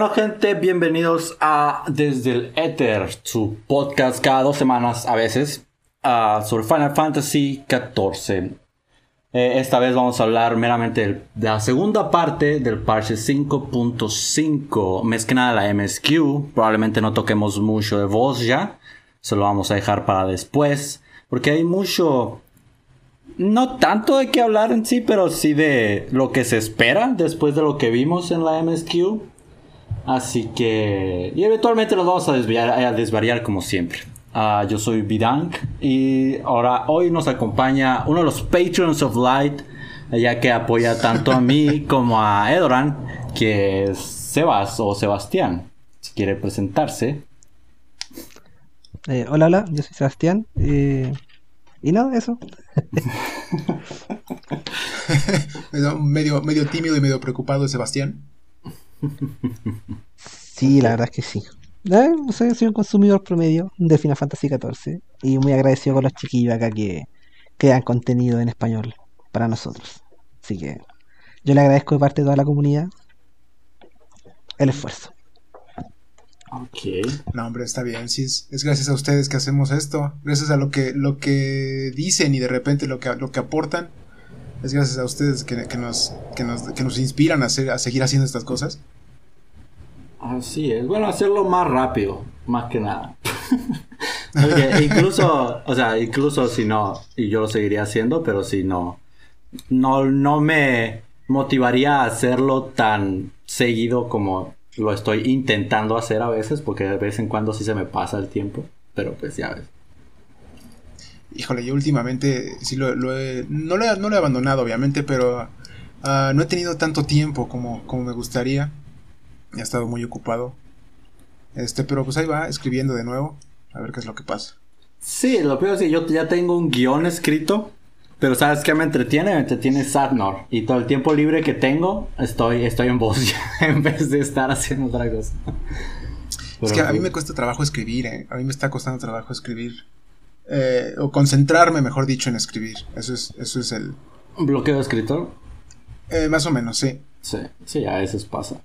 Bueno, gente, bienvenidos a Desde el Ether, su podcast cada dos semanas a veces uh, sobre Final Fantasy XIV. Eh, esta vez vamos a hablar meramente de la segunda parte del parche 5.5, más que nada la MSQ. Probablemente no toquemos mucho de voz ya, se lo vamos a dejar para después, porque hay mucho no tanto de qué hablar en sí, pero sí de lo que se espera después de lo que vimos en la MSQ. Así que... Y eventualmente nos vamos a, desviar, a desvariar como siempre. Uh, yo soy Bidank y ahora hoy nos acompaña uno de los Patrons of Light, ya que apoya tanto a mí como a Edoran, que es Sebas o Sebastián, si quiere presentarse. Eh, hola, hola, yo soy Sebastián. Eh, y no, eso. medio, medio tímido y medio preocupado Sebastián. Sí, la verdad es que sí. Eh, soy un consumidor promedio de Final Fantasy XIV y muy agradecido con los chiquillos acá que crean contenido en español para nosotros. Así que yo le agradezco de parte de toda la comunidad el esfuerzo. Ok. No, hombre, está bien. Sí, es, gracias a ustedes que hacemos esto. Gracias a lo que, lo que dicen y de repente lo que, lo que aportan. Es gracias a ustedes que, nos, que, nos, que nos inspiran a, hacer, a seguir haciendo estas cosas. Así es. Bueno, hacerlo más rápido, más que nada. incluso, o sea, incluso si no, y yo lo seguiría haciendo, pero si no, no, no me motivaría a hacerlo tan seguido como lo estoy intentando hacer a veces, porque de vez en cuando sí se me pasa el tiempo, pero pues ya ves. Híjole, yo últimamente sí lo, he, no, lo he, no lo he abandonado, obviamente, pero ah, no he tenido tanto tiempo como, como me gustaría. He estado muy ocupado. Este, pero pues ahí va, escribiendo de nuevo. A ver qué es lo que pasa. Sí, lo peor es que yo ya tengo un guion escrito. Pero ¿sabes qué me entretiene? Me entretiene Sadnor. Y todo el tiempo libre que tengo, estoy, estoy en voz en vez de estar haciendo otra cosa. es que a mí me cuesta trabajo escribir, ¿eh? A mí me está costando trabajo escribir. Eh, o concentrarme, mejor dicho, en escribir. Eso es, eso es el... ¿Un bloqueo de escritor? Eh, más o menos, sí. Sí, sí, a veces pasa.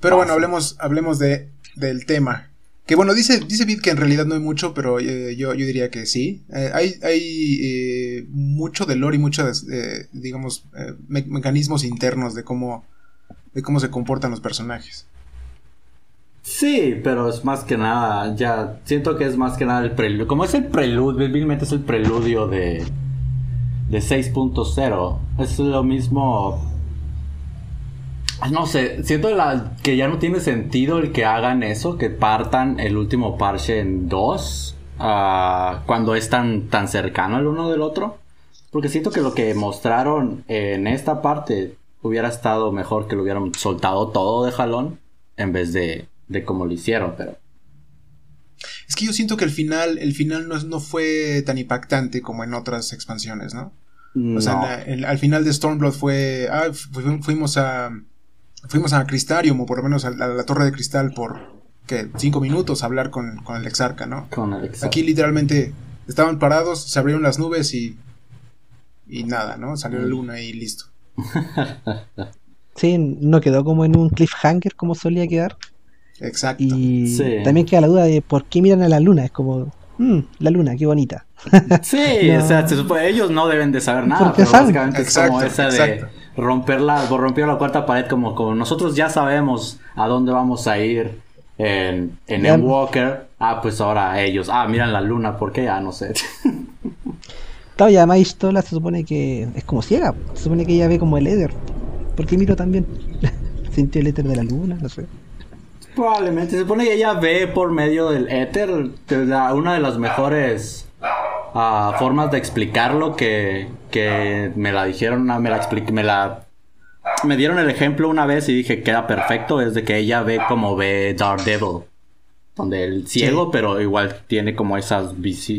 Pero bueno, hablemos, hablemos de, del tema. Que bueno, dice, dice Bit que en realidad no hay mucho, pero eh, yo, yo diría que sí. Eh, hay hay eh, mucho de lore y muchos, digamos, mecanismos internos de cómo, de cómo se comportan los personajes. Sí, pero es más que nada, ya siento que es más que nada el preludio. Como es el preludio, vilmente es el preludio de, de 6.0. Es lo mismo no sé, siento que ya no tiene sentido el que hagan eso, que partan el último parche en dos, ah, cuando es tan, tan cercano el uno del otro. Porque siento que lo que mostraron en esta parte hubiera estado mejor que lo hubieran soltado todo de jalón en vez de, de como lo hicieron, pero... Es que yo siento que el final, el final no, no fue tan impactante como en otras expansiones, ¿no? O sea, al final de Stormblood fue, ah, fuimos a, fuimos a Cristarium, o por lo menos a la, Torre de Cristal, por ¿qué? cinco minutos a hablar con, el exarca, ¿no? Con el exarca. Aquí literalmente estaban parados, se abrieron las nubes y. y nada, ¿no? Salió la mm. luna y listo. sí, no quedó como en un cliffhanger como solía quedar. Exacto. Y también queda la duda de por qué miran a la luna. Es como, mmm, la luna, qué bonita. sí, o sea, se supone, ellos no deben de saber nada, pero básicamente es como esa de romper la, rompió la cuarta pared como, como nosotros ya sabemos a dónde vamos a ir en, en el Walker. Ah, pues ahora ellos. Ah, miran la luna, ¿por qué? Ah, no sé. Claro, y además Istola se supone que es como ciega. Se supone que ella ve como el éter. ¿Por qué miro también? Sintió el éter de la luna, no sé. Probablemente. Se supone que ella ve por medio del éter. Una de las mejores formas de explicarlo que, que me la dijeron, me la expliqué, me la me dieron el ejemplo una vez y dije queda perfecto es de que ella ve como ve Daredevil donde el ciego pero igual tiene como esas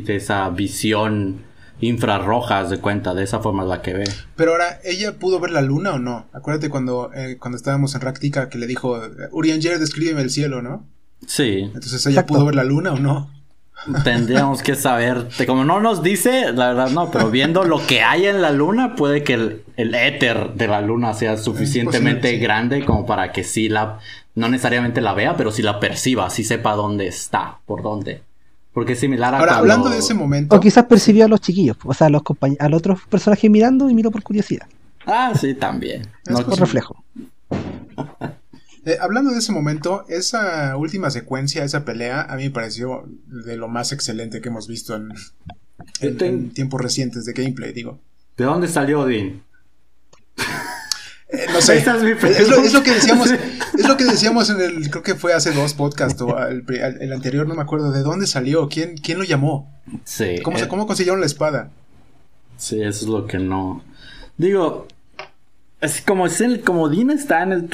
esa visión infrarrojas de cuenta de esa forma es la que ve. Pero ahora ella pudo ver la luna o no acuérdate cuando eh, cuando estábamos en Ráctica que le dijo Urianger descríbeme el cielo no sí. Entonces ella pudo ver la luna o no tendríamos que saber. Como no nos dice, la verdad no, pero viendo lo que hay en la luna, puede que el, el éter de la luna sea suficientemente grande como para que sí la. No necesariamente la vea, pero sí la perciba, sí sepa dónde está, por dónde. Porque es similar a. Ahora, hablando de ese momento. O quizás percibió a los chiquillos, o sea, a los, a los otros personajes mirando y miró por curiosidad. Ah, sí, también. No por reflejo. Eh, hablando de ese momento, esa última secuencia, esa pelea, a mí me pareció de lo más excelente que hemos visto en, tiempos recientes de gameplay, digo. ¿De dónde salió Odin? Eh, no sé. Es, lo, que decíamos. Es lo que decíamos en el. Creo que fue hace dos podcasts o el, anterior, no me acuerdo. ¿De dónde salió? ¿Quién, quién lo llamó? Sí. ¿Cómo, eh, ¿Cómo consiguieron la espada? Sí, eso es lo que no. Digo. Es como, es el, como Odin está en el.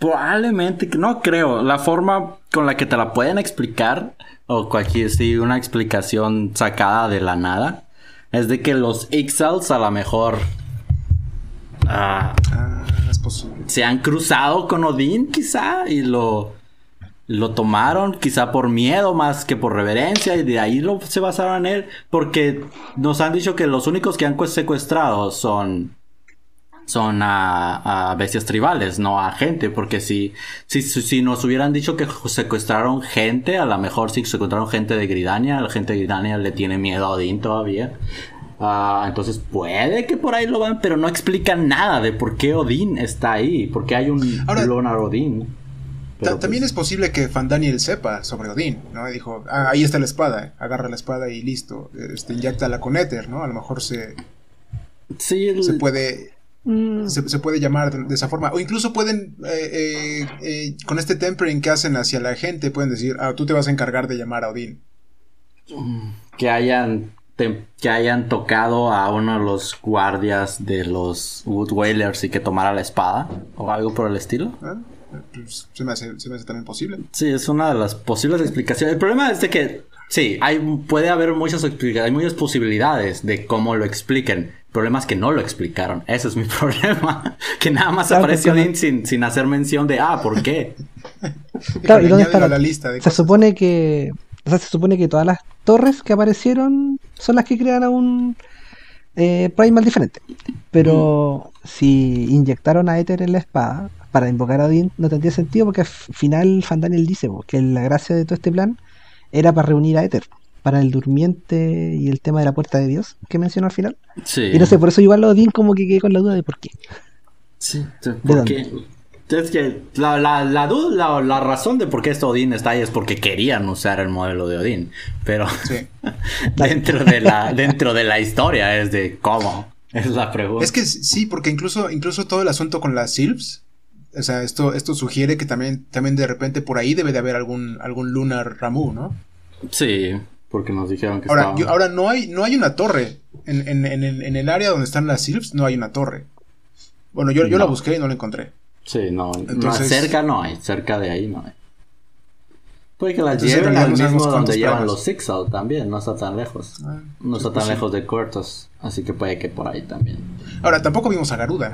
Probablemente, no creo. La forma con la que te la pueden explicar, o cualquier, sí, una explicación sacada de la nada, es de que los Ixals a lo mejor ah, ah, se han cruzado con Odín, quizá, y lo, lo tomaron, quizá por miedo más que por reverencia, y de ahí lo, se basaron en él, porque nos han dicho que los únicos que han secuestrado son son a, bestias tribales, no a gente, porque si, si, si nos hubieran dicho que secuestraron gente, a lo mejor si secuestraron gente de Gridania, la gente de Gridania le tiene miedo a Odín todavía. Ah, entonces puede que por ahí lo van, pero no explican nada de por qué Odín está ahí, por qué hay un Ahora, Odín. también pues es posible que Fandaniel sepa sobre Odín, ¿no? dijo, ah, ahí está la espada, agarra la espada y listo, este, la con éter, ¿no? A lo mejor se, sí, se puede Mm. Se, puede llamar de, esa forma. O incluso pueden, eh, eh, eh, con este tempering que hacen hacia la gente, pueden decir, ah, tú te vas a encargar de llamar a Odín. Que hayan, que hayan tocado a uno de los guardias de los Wood Whalers y que tomara la espada, o algo por el estilo. Ah, pues, se, me hace, se me hace también posible. Sí, es una de las posibles explicaciones. El problema es de que, sí, hay, puede haber muchas explicaciones, hay muchas posibilidades de cómo lo expliquen problema es que no lo explicaron. Ese es mi problema. que nada más apareció sin, sin hacer mención de, ah, ¿por qué? claro, ¿y dónde está la, lista? se supone que... O sea, se supone que todas las torres que aparecieron son las que crean a un eh, Primal diferente. Pero mm. si inyectaron a Ether en la espada para invocar a Odin, no tendría sentido porque al final Fandaniel dice que la gracia de todo este plan era para reunir a Ether para el durmiente y el tema de la puerta de Dios que mencionó al final. Sí. Y no sé, por eso igual lo Odín como que quedé con la duda de por qué. Sí, porque es que la, la, la, duda, la, razón de por qué este Odín está ahí es porque querían usar el modelo de Odín. Pero dentro, de la, dentro de la historia es de cómo. Es la pregunta. Es que sí, porque incluso, incluso todo el asunto con las Sylphs. O sea, esto, esto sugiere que también, también de repente por ahí debe de haber algún, algún Lunar Ramu, ¿no? Sí. Porque nos dijeron que ahora, ahora no hay, no hay una torre. En, en, en, el área donde están las Sylphs no hay una torre. Bueno, yo, yo la busqué y no la encontré. Sí, no, Entonces, cerca no hay, cerca de ahí no hay. Puede que la lleven al mismo donde llevan los Sixal también, no está tan lejos. Ah, no está tan lejos de Cortos, así que puede que por ahí también. Ahora, tampoco vimos a Garuda.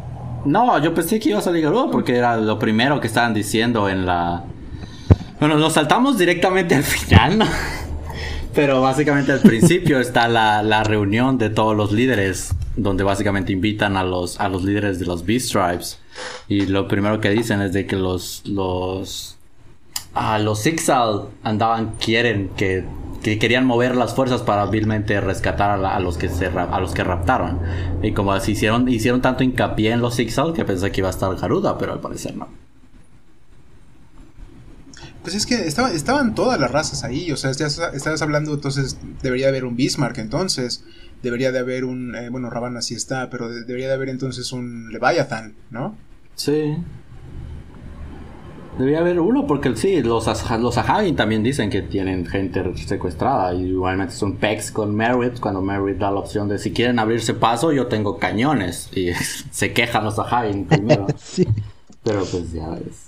no, yo pensé que iba a salir Garuda porque era lo primero que estaban diciendo en la... Bueno, nos saltamos directamente al final, ¿no? Pero básicamente al principio está la, reunión de todos los líderes, donde básicamente invitan a los, a los líderes de los Beast Tribes. Y lo primero que dicen es de que los, los, a los Ixal andaban, quieren que, que, querían mover las fuerzas para hábilmente rescatar a, los que se, a los que raptaron. Y como así hicieron, hicieron tanto hincapié en los Ixal que pensé que iba a estar Garuda, pero al parecer no. Pues es que estaban todas las razas ahí, o sea, estabas hablando, entonces debería haber un Bismarck entonces, debería de haber un, eh, bueno, Ravana sí está, pero debería de haber entonces un Leviathan, ¿no? Sí. Debería haber uno, porque sí, los, los también dicen que tienen gente secuestrada. Y igualmente son Pex con Merritt, cuando Merritt da la opción de si quieren abrirse paso, yo tengo cañones. Y se quejan los Sahagin primero. sí. Pero pues ya ves.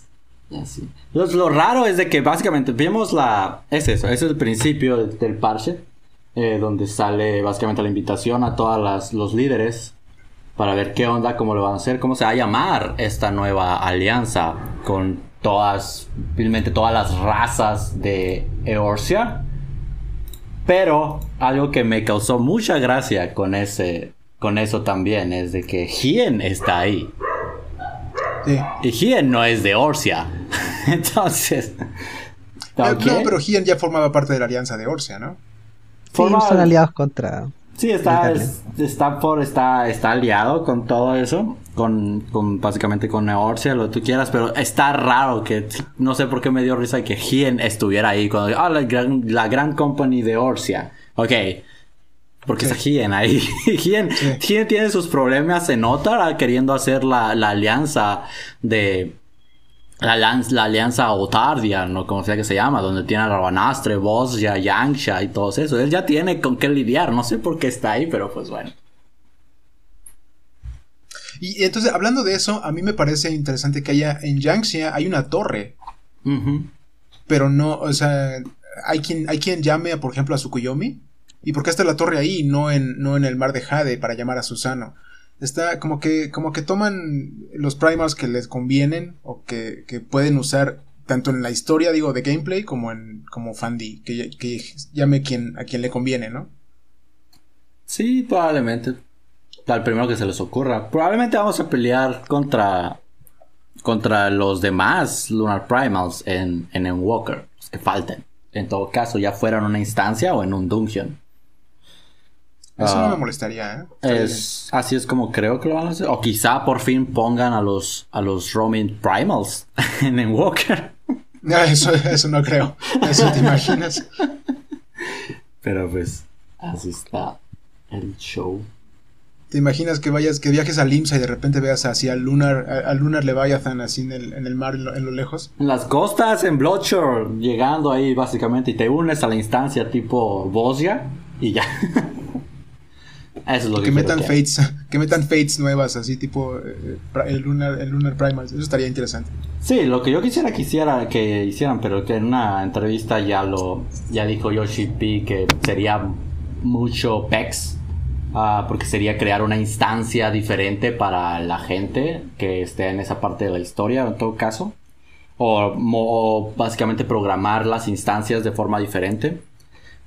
Lo, raro es de que básicamente vemos la... Es eso, es el principio del, parche. Eh, donde sale básicamente la invitación a todos los líderes para ver qué onda, cómo lo van a hacer, cómo se va a llamar esta nueva alianza con todas, finalmente todas las razas de Eorcia Pero algo que me causó mucha gracia con ese, con eso también es de que Hien está ahí. Sí. Y Hien no es de Orsia. Entonces. No, pero Hien ya formaba parte de la alianza de Orsia, ¿no? Sí, son aliados contra. Sí, está, Stanford está, está aliado con todo eso, con, con básicamente con Orsia, lo que tú quieras, pero está raro que, no sé por qué me dio risa que Hien estuviera ahí, cuando, ah, la gran, la gran company de Orsia. Ok, porque está Hien ahí. Hien, tiene sus problemas en Otar queriendo hacer la, la alianza de, la, la, alianza Otardia, ¿no? Como sea que se llama, donde tiene a Rabanastre, Bosja, Yangsha y todo eso. Él ya tiene con qué lidiar, no sé por qué está ahí, pero pues bueno. Y entonces, hablando de eso, a mí me parece interesante que haya en Yangxia hay una torre. Pero no, o sea, hay quien, hay quien llame, por ejemplo, a Sukuyomi. ¿Y por qué está la torre ahí, no en, no en el mar de Jade para llamar a Susano? Está como que como que toman los primals que les convienen o que, pueden usar tanto en la historia digo de gameplay como en como fandi que, que llame quien a quien le conviene no sí probablemente. Al primero que se les ocurra. Probablemente vamos a pelear contra contra los demás lunar primals en en Walker los que falten. En todo caso ya fuera en una instancia o en un dungeon eso no me ah, molestaría, ¿eh? Es, así es como creo que lo van a hacer. O quizá por fin pongan a los, a los roaming primals en Walker. No, eso, eso no creo. Eso te imaginas. Pero pues, así está el show. ¿Te imaginas que vayas, que viajes a Limsa y de repente veas así al Lunar, al Lunar Leviathan así en el, en el mar en lo, lejos? En las costas, en Bloodshore, llegando ahí básicamente y te unes a la instancia tipo Bosia y ya. Eso es lo que, que metan fates, que metan fates nuevas, así tipo eh, el Lunar, el Lunar Primals. Eso estaría interesante. Sí, lo que yo quisiera quisiera que hicieran, pero que en una entrevista ya lo ya dijo Yoshi P que sería mucho PEX. Ah, porque sería crear una instancia diferente para la gente que esté en esa parte de la historia, en todo caso. o básicamente programar las instancias de forma diferente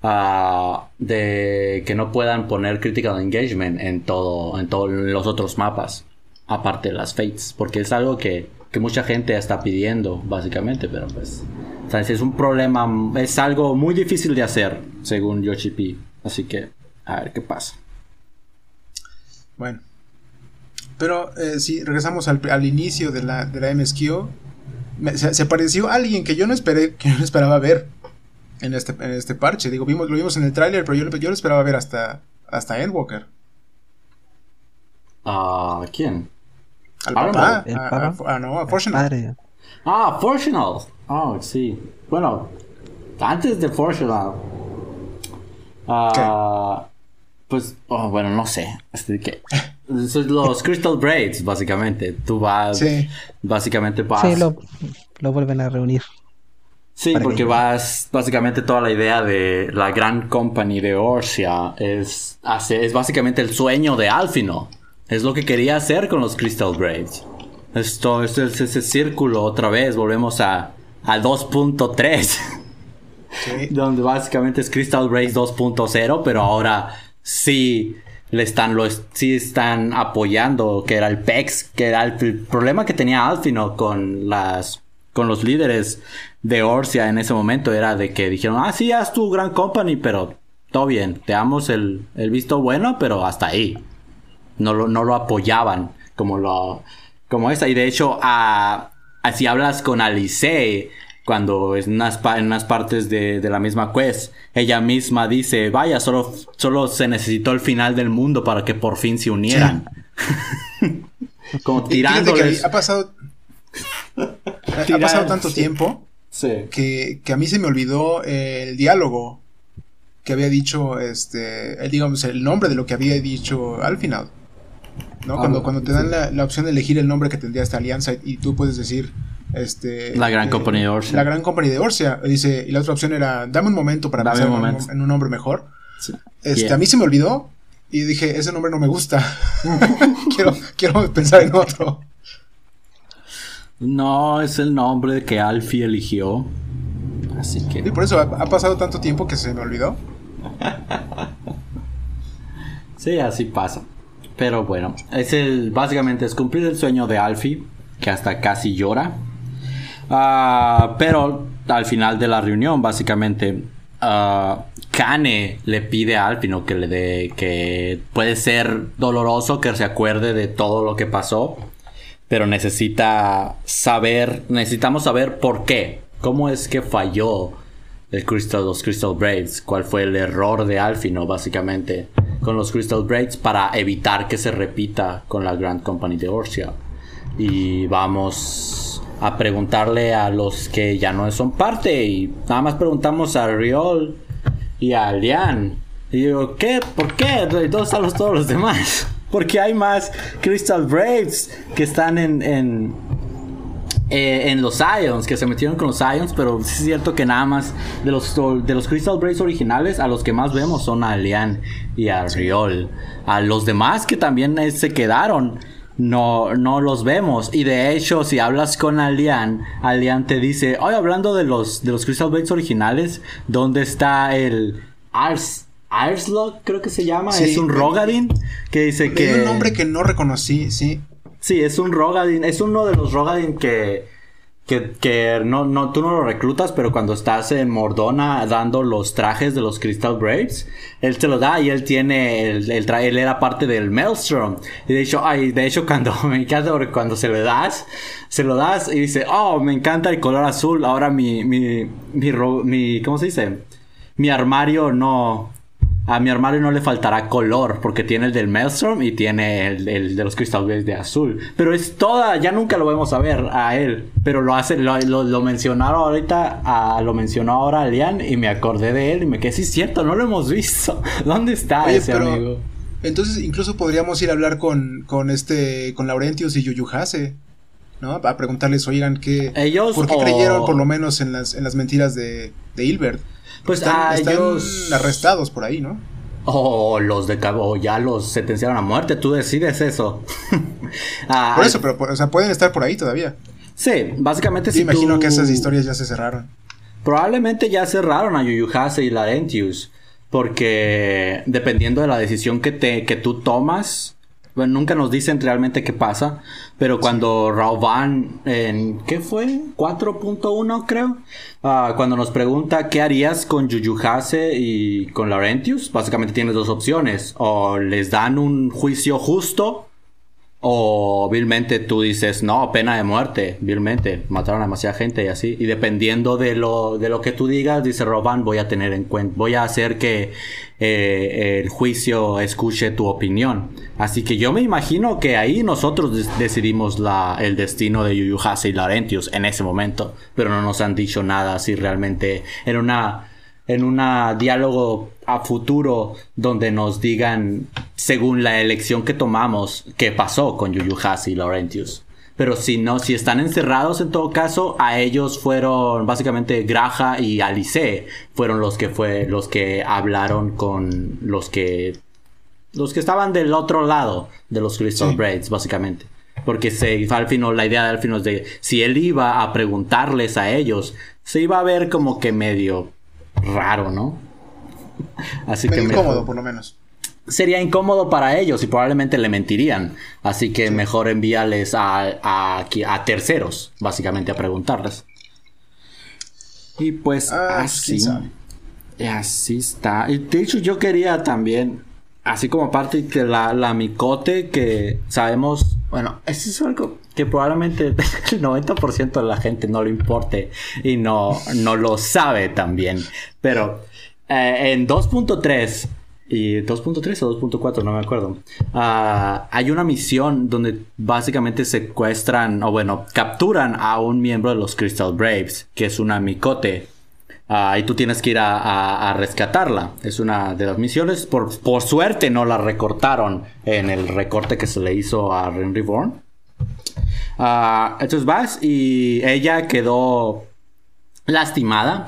de que no puedan poner critical engagement en todo en todos los otros mapas aparte de las fates porque es algo que, que mucha gente está pidiendo básicamente pero pues es un problema es algo muy difícil de hacer según Yoshi P. Así que a ver qué pasa. Bueno. Pero eh, si regresamos al, al, inicio de la, de la MSQ se, se, pareció a alguien que yo no esperé que yo no esperaba ver en este, en este parche. Digo, vimos, lo vimos en el tráiler, pero yo, yo, lo esperaba ver hasta, hasta Endwalker. ¿A quién? Al papá. ah, no, a Fortunal. Ah, Fortunal. Oh, sí. Bueno, antes de Fortunal. Uh, pues, oh, bueno, no sé. Este, que, los Crystal Braids, básicamente. Tú vas. Sí. Básicamente vas. Sí, lo, lo vuelven a reunir. Sí, porque vas, básicamente toda la idea de la gran company de Orsia es, hace, es básicamente el sueño de Alfino. Es lo que quería hacer con los Crystal Braids. Esto es ese círculo otra vez, volvemos a, a 2.3. Donde básicamente es Crystal Braids 2.0, pero ahora sí le están, lo, sí están apoyando, que era el PEX, que era el problema que tenía Alfino con las con los líderes de Orsia en ese momento era de que dijeron, ah, sí, haz tu gran company, pero todo bien, te damos el, visto bueno, pero hasta ahí. No lo, no lo apoyaban como lo como esa. Y de hecho, a, si hablas con Alice, cuando en unas, en unas partes de, la misma quest, ella misma dice, vaya, solo, solo se necesitó el final del mundo para que por fin se unieran. como tirándoles. ha pasado ha pasado tanto tiempo que, a mí se me olvidó el diálogo que había dicho, este, el, digamos, el nombre de lo que había dicho al final. ¿no? Ah, cuando, cuando te dan la, opción de elegir el nombre que tendría esta alianza y tú puedes decir, este, la gran compañía de Orsia. La gran compañía de Orsia. Dice, y la otra opción era, dame un momento para pensar en un nombre mejor. Este, A mí se me olvidó y dije, ese nombre no me gusta. quiero, quiero pensar en otro. No, es el nombre que Alfie eligió. Así que. Y por eso ha, pasado tanto tiempo que se me olvidó. sí, así pasa. Pero bueno, es el, básicamente es cumplir el sueño de Alfie, que hasta casi llora. Ah, pero al final de la reunión, básicamente, uh, Kane le pide a Alfie que le dé, que puede ser doloroso que se acuerde de todo lo que pasó, pero necesita saber, necesitamos saber por qué, cómo es que falló el Crystal, los Crystal Braves, cuál fue el error de Alfino, básicamente, con los Crystal Braves para evitar que se repita con la Grand Company de Orsia. Y vamos a preguntarle a los que ya no son parte y nada más preguntamos a Riol y a Lian. Y digo, ¿qué? ¿Por qué? ¿Dónde están los, todos los demás? Porque hay más Crystal Braves que están en, en eh, en los Ions, que se metieron con los Ions, pero es cierto que nada más de los, de los Crystal Braves originales, a los que más vemos son a Lian y a Riol. A los demás que también eh, se quedaron, no, no los vemos. Y de hecho, si hablas con Alian, Alian te dice, oye, hablando de los, de los Crystal Braves originales, ¿dónde está el Ars? Arslock, creo que se llama, es un Rogadin que dice que... un nombre que no reconocí, sí. Sí, es un Rogadin, es uno de los Rogadin que, que, no, no, tú no lo reclutas, pero cuando estás en Mordona dando los trajes de los Crystal Braves, él te lo da y él tiene, el, el él era parte del Maelstrom. Y de hecho, ay, de hecho cuando me encanta cuando se lo das, se lo das y dice, oh, me encanta el color azul, ahora mi, mi, mi, mi ¿cómo se dice? Mi armario no, a mi armario no le faltará color porque tiene el del Maelstrom y tiene el, de los cristales de azul. Pero es toda, ya nunca lo vamos a ver a él. Pero lo hace, lo, lo, mencionaron ahorita, lo mencionó ahora Lian y me acordé de él y me quedé, sí, cierto, no lo hemos visto. ¿Dónde está ese amigo? Entonces incluso podríamos ir a hablar con, con este, con Laurentius y Yuyuhase. ¿no? A preguntarles, oigan, ¿qué, ellos ¿por qué creyeron por lo menos en las, en las mentiras de, de Hilbert? Pues están, ellos... arrestados por ahí, ¿no? O los de cabo, ya los sentenciaron a muerte, tú decides eso. Ah, por eso, pero o sea, pueden estar por ahí todavía. Sí, básicamente sí. imagino que esas historias ya se cerraron. Probablemente ya cerraron a Yuyuhase y Laurentius. Porque dependiendo de la decisión que, te, que tú tomas, bueno, nunca nos dicen realmente qué pasa, pero cuando Rauban en ¿qué fue? 4.1 creo. Ah, cuando nos pregunta qué harías con Yuyuhase y con Laurentius, básicamente tienes dos opciones, o les dan un juicio justo o vilmente tú dices, no, pena de muerte, vilmente, mataron a demasiada gente y así. Y dependiendo de lo, de lo que tú digas, dice Roban, voy a tener en cuenta, voy a hacer que eh, el juicio escuche tu opinión. Así que yo me imagino que ahí nosotros decidimos la, el destino de Yuyuhase y Laurentius en ese momento. Pero no nos han dicho nada si realmente era una en un diálogo a futuro donde nos digan, según la elección que tomamos, qué pasó con Yuyuhasi y Laurentius. Pero si no, si están encerrados en todo caso, a ellos fueron básicamente Graja y Alice fueron los que fue los que hablaron con los que los que estaban del otro lado de los Crystal Braids, básicamente. Porque se, al final, la idea de Alfino es de si él iba a preguntarles a ellos, se iba a ver como que medio raro, ¿no? Así que incómodo, por lo menos. Sería incómodo para ellos y probablemente le mentirían. Así que mejor envíales a, a, a, terceros, básicamente, a preguntarles. Y pues ah, así. Así está. Y de hecho, yo quería también, así como aparte que la, la micote que sabemos, bueno, eso es algo que probablemente el 90% de la gente no le importe y no, no lo sabe también. Pero eh, en 2.3 y 2.3 o 2.4, no me acuerdo. Ah, hay una misión donde básicamente secuestran, o bueno, capturan a un miembro de los Crystal Braves, que es una micote. Ah, y tú tienes que ir a, rescatarla. Es una de las misiones. Por, por suerte no la recortaron en el recorte que se le hizo a Ren Reborn. Uh, entonces vas y ella quedó lastimada.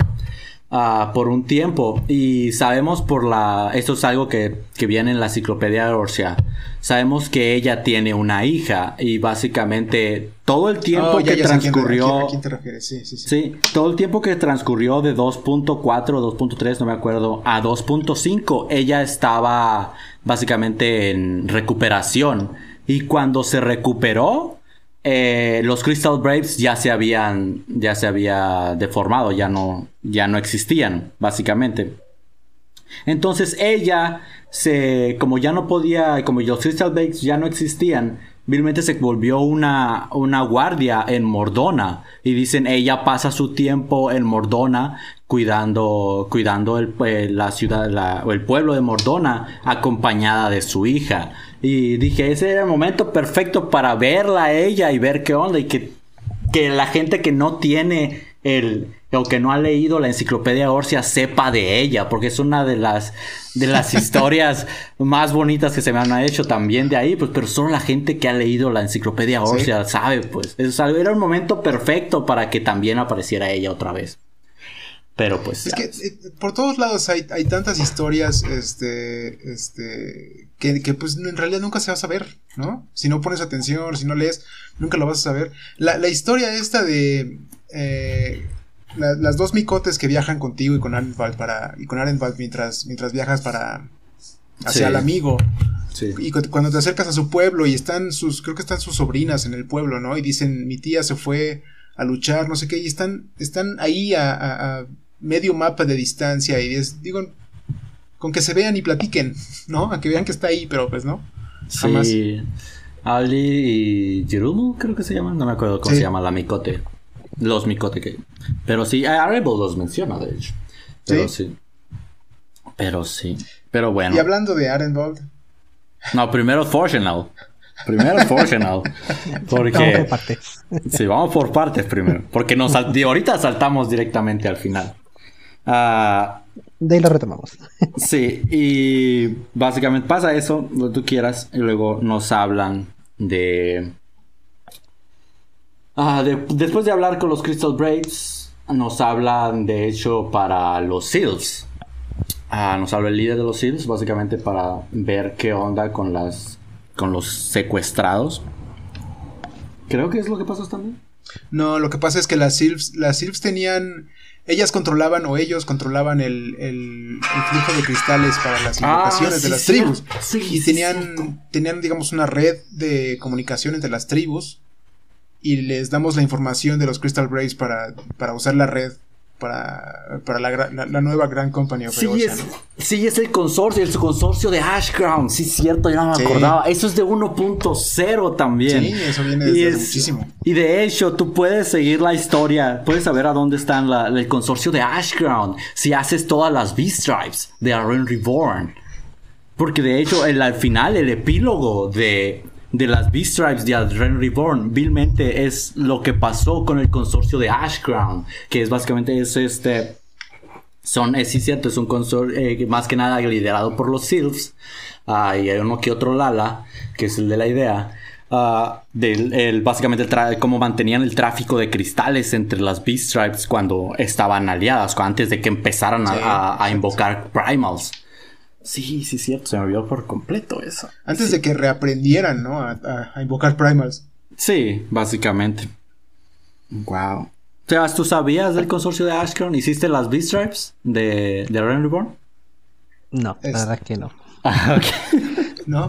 ah, por un tiempo. Y sabemos por la. Esto es algo que, que viene en la enciclopedia de Orsia. Sabemos que ella tiene una hija. Y básicamente todo el tiempo Oh, ya- que ya transcurrió. a quién- a quién te refieres, sí, sí, sí. Sí, todo el tiempo que transcurrió de 2.4, 2.3, no me acuerdo, a 2.5, ella estaba básicamente en recuperación. Y cuando se recuperó, eh, los Crystal Braves ya se habían, ya se había deformado, ya no, ya no existían, básicamente. Entonces ella se, como ya no podía, como los Crystal Bakes ya no existían, vilmente se volvió una, una guardia en Mordona. Y dicen, ella pasa su tiempo en Mordona cuidando, cuidando el, eh, la ciudad, la- o el pueblo de Mordona, acompañada de su hija. Y dije, ese era el momento perfecto para verla a ella y ver qué onda y que que la gente que no tiene el o que no ha leído la enciclopedia Orsia sepa de ella, porque es una de las de las historias más bonitas que se me han hecho también de ahí, pues pero solo la gente que ha leído la enciclopedia Orsia sabe, pues. Eso era un momento perfecto para que también apareciera ella otra vez. Pero pues Es ya que eh, por todos lados hay, hay tantas historias, este, este, que, que, pues en realidad nunca se va a saber, ¿no? Si no pones atención, si no lees, nunca lo vas a saber. La, la historia esta de eh, la- las dos micotes que viajan contigo y con Arenvald para, y con Arenvald mientras, mientras viajas para hacia Sí. el amigo. Sí. Y cu- cuando te acercas a su pueblo y están sus, creo que están sus sobrinas en el pueblo, ¿no? Y dicen, mi tía se fue a luchar, no sé qué, y están, están ahí a, a- a medio mapa de distancia y es, digo, con que se vean y platiquen, ¿no? A que vean que está ahí, pero pues no. Jamás. Sí. Ali y Jirumu, creo que se llaman. No me acuerdo cómo Sí. se llama la micote. Los micote que. Pero sí, Arebo los menciona, de hecho. Pero sí. Pero sí. Pero bueno. Y hablando de Arenvold, No, primero Fortunal. Primero Fortunal. Vamos Porque. por partes. Sí, vamos por partes primero. Porque nos de ahorita saltamos directamente al final. Ah. De ahí lo retomamos. Sí, y básicamente pasa eso, lo que tú quieras, y luego nos hablan de... Ah, de- después de hablar con los Crystal Braves, nos hablan de hecho para los SEALs. Ah, nos habla el líder de los SEALs, básicamente para ver qué onda con las con los secuestrados. Creo que es lo que pasa también. no, lo que pasa es que las Sylphs, las Sylphs tenían, ellas controlaban o ellos controlaban el, el, el flujo de cristales para las invocaciones Ah, sí, de las tribus. Sí, y tenían, tenían, digamos, una red de comunicación entre las tribus. Y les damos la información de los Crystal Braves para, para usar la red para, para la, gra- la- la nueva Gran Company of Sí es, ¿no? sí, es el consorcio, el consorcio de Ashground. Sí, cierto, yo no me Sí. acordaba. Eso es de 1.0 también. Sí, eso viene desde es- muchísimo. Y de hecho, tú puedes seguir la historia, puedes saber a dónde está la- el consorcio de Ashground si haces todas las V-Stripes de Aaron Reborn. Porque de hecho, el, al final, el epílogo de, de las V-Stripes de Aaron Reborn, vilmente es lo que pasó con el consorcio de Ashground, que es básicamente es este. Son, es sí cierto, es un consorcio eh, más que nada liderado por los Sylphs. Ah, y hay uno que otro Lala, que es el de la idea. ah, del, el, básicamente el cómo mantenían el tráfico de cristales entre las B-Stripes cuando estaban aliadas, antes de que empezaran a, a- invocar Primals. Sí, sí, cierto, se me olvidó por completo eso. Antes Sí. de que reaprendieran, ¿no? A, a- a invocar primals. Sí, básicamente. Wow. O sea, ¿tú sabías del consorcio de Ashcrown? ¿Hiciste las B-Stripes de, de Reborn? No, Es- la verdad que no. Ah, ok. ¿no?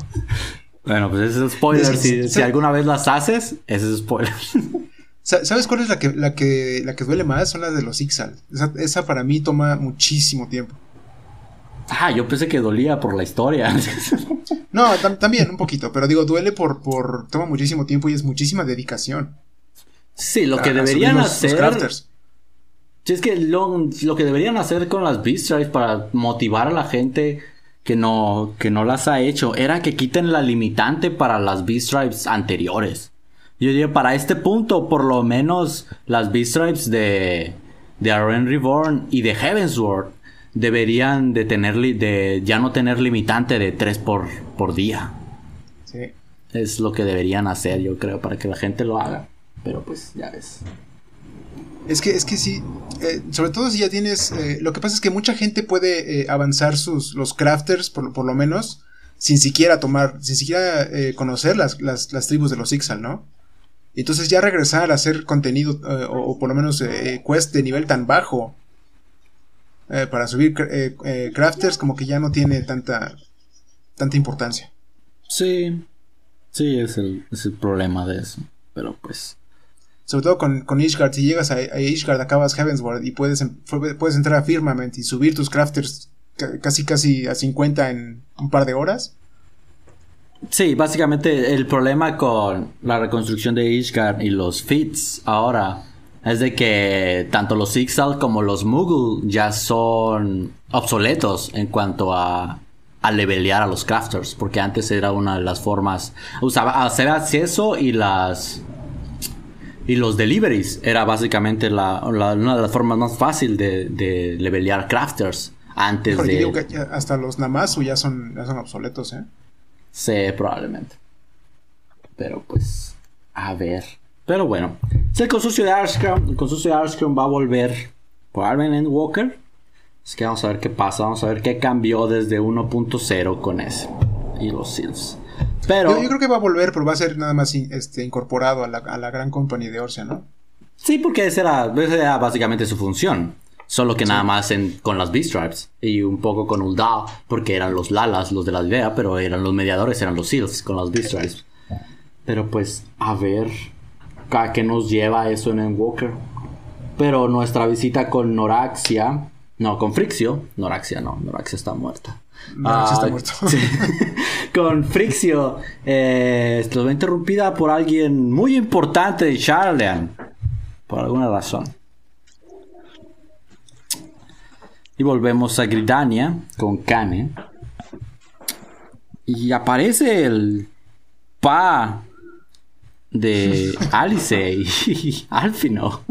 Bueno, pues ese es spoiler. Es- Si, alguna vez las haces, ese es spoiler. Sa- ¿Sabes cuál es la que, la que, la que duele más? Son las de los Ixal. Esa, esa para mí toma muchísimo tiempo. Ah, yo pensé que dolía por la historia. No, tam- también un poquito, pero digo, duele por, por, toma muchísimo tiempo y es muchísima dedicación. sí, lo a- que deberían los- los hacer. crafters. Sí, es que lo, lo que deberían hacer con las B-Stripes para motivar a la gente que no, que no las ha hecho era que quiten la limitante para las B-Stripes anteriores. Yo diría, para este punto, por lo menos las B-Stripes de, de Arren Reborn y de Heavensward deberían de tener li- de ya no tener limitante de 3 por, por día. Sí. Es lo que deberían hacer, yo creo, para que la gente lo haga. Pero pues ya ves. Es que, es que sí, eh, sobre todo si ya tienes, eh, lo que pasa es que mucha gente puede eh, avanzar sus, los crafters, por, por, lo menos, sin siquiera tomar, sin siquiera conocer las, las, las, tribus de los Ixal, ¿no? Entonces ya regresar a hacer contenido, o, o, por lo menos quest de nivel tan bajo, para subir crafters, como que ya no tiene tanta, tanta importancia. Sí, sí, es el, es el problema de eso, pero pues sobre todo con, con Ishgard, si llegas a, a Ishgard acabas Heavensward y puedes, puedes entrar a Firmament y subir tus crafters casi casi a 50 en un par de horas. Sí, básicamente el problema con la reconstrucción de Ishgard y los Fits ahora es de que tanto los Ixal como los Moogle ya son obsoletos en cuanto a, a levelear a los crafters, porque antes era una de las formas, usaba hacer acceso y las y los deliveries era básicamente la, una de las formas más fáciles de, de levelear crafters antes de... Digo que hasta los Namazu ya son, ya son obsoletos, ¿eh? Sí, probablemente. Pero pues, a ver. Pero bueno, si el consorcio de Arskram, el consorcio de Arskram va a volver probablemente en Walker. Así que vamos a ver qué pasa, vamos a ver qué cambió desde 1.0 con ese. Y los Seals. Pero... Yo, creo que va a volver, pero va a ser nada más este, incorporado a la, gran compañía de Orcia, ¿no? Sí, porque esa era, básicamente su función. Solo que nada más con las B-Stripes y un poco con Ulda, porque eran los Lalas, los de la aldea, pero eran los mediadores, eran los Seals con las B-Stripes. Pero pues, a ver a qué nos lleva eso en Walker. Pero nuestra visita con Noraxia, no, con Frixio, Noraxia no, Noraxia está muerta. Noraxia está muerto. con Frixio, eh, interrumpida por alguien muy importante de Charlean, por alguna razón. Y volvemos a Gridania con Kane. Y aparece el pa de Alice y Alfino.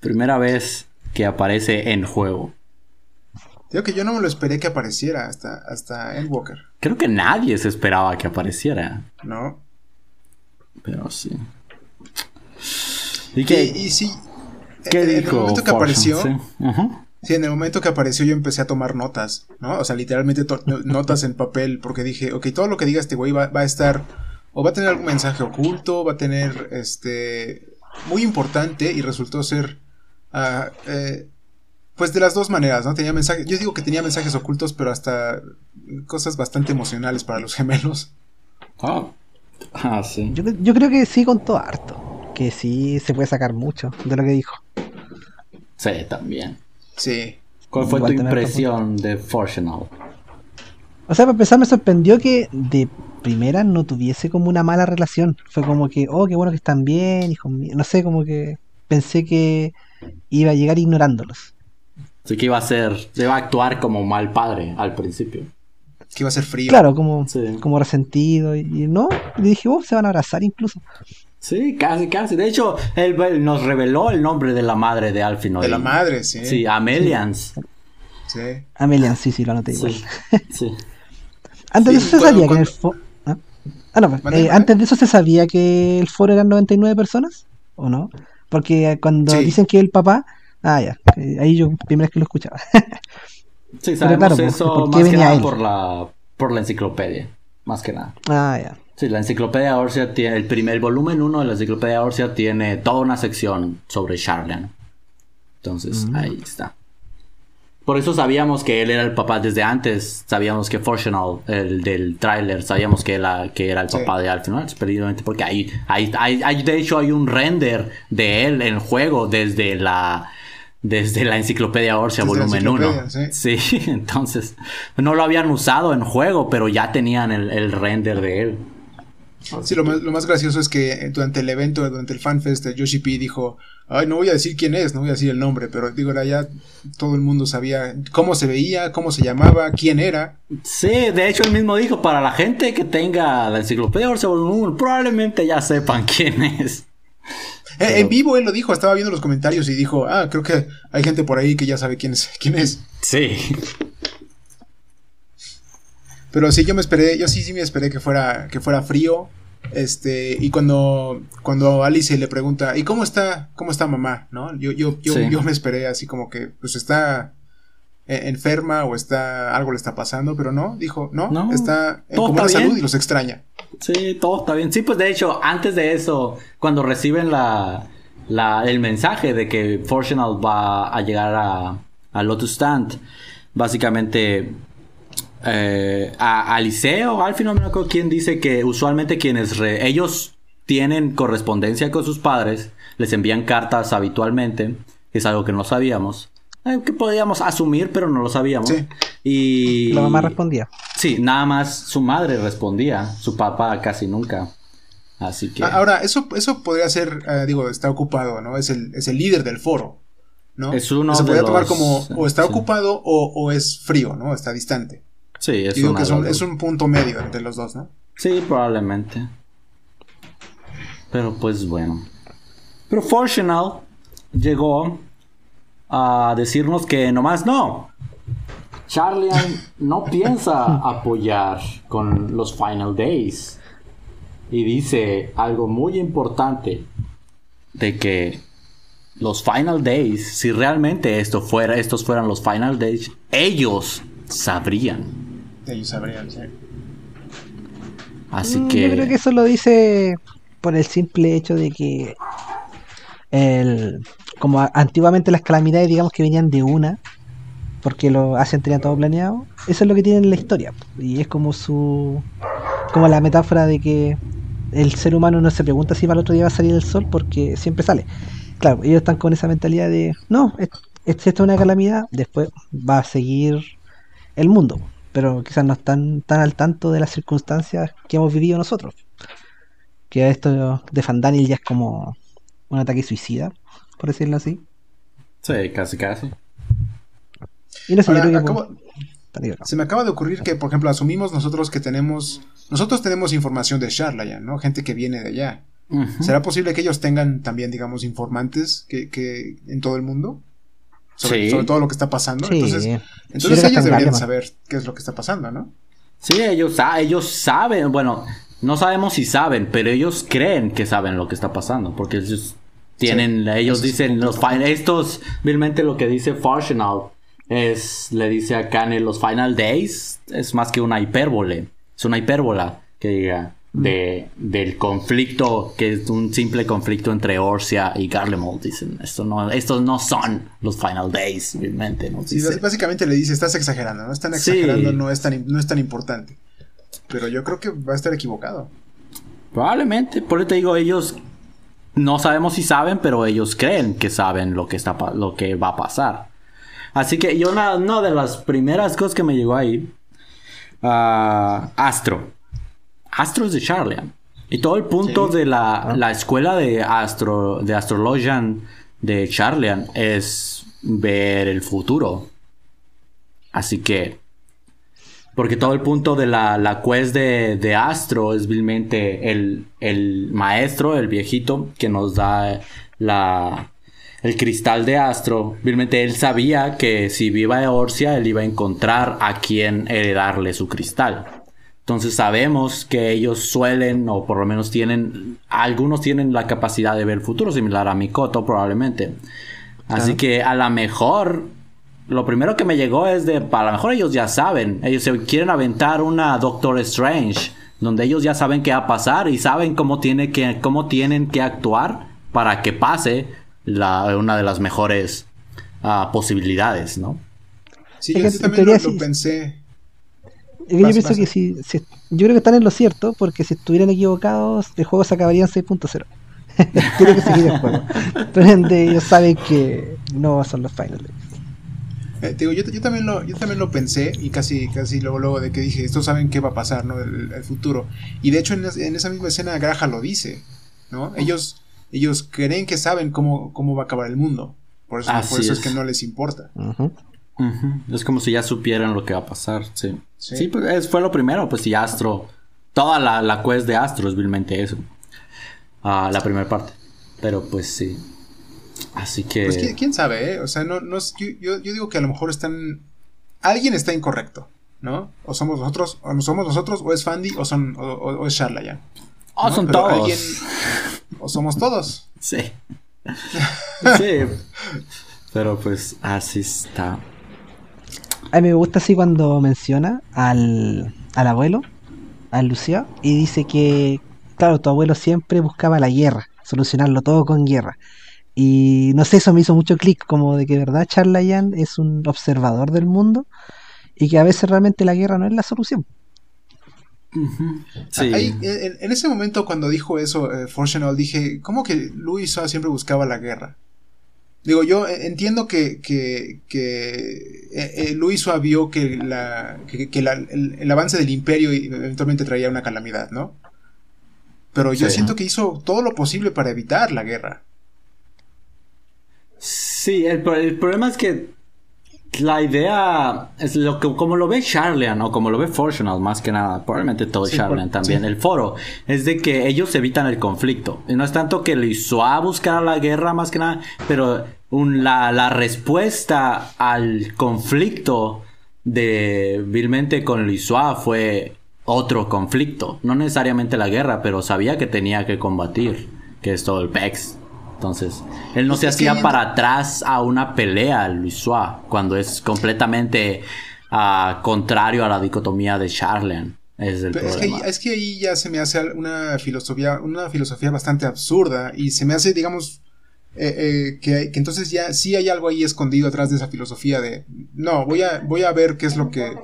Primera vez que aparece en juego. Digo que yo no me lo esperé que apareciera hasta, hasta Endwalker. Creo que nadie se esperaba que apareciera. No. Pero sí. ¿Y qué? Y, sí. ¿Qué en, dijo? En el momento que apareció. ¿sí? en el momento que apareció yo empecé a tomar notas, ¿no? O sea, literalmente notas en papel porque dije, ok, todo lo que diga este güey va, va, a estar, o va a tener algún mensaje oculto, va a tener, este, muy importante y resultó ser, uh, eh, pues de las dos maneras, ¿no? Tenía mensajes, yo digo que tenía mensajes ocultos, pero hasta cosas bastante emocionales para los gemelos. Ah, ah sí. Yo, creo que sí contó harto, que sí se puede sacar mucho de lo que dijo. Sí, también. Sí. ¿Cuál fue tu impresión de Fortunal? O sea, para empezar me sorprendió que de primera no tuviese como una mala relación. Fue como que, oh, qué bueno que están bien, hijo mío. No sé, como que pensé que iba a llegar ignorándolos. Así que iba a ser, iba a actuar como mal padre al principio. Que iba a ser frío. Claro, como, como resentido. Y, no, le dije, oh, se van a abrazar incluso. Sí, casi, casi. De hecho, él, nos reveló el nombre de la madre de Alfino. De la madre, sí. Sí, Amelians. Sí. Amelians, sí, sí, lo anoté igual. Sí. antes de eso se sabía que el foro... ¿Ah? no, eh, antes de eso se sabía que el foro eran 99 personas, ¿o no? Porque cuando dicen que el papá Ah, ya. Ahí yo primera vez que lo escuchaba. sí, sabemos eso más que nada por la, por la enciclopedia. Más que nada. Ah, ya. Sí, la enciclopedia Orsia tiene, el primer volumen uno de la enciclopedia Orsia tiene toda una sección sobre Charlan. Entonces, mm. ahí está. Por eso sabíamos que él era el papá desde antes. Sabíamos que Fortunal, el del tráiler, sabíamos que, que era el papá de Alfred Noir. porque ahí, ahí, ahí, de hecho, hay un render de él en juego desde la desde la enciclopedia Orsia volumen 1. ¿sí? entonces no lo habían usado en juego, pero ya tenían el, render de él. Sí, lo más, lo más, gracioso es que durante el evento, durante el fanfest, Yoshi P dijo, ay, no voy a decir quién es, no voy a decir el nombre, pero digo, ya todo el mundo sabía cómo se veía, cómo se llamaba, quién era. Sí, de hecho él mismo dijo, para la gente que tenga la enciclopedia Orsia volumen 1, probablemente ya sepan quién es. Eh, en vivo él lo dijo, estaba viendo los comentarios y dijo, ah, creo que hay gente por ahí que ya sabe quién es. Quién es. Sí. Pero sí, yo me esperé, yo sí, sí me esperé que fuera, que fuera frío, Este, y cuando, cuando Alice le pregunta, ¿y cómo está, cómo está mamá? ¿No? Yo, yo, yo, yo me esperé así como que, pues está e, enferma o está, algo le está pasando, pero no, dijo, no, está en buena salud y los extraña. Sí, todo está bien. Sí, pues de hecho, antes de eso, cuando reciben la, la el mensaje de que Fortunal va a llegar a, a Lotus Stand, básicamente eh, a Aliceo, al final no me acuerdo quién dice que usualmente quienes ellos tienen correspondencia con sus padres, les envían cartas habitualmente, que es algo que no sabíamos. Eh, que podíamos asumir, pero no lo sabíamos. Y la mamá respondía. Sí, nada más su madre respondía, su papá casi nunca. Así que. Ahora, eso, eso podría ser, eh, digo, está ocupado, ¿no? Es el, es el líder del foro, ¿no? Es uno Se podría tomar como o está ocupado o, o, es frío, ¿no? Está distante. Sí, es, digo que es, un, es un punto medio entre los dos, ¿no? Sí, probablemente. Pero pues bueno. Pero Fortunal llegó a decirnos que nomás no. Charlian no piensa apoyar con los Final Days. Y dice algo muy importante de que los Final Days, si realmente esto fuera, estos fueran los Final Days, ellos sabrían. Ellos sabrían, sí. Así que. Yo creo que eso lo dice por el simple hecho de que el, como antiguamente las calamidades, digamos que venían de una, porque lo hacen tenía todo planeado, eso es lo que tienen en la historia. Y es como su. como la metáfora de que el ser humano no se pregunta si para el otro día va a salir el sol porque siempre sale. Claro, ellos están con esa mentalidad de no, esta es una calamidad, después va a seguir el mundo, pero quizás no están tan al tanto de las circunstancias que hemos vivido nosotros. Que esto de Fandaniel ya es como un ataque suicida por decirlo así. Sí, casi casi. Se me acaba de ocurrir que, por ejemplo, asumimos nosotros que tenemos. Nosotros tenemos información de Charlayan, ¿no? Gente que viene de allá. ¿Será posible que ellos tengan también, digamos, informantes que, en todo el mundo? Sobre, sobre, todo lo que está pasando. Entonces, entonces ellos deberían saber qué es lo que está pasando, ¿no? Sí, ellos, ellos saben. Bueno, no sabemos si saben, pero ellos creen que saben lo que está pasando. Porque ellos tienen, ellos dicen, los estos, vilmente lo que dice Functional es, le dice a Kane, los Final Days es más que una hipérbole, es una hipérbola que diga de, del conflicto, que es un simple conflicto entre Orsia y Garlemald, dicen, esto no, estos no son los Final Days. Sí, básicamente le dice, estás exagerando, no están exagerando, no, es tan, no es tan importante. Pero yo creo que va a estar equivocado. Probablemente, por eso te digo, ellos no sabemos si saben, pero ellos creen que saben lo que, está, lo que va a pasar. Así que yo una, de las primeras cosas que me llegó ahí, uh, Astro. Astro es de Charlian. Y todo el punto de la, la, escuela de, Astro, de Astrologian de Charlian es ver el futuro. Así que porque todo el punto de la, la quest de, Astro es vilmente el, el, maestro, el viejito, que nos da la, el cristal de Astro. Vilmente él sabía que si viva a Orsia, él iba a encontrar a quien heredarle su cristal. Entonces sabemos que ellos suelen, o por lo menos tienen, algunos tienen la capacidad de ver el futuro, similar a Mikoto probablemente. Así que a lo mejor lo primero que me llegó es de, a lo mejor ellos ya saben, ellos se quieren aventar una Doctor Strange, donde ellos ya saben qué va a pasar y saben cómo, tiene que, cómo tienen que actuar para que pase la, una de las mejores uh, posibilidades, ¿no? Sí, yo también lo, lo, pensé. Yo pienso que si, yo creo que están en lo cierto, porque si estuvieran equivocados, el juego se acabaría en 6.0. Tiene que seguir el juego. Pero ellos saben que no son los finales. Eh, digo, yo, yo, también lo, yo también lo pensé y casi, casi luego, luego de que dije, estos saben qué va a pasar, ¿no? El, futuro. Y de hecho en, esa misma escena Graja lo dice, ¿no? Ellos, ellos creen que saben cómo, cómo va a acabar el mundo. Por eso, por eso es. que no les importa. Es como si ya supieran lo que va a pasar, sí. Sí, pues fue lo primero, pues si Astro, toda la, la quest de Astro es vilmente eso. Ah, la primera parte. Pero pues sí. Así que. Pues quién sabe, ¿eh? O sea, no, no yo, yo, digo que a lo mejor están. Alguien está incorrecto, ¿no? O somos nosotros, o no somos nosotros, o es Fandy, o son, o, es Charla ya. Oh, son todos. O somos todos. Sí. sí. Pero pues así está. A mí me gusta así cuando menciona al, al abuelo, a Lucía, y dice que, claro, tu abuelo siempre buscaba la guerra, solucionarlo todo con guerra. Y no sé, eso me hizo mucho clic, como de que verdad Charlayan es un observador del mundo y que a veces realmente la guerra no es la solución. Sí. en, ese momento cuando dijo eso eh, dije, ¿cómo que Luis siempre buscaba la guerra? Digo, yo eh, entiendo que, que, que eh, eh vio que, la, que, el, avance del imperio eventualmente traía una calamidad, ¿no? Pero yo siento que hizo todo lo posible para evitar la guerra. Sí, el, problema es que la idea es lo que como lo ve Charlian o como lo ve Fortunal más que nada, probablemente todo sí, también, el foro, es de que ellos evitan el conflicto. Y no es tanto que le hizo a buscar la guerra más que nada, pero la, la, respuesta al conflicto de vilmente con Lisua fue otro conflicto. No necesariamente la guerra, pero sabía que tenía que combatir, que es todo el PEX. Entonces, él no se hacía para atrás a una pelea, Luis cuando es completamente uh, contrario a la dicotomía de Charlene. Es, el es, que, es, que, ahí ya se me hace una filosofía, una filosofía bastante absurda y se me hace, digamos, eh, eh, que, que, entonces ya sí hay algo ahí escondido atrás de esa filosofía de, no, voy a, voy a ver qué es lo que,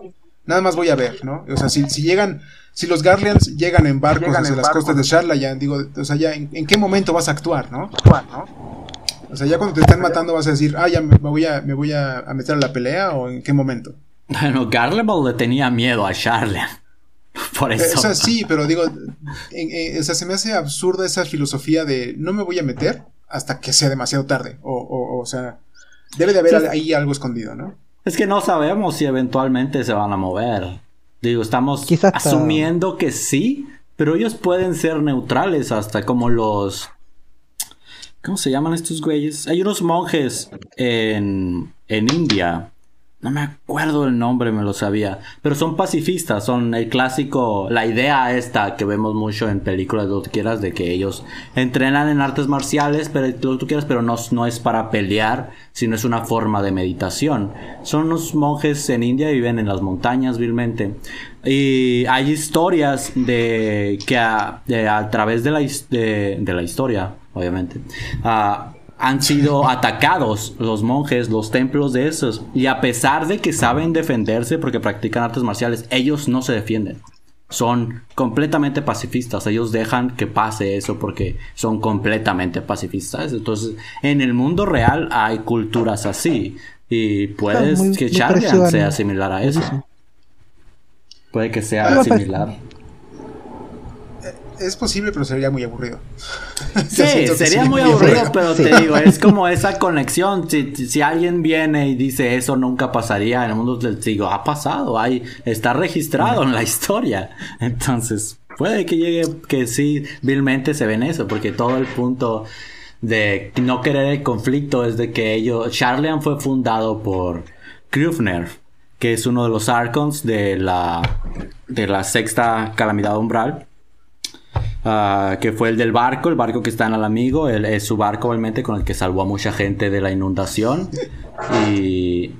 nada más voy a ver, ¿no? O sea, si, si llegan, si los Garleans llegan en barcos llegan las costas de Charla, ya digo, o sea, ya en, qué momento vas a actuar, ¿no? O sea, ya cuando te están matando vas a decir, ah, ya me voy a, me voy a, meter a la pelea o en qué momento. Bueno, Garlemald le tenía miedo a Charla. Por eh, eso. O sea, sí, pero digo, o sea, se me hace absurda esa filosofía de no me voy a meter hasta que sea demasiado tarde. O, o, o sea, debe de haber ahí algo escondido, ¿no? Es que no sabemos si eventualmente se van a mover. Digo, estamos asumiendo que sí, pero ellos pueden ser neutrales hasta como los... ¿Cómo se llaman estos güeyes? Hay unos monjes en, en India no me acuerdo el nombre, me lo sabía. Pero son pacifistas, son el clásico, la idea esta que vemos mucho en películas, lo que quieras, de que ellos entrenan en artes marciales, pero pero no, es para pelear, sino es una forma de meditación. Son unos monjes en India viven en las montañas vilmente. Y hay historias de que a, través de la, de, de la historia, obviamente, uh, han sido atacados los monjes, los templos de esos. Y a pesar de que saben defenderse porque practican artes marciales, ellos no se defienden. Son completamente pacifistas. Ellos dejan que pase eso porque son completamente pacifistas. Entonces, en el mundo real hay culturas así. Y puede que Charlian sea similar a eso. Puede que sea similar es posible, pero sería muy aburrido. Sí, sería muy aburrido, pero te digo, es como esa conexión. Si, alguien viene y dice eso nunca pasaría en el mundo, les digo, ha pasado, hay, está registrado en la historia. Entonces, puede que llegue que sí, vilmente se ven eso, porque todo el punto de no querer el conflicto es de que ellos, Charlian fue fundado por Krufner, que es uno de los Archons de la, de la sexta calamidad umbral Ah, que fue el del barco, el barco que está en el amigo, es su barco obviamente con el que salvó a mucha gente de la inundación. Y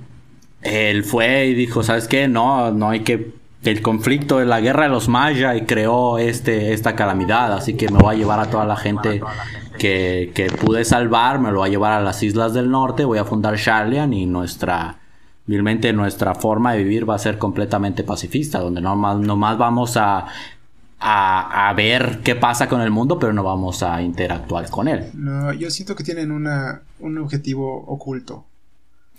él fue y dijo, ¿sabes qué? No, no hay que... El conflicto de la guerra de los mayas y creó este, esta calamidad, así que me voy a llevar a toda la gente que, que pude salvar, me lo voy a llevar a las islas del norte, voy a fundar Charlian y nuestra, Realmente nuestra forma de vivir va a ser completamente pacifista, donde nomás, nomás vamos a a, ver qué pasa con el mundo, pero no vamos a interactuar con él. No, yo siento que tienen una, un objetivo oculto.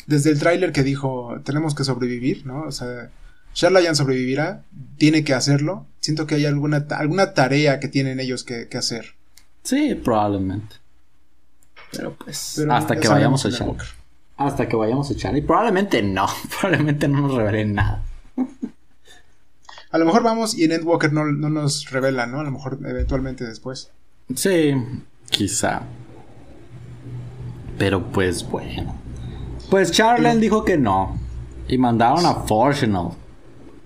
Desde el tráiler que dijo, tenemos que sobrevivir, ¿no? O sea, Charlayan sobrevivirá, tiene que hacerlo. Siento que hay alguna, alguna tarea que tienen ellos que, hacer. Sí, probablemente. Pero pues, hasta que vayamos a echar. Hasta que vayamos a echar. Y probablemente no, probablemente no nos revelen nada. A lo mejor vamos y en Endwalker no, no nos revela, ¿no? A lo mejor eventualmente después. Sí, quizá. Pero pues bueno. Pues Charlen dijo que no. Y mandaron a Fortunal.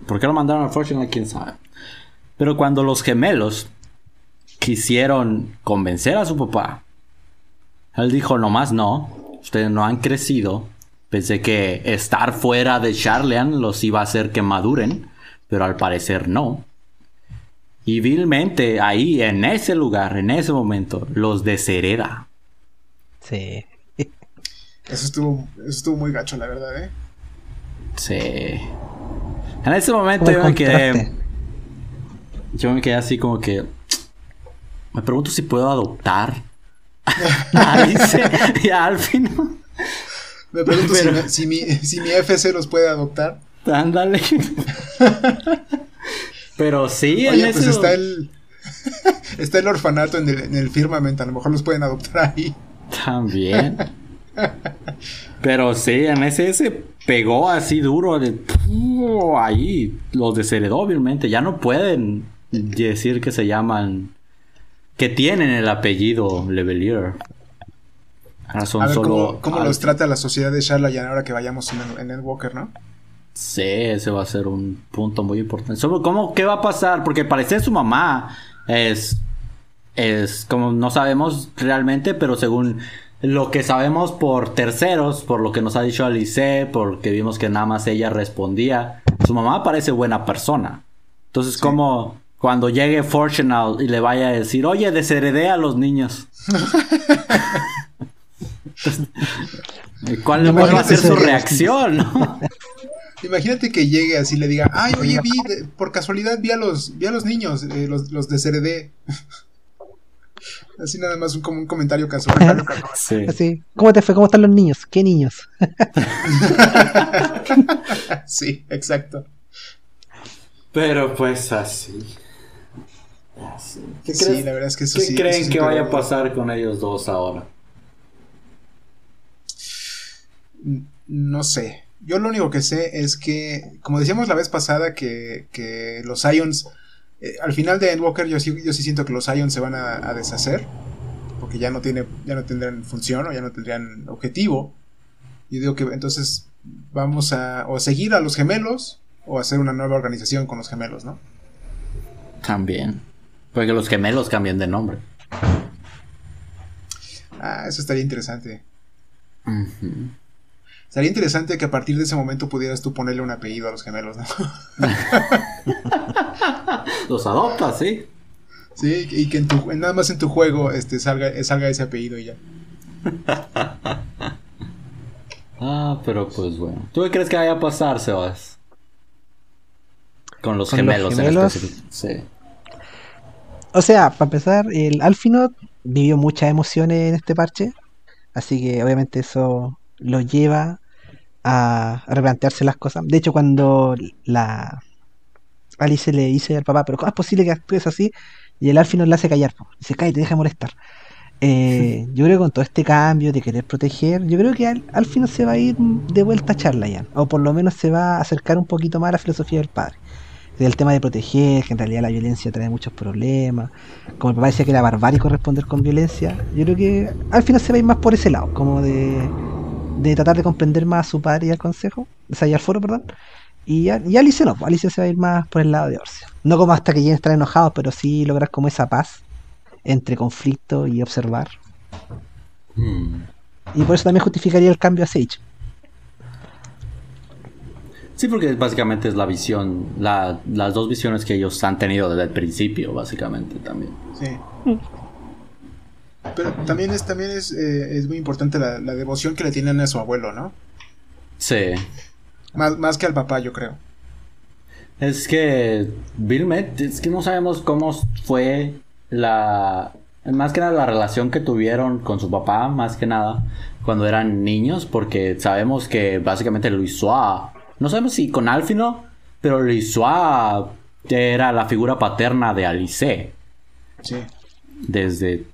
¿Por qué lo mandaron a Fortunal? ¿Quién sabe? Pero cuando los gemelos, quisieron convencer a su papá. Él dijo, nomás no, ustedes no han crecido. Pensé que estar fuera de Charlean los iba a hacer que maduren, pero al parecer no. Y vilmente ahí, en ese lugar, en ese momento, los deshereda. Sí. Eso estuvo, eso estuvo muy gacho, la verdad, ¿eh? Sí. En ese momento yo me quedé. Yo me quedé así como que. Me pregunto si puedo adoptar a Alice y a Alfin. Me pregunto si, mi, si, mi, FC los puede adoptar. Ándale. Pero sí, en pues está el. está el orfanato en el, en el firmamento. A lo mejor los pueden adoptar ahí. También. Pero sí, en ese se pegó así duro de ahí los desheredó obviamente. Ya no pueden decir que se llaman que tienen el apellido Levelier. Ahora son solo ¿Cómo, los trata la sociedad de Charlotte ahora que vayamos en, el Walker, no? Sí, ese va a ser un punto muy importante. Sobre cómo, qué va a pasar, porque parece su mamá es, es como no sabemos realmente, pero según lo que sabemos por terceros, por lo que nos ha dicho Alice, porque vimos que nada más ella respondía, su mamá parece buena persona. Entonces, como cuando llegue Fortunal y le vaya a decir, oye, desheredé a los niños. ¿Cuál, va a ser su reacción? Imagínate que llegue así y le diga, ay, oye, vi, por casualidad vi a los, vi a los niños, eh, los, los desheredé. Así nada más un, como un comentario casual. Sí. Así, ¿cómo te fue? ¿Cómo están los niños? ¿Qué niños? sí, exacto. Pero pues así. ¿Qué sí, la verdad es que eso ¿Qué creen que vaya a pasar con ellos dos ahora? No sé. Yo lo único que sé es que, como decíamos la vez pasada, que, que los Ions eh, al final de Endwalker yo sí, yo sí siento que los Ions se van a, deshacer. Porque ya no, tiene, ya no tendrán función o ya no tendrían objetivo. Y digo que entonces vamos a o seguir a los gemelos o hacer una nueva organización con los gemelos, ¿no? También. Porque los gemelos cambian de nombre. Ah, eso estaría interesante. Sería interesante que a partir de ese momento pudieras tú ponerle un apellido a los gemelos, ¿no? los adoptas, sí. Sí, y que en tu, nada más en tu juego este, salga, salga ese apellido y ya. ah, pero pues bueno. ¿Tú qué crees que vaya a pasar, Sebas? Con los gemelos, En específico. Sí. O sea, para empezar, el Alfinot vivió muchas emociones en este parche. Así que obviamente eso lo lleva a, replantearse las cosas. De hecho, cuando la Alice le dice al papá, pero ¿cómo es posible que actúes así? Y el Alfie no le hace callar. Dice, cállate, deja de molestar. Eh, yo creo que con todo este cambio de querer proteger, yo creo que al, al final se va a ir de vuelta a charla ya, o por lo menos se va a acercar un poquito más a la filosofía del padre. Del tema de proteger, que en realidad la violencia trae muchos problemas. Como el papá decía que era barbárico responder con violencia, yo creo que al final se va a ir más por ese lado, como de de tratar de comprender más a su padre y al consejo, o sea, y al foro, perdón. Y, y Alice no, Alice se va a ir más por el lado de Orcio. No como hasta que lleguen a estar enojados, pero sí lograr como esa paz entre conflicto y observar. Hmm. Y por eso también justificaría el cambio a Sage. Sí, porque básicamente es la visión, la, las dos visiones que ellos han tenido desde el principio, básicamente también. Sí. Pero también es, también es, eh, es muy importante la, devoción que le tienen a su abuelo, ¿no? Sí. Más, más que al papá, yo creo. Es que Bill es que no sabemos cómo fue la... Más que nada la relación que tuvieron con su papá, más que nada, cuando eran niños, porque sabemos que básicamente Luis Suá, no sabemos si con Alfino, pero Luis Suá era la figura paterna de Alice. Sí. Desde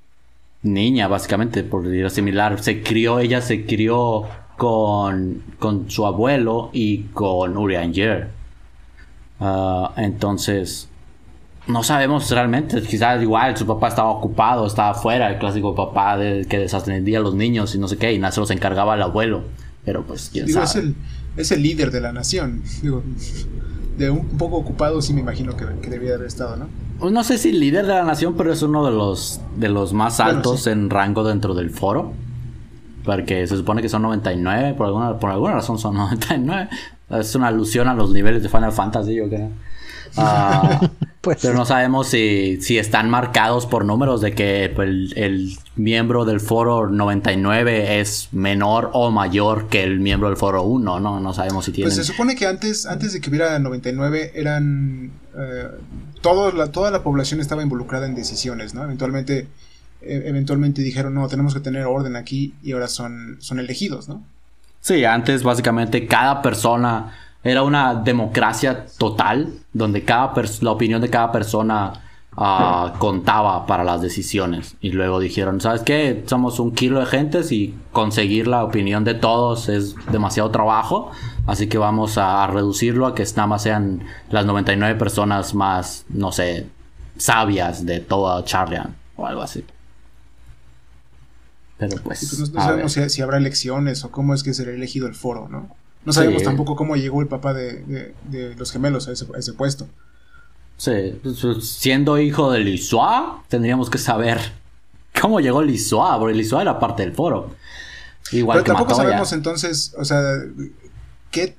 niña, básicamente, por decirlo similar. Se crió, ella se crió con, con su abuelo y con Urianger. Ah, entonces, no sabemos realmente. Quizás igual su papá estaba ocupado, estaba afuera, el clásico papá del que desatendía a los niños y no sé qué, y nada se los encargaba el abuelo. Pero pues, quién sabe. Es el, es el líder de la nación. De un poco ocupado, sí me imagino que, que debía haber estado, ¿no? Pues no sé si líder de la nación, pero es uno de los, de los más altos en rango dentro del foro. Porque se supone que son 99, por alguna, por alguna razón son 99. Es una alusión a los niveles de Final Fantasy, yo creo. Ah, pues pero no sabemos si, si, están marcados por números de que pues, el, miembro del foro 99 es menor o mayor que el miembro del foro 1, ¿no? No sabemos si tiene. Pues se supone que antes, antes de que hubiera 99 eran... Eh, la, toda la población estaba involucrada en decisiones, ¿no? Eventualmente, e, eventualmente dijeron, no, tenemos que tener orden aquí y ahora son, son elegidos, ¿no? Sí, antes básicamente cada persona era una democracia total, donde cada la opinión de cada persona ah, contaba para las decisiones. Y luego dijeron, ¿sabes qué? Somos un kilo de gentes y conseguir la opinión de todos es demasiado trabajo. Así que vamos a, reducirlo a que nada más sean las 99 personas más, no sé, sabias de toda Charlian o algo así. Pero pues. pues no, sabemos si, habrá elecciones o cómo es que será elegido el foro, ¿no? No sabemos tampoco cómo llegó el papá de, los gemelos a ese, puesto. Sí, pues, pues, siendo hijo de Lisua, tendríamos que saber cómo llegó Lisua, porque Lisua era parte del foro. Igual Pero tampoco sabemos entonces, o sea, ¿qué,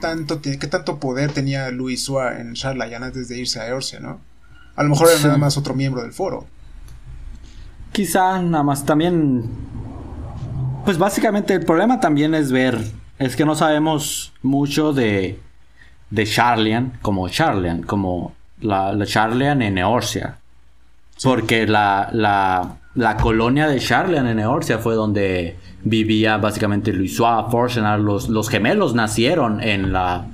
tanto, qué tanto poder tenía Luisua en Charlayan antes de irse a Eorcia, ¿no? A lo mejor era nada más otro miembro del foro. Quizá nada más también. Pues básicamente el problema también es ver es que no sabemos mucho de, de Charlian como Charlian, como la, la Charlian en Eorcia. Porque la, la, la, colonia de Charlian en Eorcia fue donde vivía básicamente Luisua, Forcenar, los, los gemelos nacieron en la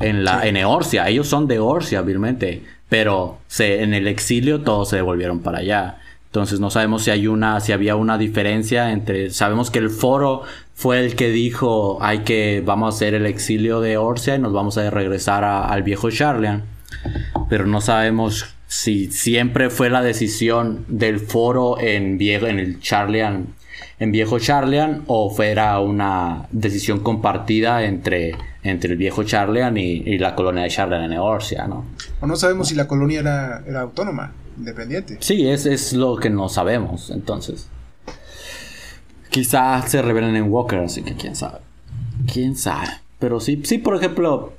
en la en Eorcia, ellos son de Eorcia, vilmente, pero se, en el exilio todos se devolvieron para allá. Entonces no sabemos si hay una, si había una diferencia entre, sabemos que el foro fue el que dijo hay que, vamos a hacer el exilio de Orcia y nos vamos a regresar al viejo Charlian. Pero no sabemos si siempre fue la decisión del foro en viejo, en el Charlian, en viejo Charlian o fuera una decisión compartida entre, entre el viejo Charlian y, la colonia de Charlian en Orcia, ¿no? O no sabemos si la colonia era, era autónoma independiente. Sí, es, es lo que no sabemos, entonces. Quizá se revelen en Walker, así que quién sabe. Quién sabe. Pero sí, sí, por ejemplo,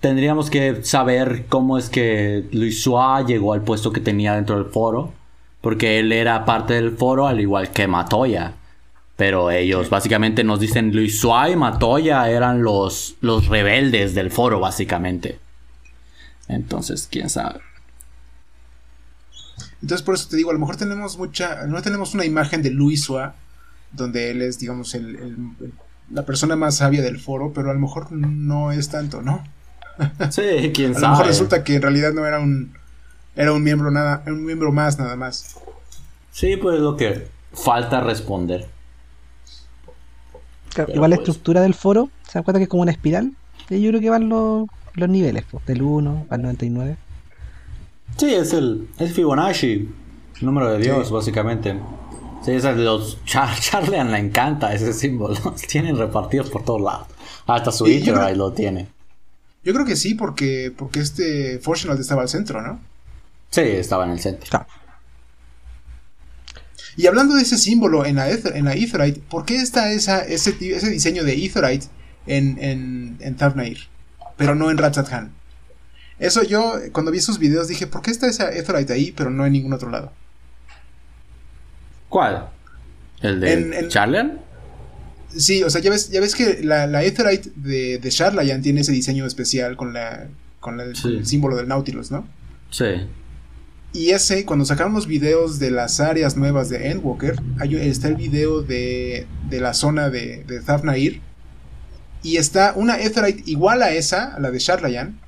tendríamos que saber cómo es que Luis Suá llegó al puesto que tenía dentro del foro. Porque él era parte del foro al igual que Matoya. Pero ellos básicamente nos dicen Luis Suá y Matoya eran los, los rebeldes del foro, básicamente. Entonces, quién sabe. Entonces por eso te digo, a lo mejor tenemos mucha, no tenemos una imagen de Luisua, donde él es, digamos, el, la persona más sabia del foro, pero a lo mejor no es tanto, ¿no? Sí, quién sabe. A lo mejor resulta que en realidad no era un, era un miembro nada, un miembro más nada más. Sí, pues es lo que falta responder. igual la pues estructura del foro, ¿se acuerda que es como una espiral? Y yo creo que van los, los niveles, pues, del 1 al 99. Sí, es el es Fibonacci, número de Dios, básicamente. Sí, es los Char Charlean le encanta ese símbolo. Tienen repartidos por todos lados. Hasta su ahí lo tiene. Yo creo que sí, porque, porque este Fortunate estaba al centro, ¿no? Sí, estaba en el centro. Y hablando de ese símbolo en la, en la Etherite, ¿por qué está esa, ese, ese diseño de Etherite en, en, en pero no en Ratzathan? Eso yo, cuando vi esos videos, dije, ¿por qué está esa Etherite ahí, pero no en ningún otro lado? ¿Cuál? ¿El de Charlian? Sí, o sea, ya ves, ya ves que la, la Etherite de, de Charlayan tiene ese diseño especial con, la, con, el símbolo del Nautilus, ¿no? Sí. Y ese, cuando sacaron los videos de las áreas nuevas de Endwalker, está el video de, de la zona de, de Thafnair. Y está una Etherite igual a esa, a la de Charlayan,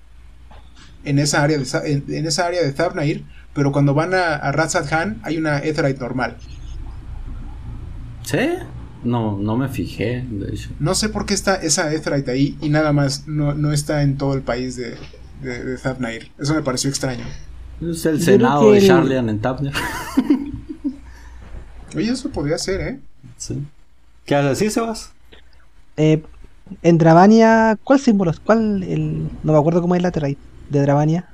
en esa área de, en, esa área de Thavnair, pero cuando van a, a Ratzat hay una Etherite normal. ¿Sí? No, no me fijé, de hecho. No sé por qué está esa Etherite ahí y nada más no, está en todo el país de, de, Eso me pareció extraño. Es el senado de Charlian en Thavnair. Oye, eso podría ser, ¿eh? Sí. ¿Qué vas a decir, Sebas? Eh, en Dravania, ¿cuál símbolo? ¿Cuál el, no me acuerdo cómo es la Terraid de Dravania?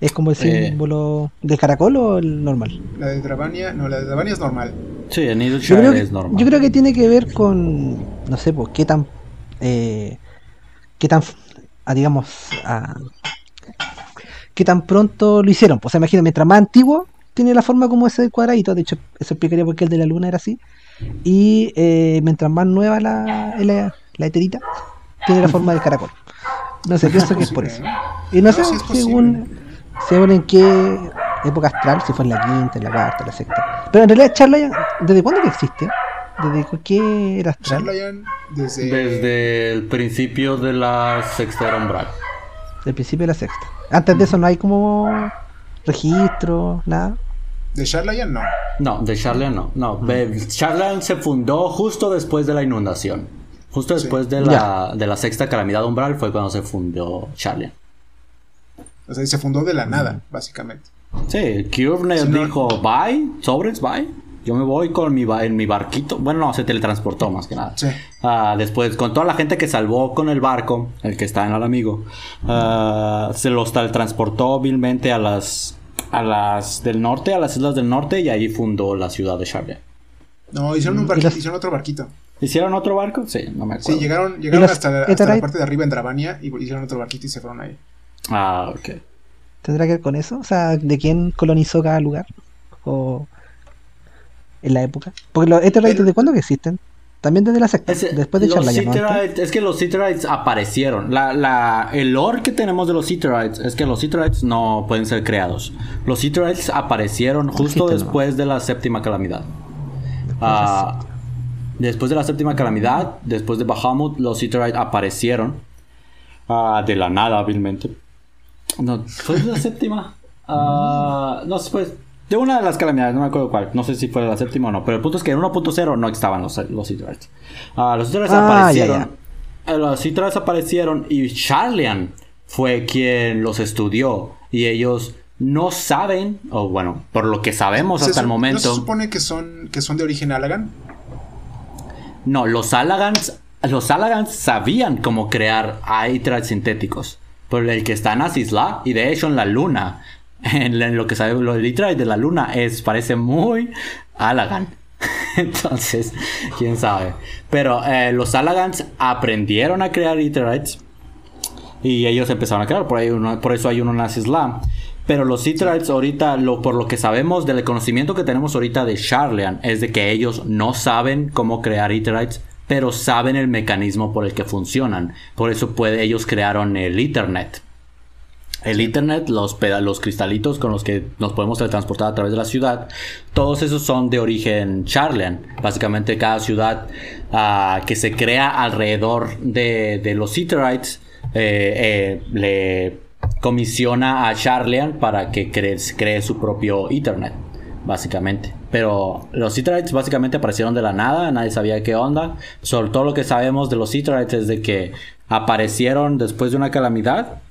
¿Es como el Eh. símbolo del caracol o el normal? La de Dravania, no, la de Dravania es normal. Sí, en Yo creo, que, es normal. yo creo que tiene que ver con, no sé, pues, qué tan, eh, qué tan, ah, digamos, ah, qué tan pronto lo hicieron. Pues, o sea, imagina, mientras más antiguo, tiene la forma como ese cuadradito. De hecho, eso explicaría por qué el de la luna era así. Y eh, mientras más nueva la, la, la eterita, tiene la forma del caracol. No sé, pienso que es por eso. Posible, Y no No, sé, según, según en qué época astral, si fue en la quinta, en la cuarta, en la sexta. Pero en realidad, Charlayan, ¿desde cuándo que existe? ¿Desde qué era astral? Charlayan desde, Desde el principio de la sexta era umbral. Del principio de la sexta. Antes de eso no hay como registro, nada. de Charlayan no. No, de Charlian no. No, Be- Charlian se fundó justo después de la inundación. Justo después de, la, de la sexta calamidad umbral fue cuando se fundó Charlian. O sea, se fundó de la nada, básicamente. Sí, no- dijo, bye, sobres, bye. Yo me voy con mi, ba- en mi barquito. Bueno, no, se teletransportó más que nada. Sí. Ah, después, con toda la gente que salvó con el barco, el que está en el amigo, ah, se los teletransportó vilmente a las, a las del norte, a las islas del norte, y ahí fundó la ciudad de Charlian. No, hicieron un ¿Y barquito, hicieron otro barquito. ¿Hicieron otro barco? Sí, no me acuerdo. Sí, llegaron, llegaron los hasta, la- hasta la parte de arriba en Dravania y hicieron otro barquito y se fueron ahí. Ah, ok. ¿Tendrá que ver con eso? O sea, ¿de quién colonizó cada lugar? ¿O en la época? Porque los Etherite, El- ¿desde cuándo que existen? También desde la secta, Ese- después de los. Sitherites- es que los Sitherites aparecieron. La, la- el lore que tenemos de los Sitherites es que los Sitherites no pueden ser creados. Los Sitherites aparecieron justo Existen, ¿no? después de la séptima calamidad. Ah, después de la séptima calamidad, después de Bahamut, los Sitherites aparecieron ah, de la nada, hábilmente. No, ¿fue de la séptima? Ah, no, pues de una de las calamidades, no me acuerdo cuál. No sé si fue de la séptima o no, pero el punto es que en 1.0 no estaban los, los. Ah, los Sitherites Ah, aparecieron. ya, eh, Los Sitherites aparecieron y Charlian fue quien los estudió y ellos no saben, o bueno, por lo que sabemos Se hasta el momento. ¿No se supone que son, que son de origen Alagan? No, los Alagans, los Alagans sabían cómo crear Aithrites sintéticos. Por el que está en Asisla y de hecho en la luna. En, lo que sabe, lo del de la luna es, parece muy Alagan. Entonces, quién sabe. Pero eh, los Alagans aprendieron a crear Aithrites y ellos empezaron a crear. Por, ahí uno- por eso hay uno en Asisla. Pero los Sithrites ahorita, lo, por lo que sabemos del conocimiento que tenemos ahorita de Charlean, es de que ellos no saben cómo crear Etheриtes, pero saben el mecanismo por el que funcionan. Por eso puede, ellos crearon el Ethernet. El Ethernet, los, los cristalitos con los que nos podemos teletransportar a través de la ciudad, todos esos son de origen Charlean. Básicamente cada ciudad ah, que se crea alrededor de, de los Etherites eh, eh, le comisiona a Charlean para que cree, cree su propio Ethernet, básicamente. Pero los Etherites básicamente aparecieron de la nada, nadie sabía qué onda. Sobre todo lo que sabemos de los Etherites es de que aparecieron después de una calamidad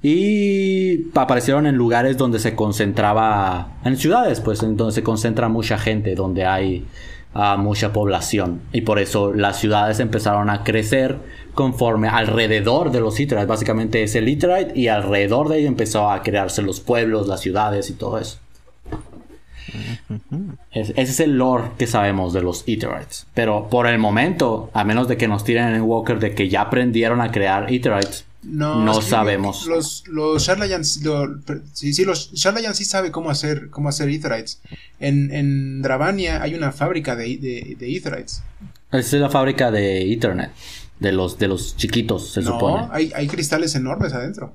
y aparecieron en lugares donde se concentraba, en ciudades, pues, en donde se concentra mucha gente, donde hay ah, mucha población. Y por eso las ciudades empezaron a crecer conforme alrededor de los Itherites. Básicamente es el Ithirite y alrededor de ello empezó a crearse los pueblos, las ciudades y todo eso. Es- ese es el lore que sabemos de los Itherites. Pero por el momento, a menos de que nos tiren en el Walker de que ya aprendieron a crear Itherites, No, No sabemos. Los, los Charlayans, lo- sí, sí, los sí sabe cómo hacer, cómo hacer Etherites. En, en Dravania hay una fábrica de, de, de Etherites. esa es la fábrica de Ethernet. De los, de los chiquitos, se no, supone. hay, hay cristales enormes adentro.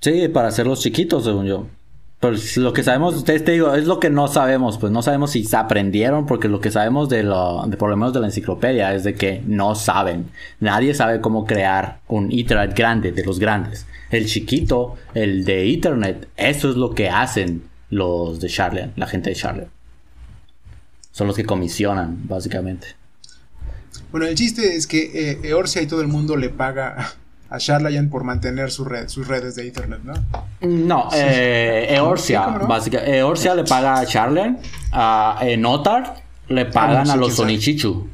Sí, para hacerlos chiquitos, según yo. Lo que sabemos, ustedes te digo, es lo que no sabemos. Pues no sabemos si se aprendieron, porque lo que sabemos de lo, de de la enciclopedia, es de que no saben. Nadie sabe cómo crear un Ethernet grande de los grandes. El chiquito, el de Ethernet, eso es lo que hacen los de Charlotte, la gente de Charlotte. Son los que comisionan, básicamente. Bueno, el chiste es que eh, Eorcia y todo el mundo le paga a Charlayan por mantener su red, sus redes de Ethernet, ¿no? No, eh, Eorcia, Sí, ¿cómo no? básica, Eorcia le paga a Charlen, a Enotar le pagan no sé a los. Sonichichu.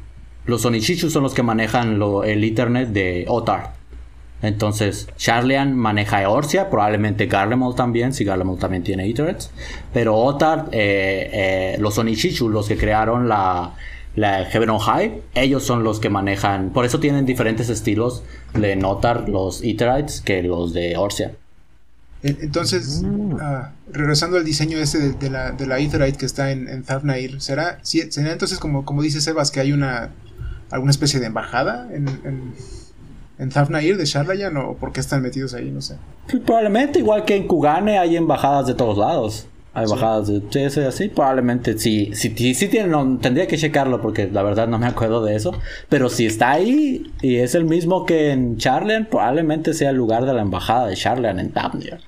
los Onichichu son los que manejan lo, el Ethernet de Otar. Entonces, Charlian maneja Eorcia, probablemente Garlemald también, si Garlemald también tiene Ethernets. Pero Otar, eh, eh, los Onichichu, los que crearon la, la Heaven on High, ellos son los que manejan. Por eso tienen diferentes estilos de Notar los Etheretes que los de Orcia. Entonces, mm. ah, regresando al diseño este de, la, de la Etherite que está en, en Thavnair, ¿será, ¿será entonces como, como dice Sebas que hay una alguna especie de embajada en, en, en Thavnair de Sharlayan o por qué están metidos ahí? No sé. Pues probablemente, igual que en Kugane hay embajadas de todos lados. Hay bajadas de CS así, probablemente sí, sí, sí, tiene, tendría que checarlo porque la verdad no me acuerdo de eso. Pero si está ahí y es el mismo que en Charlian, probablemente sea el lugar de la embajada de Charlian en Tavnir.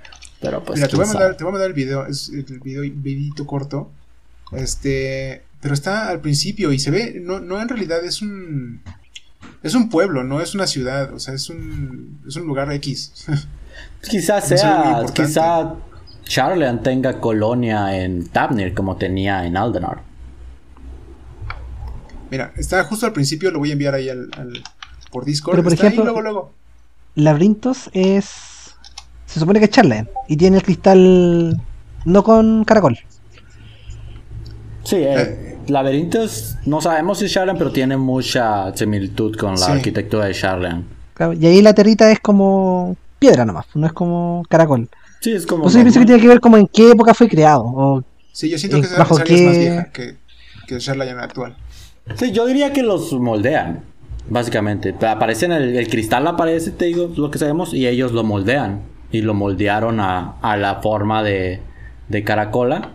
Pero pues. Mira, te voy, a mandar, te voy, a mandar, el video, es el video, videito corto. Este. Pero está al principio y se ve, no, no en realidad es un. Es un pueblo, no es una ciudad, o sea, es un, es un lugar X. Quizás sea, quizá Charlean tenga colonia en Tabnir como tenía en Aldenar. Mira, está justo al principio, lo voy a enviar ahí al, por Discord. Pero por ejemplo, luego, luego. Laberintos es. Se supone que es Charlean y tiene el cristal no con caracol. Sí, eh, eh. Laberintos no sabemos si es Charlean, pero tiene mucha similitud con la arquitectura de Charlean. y ahí la territa es como piedra nomás, no es como caracol. Sí, es como. Pues yo pienso que tiene que ver como en qué época fue creado. O sí, yo siento que esa, bajo qué... es más vieja que, que Sherlock actual. Sí, yo diría que los moldean, básicamente. Aparecen el, el cristal aparece, te digo, lo que sabemos, y ellos lo moldean. Y lo moldearon a, a la forma de, de caracola.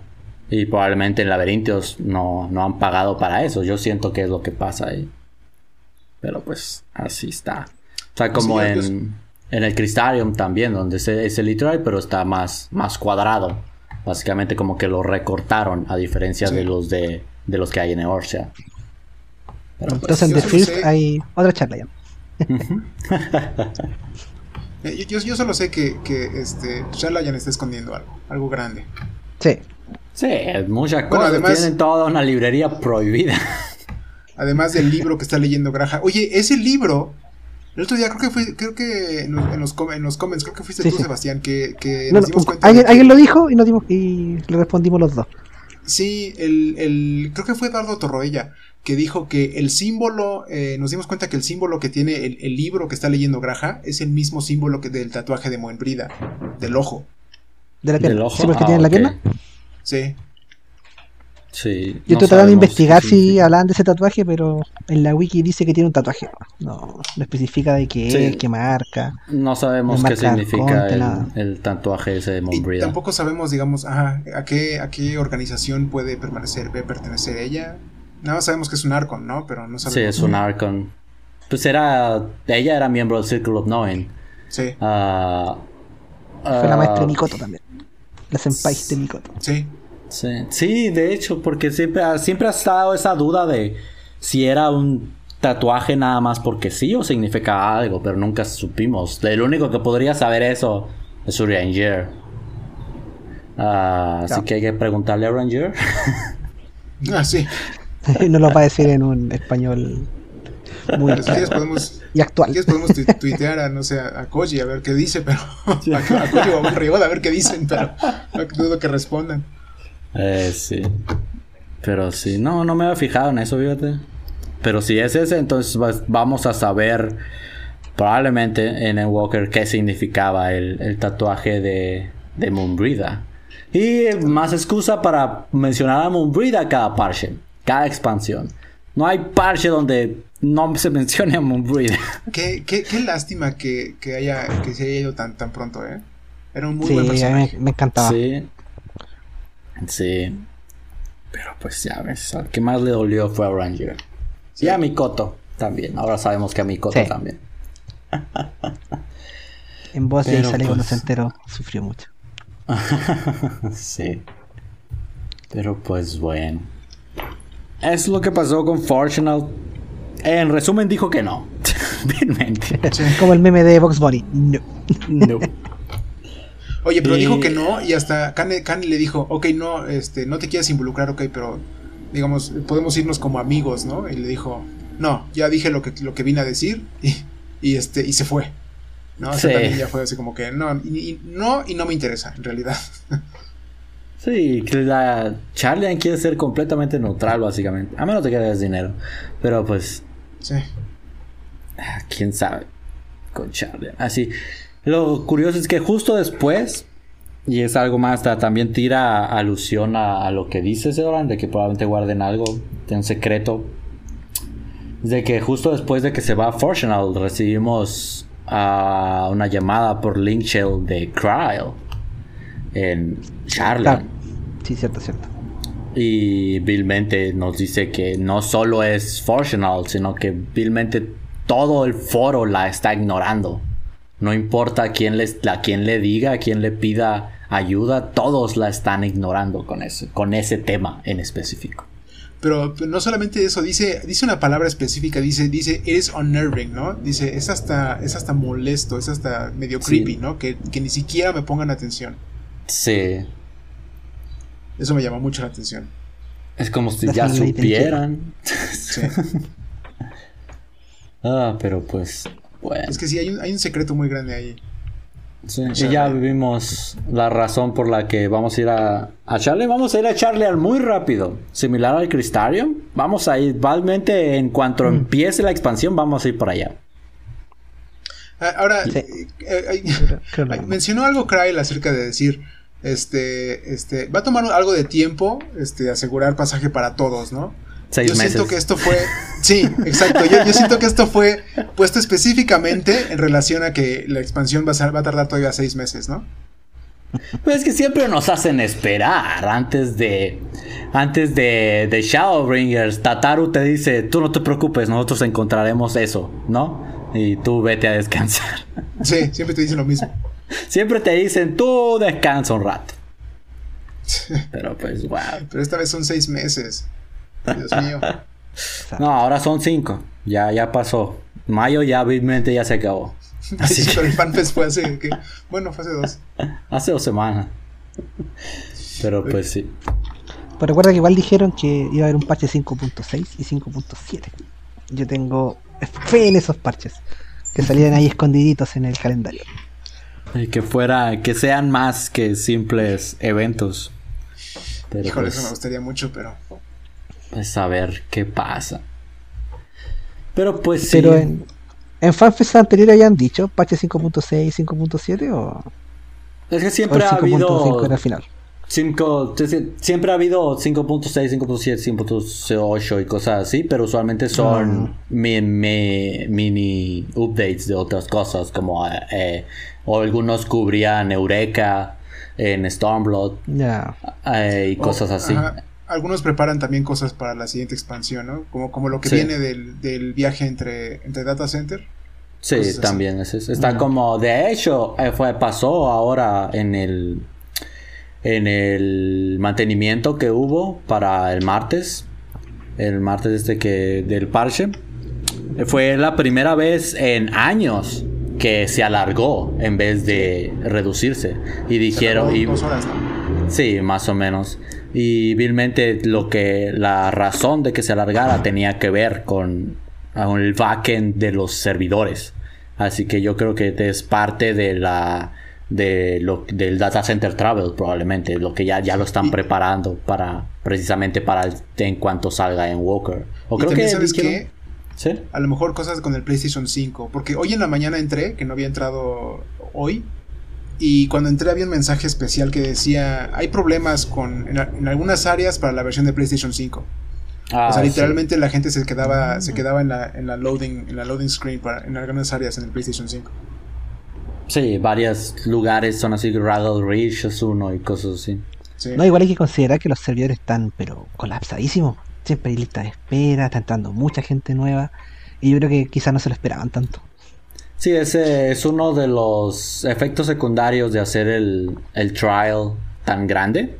Y probablemente en laberintos no, no han pagado para eso. Yo siento que es lo que pasa ahí. Pero pues así está. O sea, como en... En el Crystarium también, donde es, el literal, pero está más, más cuadrado. Básicamente como que lo recortaron, a diferencia de los de, de, los que hay en. Pues, Entonces en The First hay otra charla ya. Eh, yo, yo, solo sé que, que este, Sharlayan está escondiendo algo, algo grande. Sí. Sí, muchas cosas. Además, Tienen toda una librería prohibida. Además del libro que está leyendo Graja. Oye, ese libro el otro día creo que fue, creo que en los, en los, comments, creo que fuiste tú, Sebastián, que, que nos dimos cuenta. ¿alguien, alguien, lo dijo y, nos dimos, y le respondimos los dos. Sí, el, el, creo que fue Eduardo Torroella, que dijo que el símbolo, eh, nos dimos cuenta que el símbolo que tiene el, el, libro que está leyendo Graja es el mismo símbolo que del tatuaje de Moenbrida, del ojo. ¿De la pierna? ¿Sí, que tiene en la ah, pierna? Sí. Sí, Yo estoy tratando de investigar si hablan de ese tatuaje, pero en la wiki dice que tiene un tatuaje. No, no especifica de qué qué marca. No sabemos qué significa el, tatuaje ese de Montbreda. Tampoco sabemos, digamos, a qué, a qué organización puede permanecer, puede pertenecer ella. Nada más sabemos que es un Arcon, ¿no? Pero no sabemos. Sí, es un Arcon. Pues era. Ella era miembro del Circle of Knowing. Sí. Uh, Fue la maestra de Mikoto también. La senpai de Mikoto. Sí. Sí, de hecho, porque siempre, siempre ha estado esa duda de si era un tatuaje nada más porque sí o significa algo, pero nunca supimos. El único que podría saber eso es un Ranger. Ah, así que hay que preguntarle a Ranger. ah, sí. no lo va a decir en un español muy podemos, y actual. podemos tuitear a, no sé, a Koji a ver qué dice, pero a, a Koji o a un a ver qué dicen, pero no dudo que respondan. Eh, sí. Pero sí, no, no me había fijado en eso, fíjate. Pero si es ese, entonces vamos a saber probablemente en el Walker qué significaba el, tatuaje de, de. Y más excusa para mencionar a Moonbreather cada parche, cada expansión. No hay parche donde no se mencione a Moonbreather. Qué, qué, qué lástima que, que, haya, que se haya ido tan, tan pronto, ¿eh? Era un muy buen personaje. Me, me encantaba. Sí. Sí. Pero pues ya ves, al que más le dolió fue a Ranger. Y a Mikoto también. Ahora sabemos que a Mikoto también. en voz de sale cuando se enteró, sufrió mucho. sí. Pero pues bueno. Es lo que pasó con Fortunal. En resumen dijo que no. Como el meme de Box Bunny. No. No. Oye, pero dijo que no y hasta Kane, le dijo, ok, no, este, no te quieras involucrar, ok, pero digamos, podemos irnos como amigos, ¿no? Y le dijo, no, ya dije lo que, lo que vine a decir y, este, y se fue. ¿no? También ya fue así como que no y, no, y no me interesa, en realidad. Sí, que la Charlie quiere ser completamente neutral, básicamente. A menos de que des dinero. Pero pues. Sí. Ah, quién sabe. Con Charlie. Así. Lo curioso es que justo después. Y es algo más, también tira alusión a, lo que dice Seoran, de que probablemente guarden algo, de un secreto. De que justo después de que se va Fortunal, recibimos uh, una llamada por Link Shell de Cryle en Charlotte. Sí, cierto, cierto. Y vilmente nos dice que no solo es Fortunal, sino que vilmente todo el foro la está ignorando. No importa a quién, les, a quién le diga, a quién le pida ayuda, todos la están ignorando con, ese, con ese tema en específico. Pero, no solamente eso, dice, dice una palabra específica, dice, dice, es unnerving, ¿no? Dice, es hasta, es hasta molesto, es hasta medio creepy, ¿no? Que, que, ni siquiera me pongan atención. Sí. Eso me llama mucho la atención. Es como si ya supieran. Sí. ah, pero pues, bueno. Es que sí, hay un, hay un secreto muy grande ahí. Sí, y ya vivimos la razón por la que vamos a ir a, a Charlie. Vamos a ir a Charlie al muy rápido. Similar al Crystarium. Vamos a ir, igualmente, en cuanto mm. empiece la expansión, vamos a ir por allá. Ah, ahora, eh, eh, mencionó algo Kyle acerca de decir, este, este, va a tomar algo de tiempo, este, asegurar pasaje para todos, ¿no? Yo siento que esto fue, sí, exacto, yo, siento que esto fue puesto específicamente en relación a que la expansión va a, va a tardar todavía seis meses, ¿no? Pues es que siempre nos hacen esperar antes de. Antes de, de Shadowbringers. Tataru te dice: Tú no te preocupes, nosotros encontraremos eso, ¿no? Y tú vete a descansar. Sí, siempre te dicen lo mismo. Siempre te dicen, tú descansa un rato. Pero pues, wow. Pero esta vez son seis meses. Dios mío. No, ahora son cinco. Ya, ya pasó. Mayo ya obviamente ya se acabó. Así Pero el FanFest fue hace, bueno, fue hace dos. Hace dos semanas. Pero pues sí. Pero recuerda que igual dijeron que iba a haber un parche 5.6 y 5.7. Yo tengo fe en esos parches. Que salieran ahí escondiditos en el calendario. Y que fuera, que sean más que simples eventos. Pero Híjole, eso pues me gustaría mucho, pero. Pues a ver qué pasa. Pero pues pero en, en FanFest anterior hayan dicho parche 5.6, 5.7 o. Es que siempre ha habido. Era final. siempre ha habido 5.6, 5.7, 5.8 y cosas así, pero usualmente son ah. mini updates de otras cosas como eh, o algunos cubrían Eureka en Stormblood eh, y cosas así. Algunos preparan también cosas para la siguiente expansión, ¿no? Como, como lo que viene del, viaje entre, entre data center. Sí, también es eso. Está como, de hecho, eh, fue, pasó ahora en el en el mantenimiento que hubo para el martes. El martes este que del parche. Fue la primera vez en años que se alargó en vez de reducirse. Y dijeron... Y, Sí, más o menos. Y vilmente lo que la razón de que se alargara tenía que ver con, el backend de los servidores. Así que yo creo que es parte de la de lo, del data center travel probablemente lo que ya, ya lo están preparando para precisamente para en cuanto salga en Walker o creo que sabes que a lo mejor cosas con el PlayStation 5. Porque hoy en la mañana entré, que no había entrado hoy. Y cuando entré había un mensaje especial que decía, hay problemas con, en, algunas áreas para la versión de PlayStation 5. Ah, o sea, literalmente la gente se quedaba, se quedaba en la, en la loading, en la loading screen para, en algunas áreas en el PlayStation 5. Sí, varios lugares son así, Rattle Ridge es uno y cosas así. No, igual hay que considerar que los servidores están, pero colapsadísimos siempre hay lista de espera, está entrando mucha gente nueva y yo creo que quizás no se lo esperaban tanto. Sí, ese es uno de los efectos secundarios de hacer el, trial tan grande.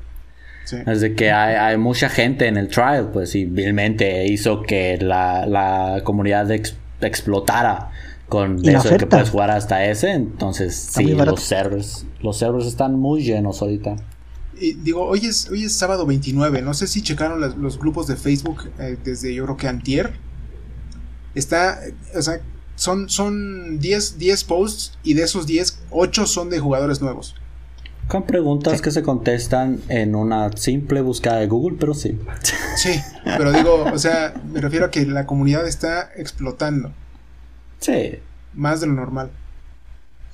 Es de que hay, mucha gente en el trial, pues, y vilmente hizo que la, comunidad explotara con eso de que puedes jugar hasta ese. Entonces, sí, los servers, los servers están muy llenos ahorita digo, hoy es, hoy es sábado 29, no sé si checaron los grupos de Facebook eh, desde yo creo que antier. está, o sea, son, son 10, 10 posts y de esos 10, 8 son de jugadores nuevos. Con preguntas que se contestan en una simple búsqueda de Google, pero sí. Sí, pero digo, o sea, me refiero a que la comunidad está explotando. Sí. Más de lo normal.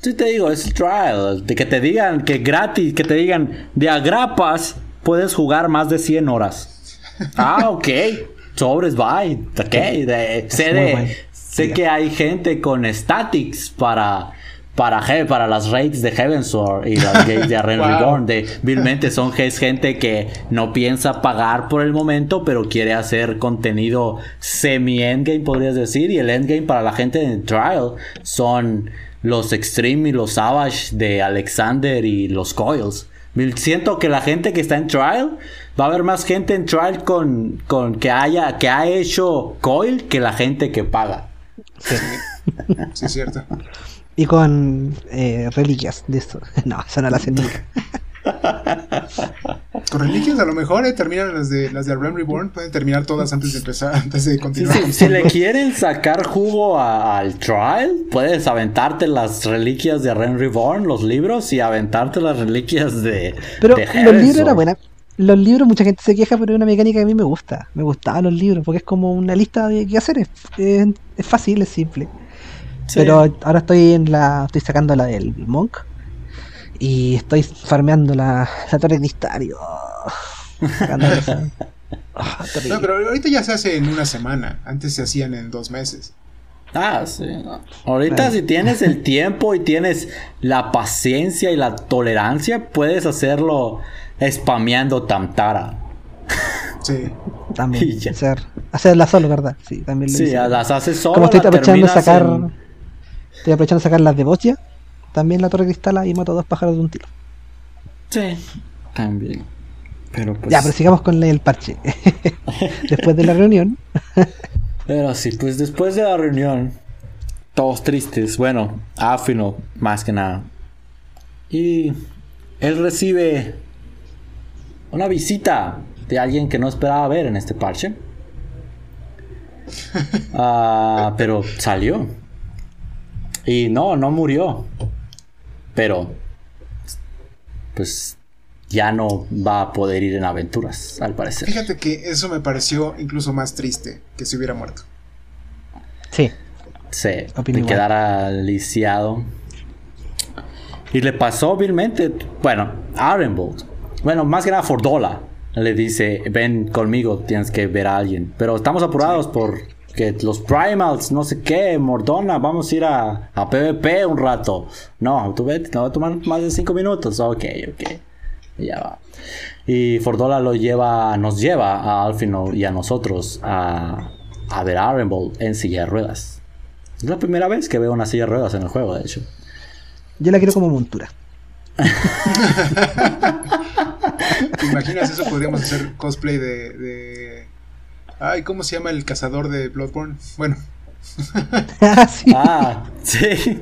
Sí, te digo, es el trial. De que te digan que gratis, que te digan de agrapas puedes jugar más de 100 horas. Ah, ok. Sobres, bye. Ok. De, sé de, sé que hay gente con statics para para, para las raids de Heavensward y las gates de Arren Reborn. De, vilmente son gente que no piensa pagar por el momento, pero quiere hacer contenido semi-endgame, podrías decir. Y el endgame para la gente en Trial son los Extreme y los Savage de Alexander y los Coils. Siento que la gente que está en Trial va a haber más gente en Trial con, con que haya que ha hecho Coil que la gente que paga. Sí, sí es cierto. Y con eh, reliquias de esto. No, eso no la hacen nunca. Con reliquias a lo mejor eh, terminan las de las de Realm Reborn, pueden terminar todas antes de empezar, antes de continuar. si le quieren sacar jugo al trial, puedes aventarte las reliquias de Realm Reborn, los libros, y aventarte las reliquias de. Pero los libros eran buenas. Los libros, mucha gente se queja, pero es una mecánica que a mí me gusta. Me gustaban los libros, porque es como una lista de qué hacer. es fácil, es simple. Pero ahora estoy en la. estoy sacando la del Monk. Y estoy farmeando la, la torre cristal. Ah, no, pero ahorita ya se hace en una semana. Antes se hacían en dos meses. Ah, sí. Ahorita si tienes el tiempo y tienes la paciencia y la tolerancia, puedes hacerlo spameando Tamtara. Sí. También. Hacer, hacerla solo, ¿verdad? Sí, también lo Sí, las haces solo. Como estoy aprovechando sacar. Estoy aprovechando de sacar las de Bocia. También la torre cristal y mato dos pájaros de un tiro. Sí, también. Pero pues... Ya, pero sigamos con el parche. después de la reunión. pero sí, pues después de la reunión, todos tristes. Bueno, Afino, más que nada. Y él recibe una visita de alguien que no esperaba ver en este parche. Ah, pero salió. Y no, no murió. Pero, pues, ya no va a poder ir en aventuras, al parecer. Fíjate que eso me pareció incluso más triste que si hubiera muerto. Sí. Sí, que quedara lisiado. Y le pasó vilmente, bueno, Arenbold. Bueno, más que nada Fordola le dice, ven conmigo, tienes que ver a alguien. Pero estamos apurados por que los primals, no sé qué, Mordona, vamos a ir a, a PvP un rato. No, tú ves, no va a tomar más de 5 minutos. Ok, ok. Y ya va. Y Fordola lo lleva, nos lleva a Alfino y a nosotros a, a ver a Arrenbold en silla de ruedas. Es la primera vez que veo una silla de ruedas en el juego, de hecho. Yo la quiero como montura. ¿Te imaginas eso? Podríamos hacer cosplay de Ay, ¿cómo se llama el cazador de Bloodborne? Bueno. ah, sí. Ah, sí.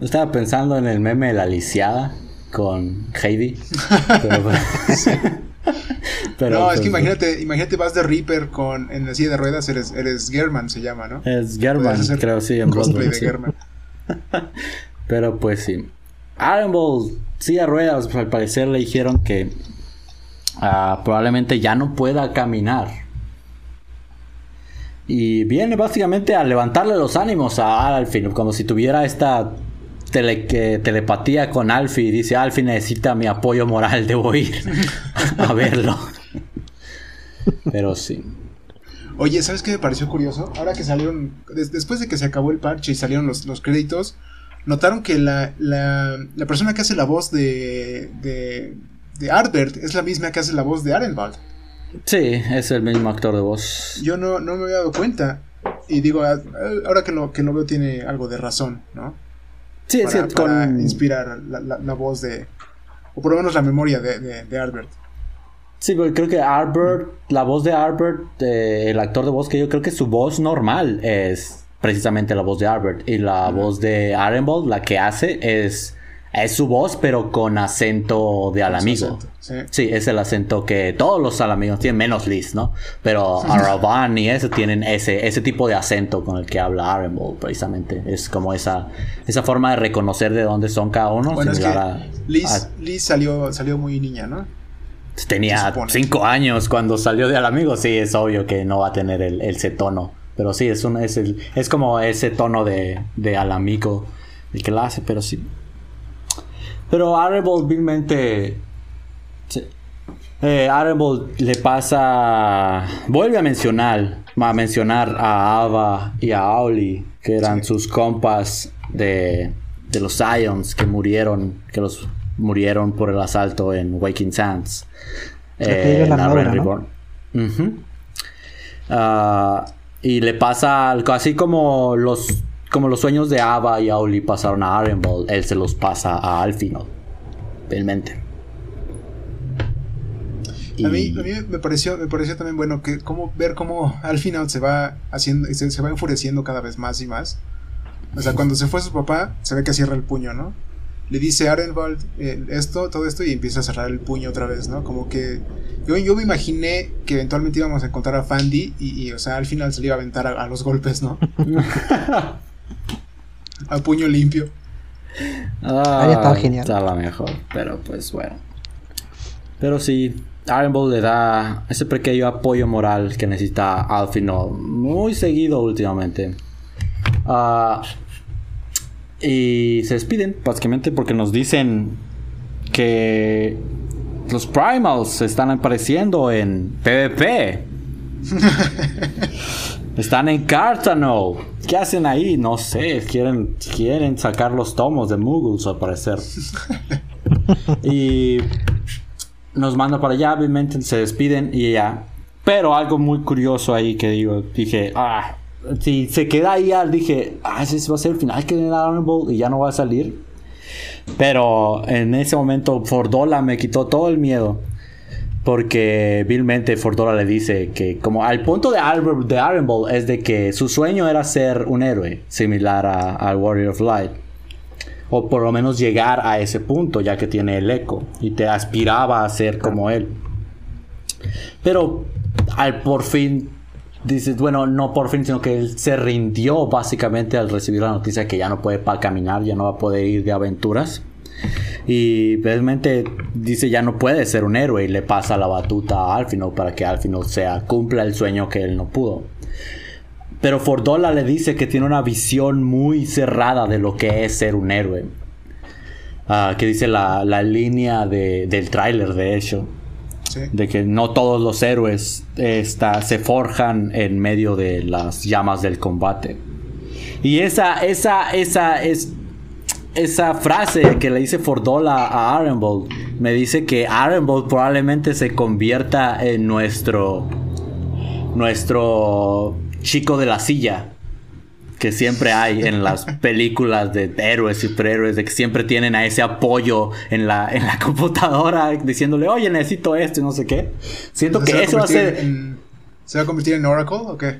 Estaba pensando en el meme de la lisiada con Heidi. Pero, no, es que pues, imagínate, imagínate vas de Reaper con en la silla de ruedas, eres, eres German se llama, ¿no? Es German, creo sí, en Bloodborne. De pero pues sí. Iron silla de ruedas, al parecer le dijeron que ah, probablemente ya no pueda caminar y viene básicamente a levantarle los ánimos a Alfie, como si tuviera esta telepatía con Alfie. Y dice, Alfie necesita mi apoyo moral, debo ir a verlo. Pero sí. Oye, ¿sabes qué me pareció curioso? Ahora que salieron, después de que se acabó el parche y salieron los, créditos, notaron que la, persona que hace la voz de, de, de Arbert es la misma que hace la voz de Arenwald. Sí, es el mismo actor de voz. Yo no, no me había dado cuenta. Y digo, ah, ahora que lo, que lo veo tiene algo de razón, ¿no? Sí, para, sí, para inspirar la, voz de... O por lo menos la memoria de, de, Albert. Sí, pero creo que Albert, la voz de Albert, el actor de voz que yo creo que su voz normal es precisamente la voz de Albert. Y la voz de Arenbold, la que hace, es es su voz, pero con acento de alamigo. sí. es el acento que todos los alamigos tienen, menos Liz, ¿no? Pero Aravan y ese tienen ese, ese tipo de acento con el que habla Arenbold, precisamente. Es como esa, esa forma de reconocer de dónde son cada uno. Bueno, es que Liz, salió, salió muy niña, ¿no? Tenía cinco años cuando salió de Alamigo. Sí, es obvio que no va a tener el, ese tono. Pero sí, es, un, es, el, es como ese tono de, de Alamigo el que la hace, pero sí. Pero Arrebold vilmente. Eh, le pasa. Vuelve a mencionar. A mencionar a Ava y a Auli. Que eran sus compas de, de los Zions que murieron. Que los murieron por el asalto en Waking Sands. Eh, en ah, y le pasa así como los como los sueños de Ava y Auli pasaron a Arenball, él se los pasa a Alfino. Realmente. A, mí, a mí me pareció, me pareció también bueno que como ver cómo Alfino se va haciendo, se, se va enfureciendo cada vez más y más. O sea, cuando se fue su papá, se ve que cierra el puño, ¿no? Le dice a Arenvald eh, esto, todo esto, y empieza a cerrar el puño otra vez, ¿no? Como que yo, yo me imaginé que eventualmente íbamos a encontrar a Fandy y, o sea, al final se le iba a aventar a los golpes, ¿no? a puño limpio. Ah, Ahí estaba genial. Estaba mejor, pero pues bueno. Pero sí, Iron le da ese pequeño apoyo moral que necesita Alfino muy seguido últimamente. Ah, y se despiden, básicamente, porque nos dicen que los Primals están apareciendo en PvP. Están en Cartano. ¿Qué hacen ahí? No sé. Quieren, quieren sacar los tomos de Muggles al parecer. y nos manda para allá. Obviamente se despiden y ya. Pero algo muy curioso ahí que digo, dije, ah, si se queda ahí, dije, ah, ese va a ser el final que Honorable y ya no va a salir. Pero en ese momento Fordola me quitó todo el miedo. Porque vilmente Fordora le dice que como al punto de, Albert, de es de que su sueño era ser un héroe, similar al Warrior of Light. O por lo menos llegar a ese punto, ya que tiene el eco. Y te aspiraba a ser como él. Pero al por fin, dices, bueno, no por fin, sino que él se rindió básicamente al recibir la noticia que ya no puede caminar, ya no va a poder ir de aventuras. Y realmente dice ya no puede ser un héroe y le pasa la batuta a Alfino para que Alfino sea, cumpla el sueño que él no pudo. Pero Fordola le dice que tiene una visión muy cerrada de lo que es ser un héroe. Ah, que dice la, línea del tráiler, de hecho. De que no todos los héroes se forjan en medio de las llamas del combate. Y esa, esa, esa es esa frase que le dice Fordola a Arenbold me dice que Arenbold probablemente se convierta en nuestro nuestro chico de la silla que siempre hay en las películas de héroes y superhéroes, de que siempre tienen a ese apoyo en la, en la computadora diciéndole, oye, necesito esto y no sé qué. Siento que eso va a ser... ¿Se va a convertir en Oracle o qué?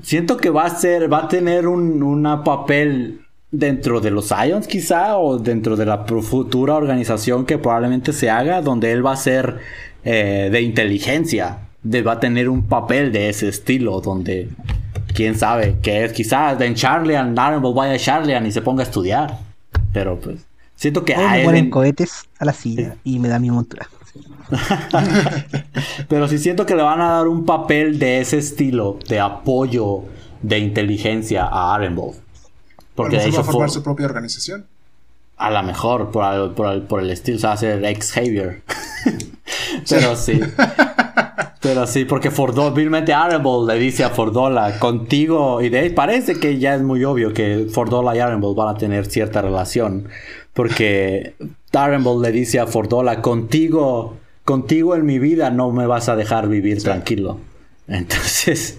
Siento que va a ser, va a tener un una papel dentro de los Ions quizá o dentro de la futura organización que probablemente se haga donde él va a ser eh, de inteligencia de, va a tener un papel de ese estilo donde quién sabe que es quizás en Charlian Narrenbold vaya a Charlian y se ponga a estudiar pero pues siento que a me ponen cohetes a la silla y me da mi montura pero sí siento que le van a dar un papel de ese estilo de apoyo de inteligencia a Arenbold porque de hecho va a formar su propia organización. A lo mejor, por, el, por, por el estilo, se va a hacer ex Xavier. Pero sí. Pero sí, porque Fordola, vilmente Arable le dice a Fordola, contigo, y de ahí parece que ya es muy obvio que Fordola y Arable van a tener cierta relación. Porque Arable le dice a Fordola, contigo, contigo en mi vida no me vas a dejar vivir tranquilo. Entonces,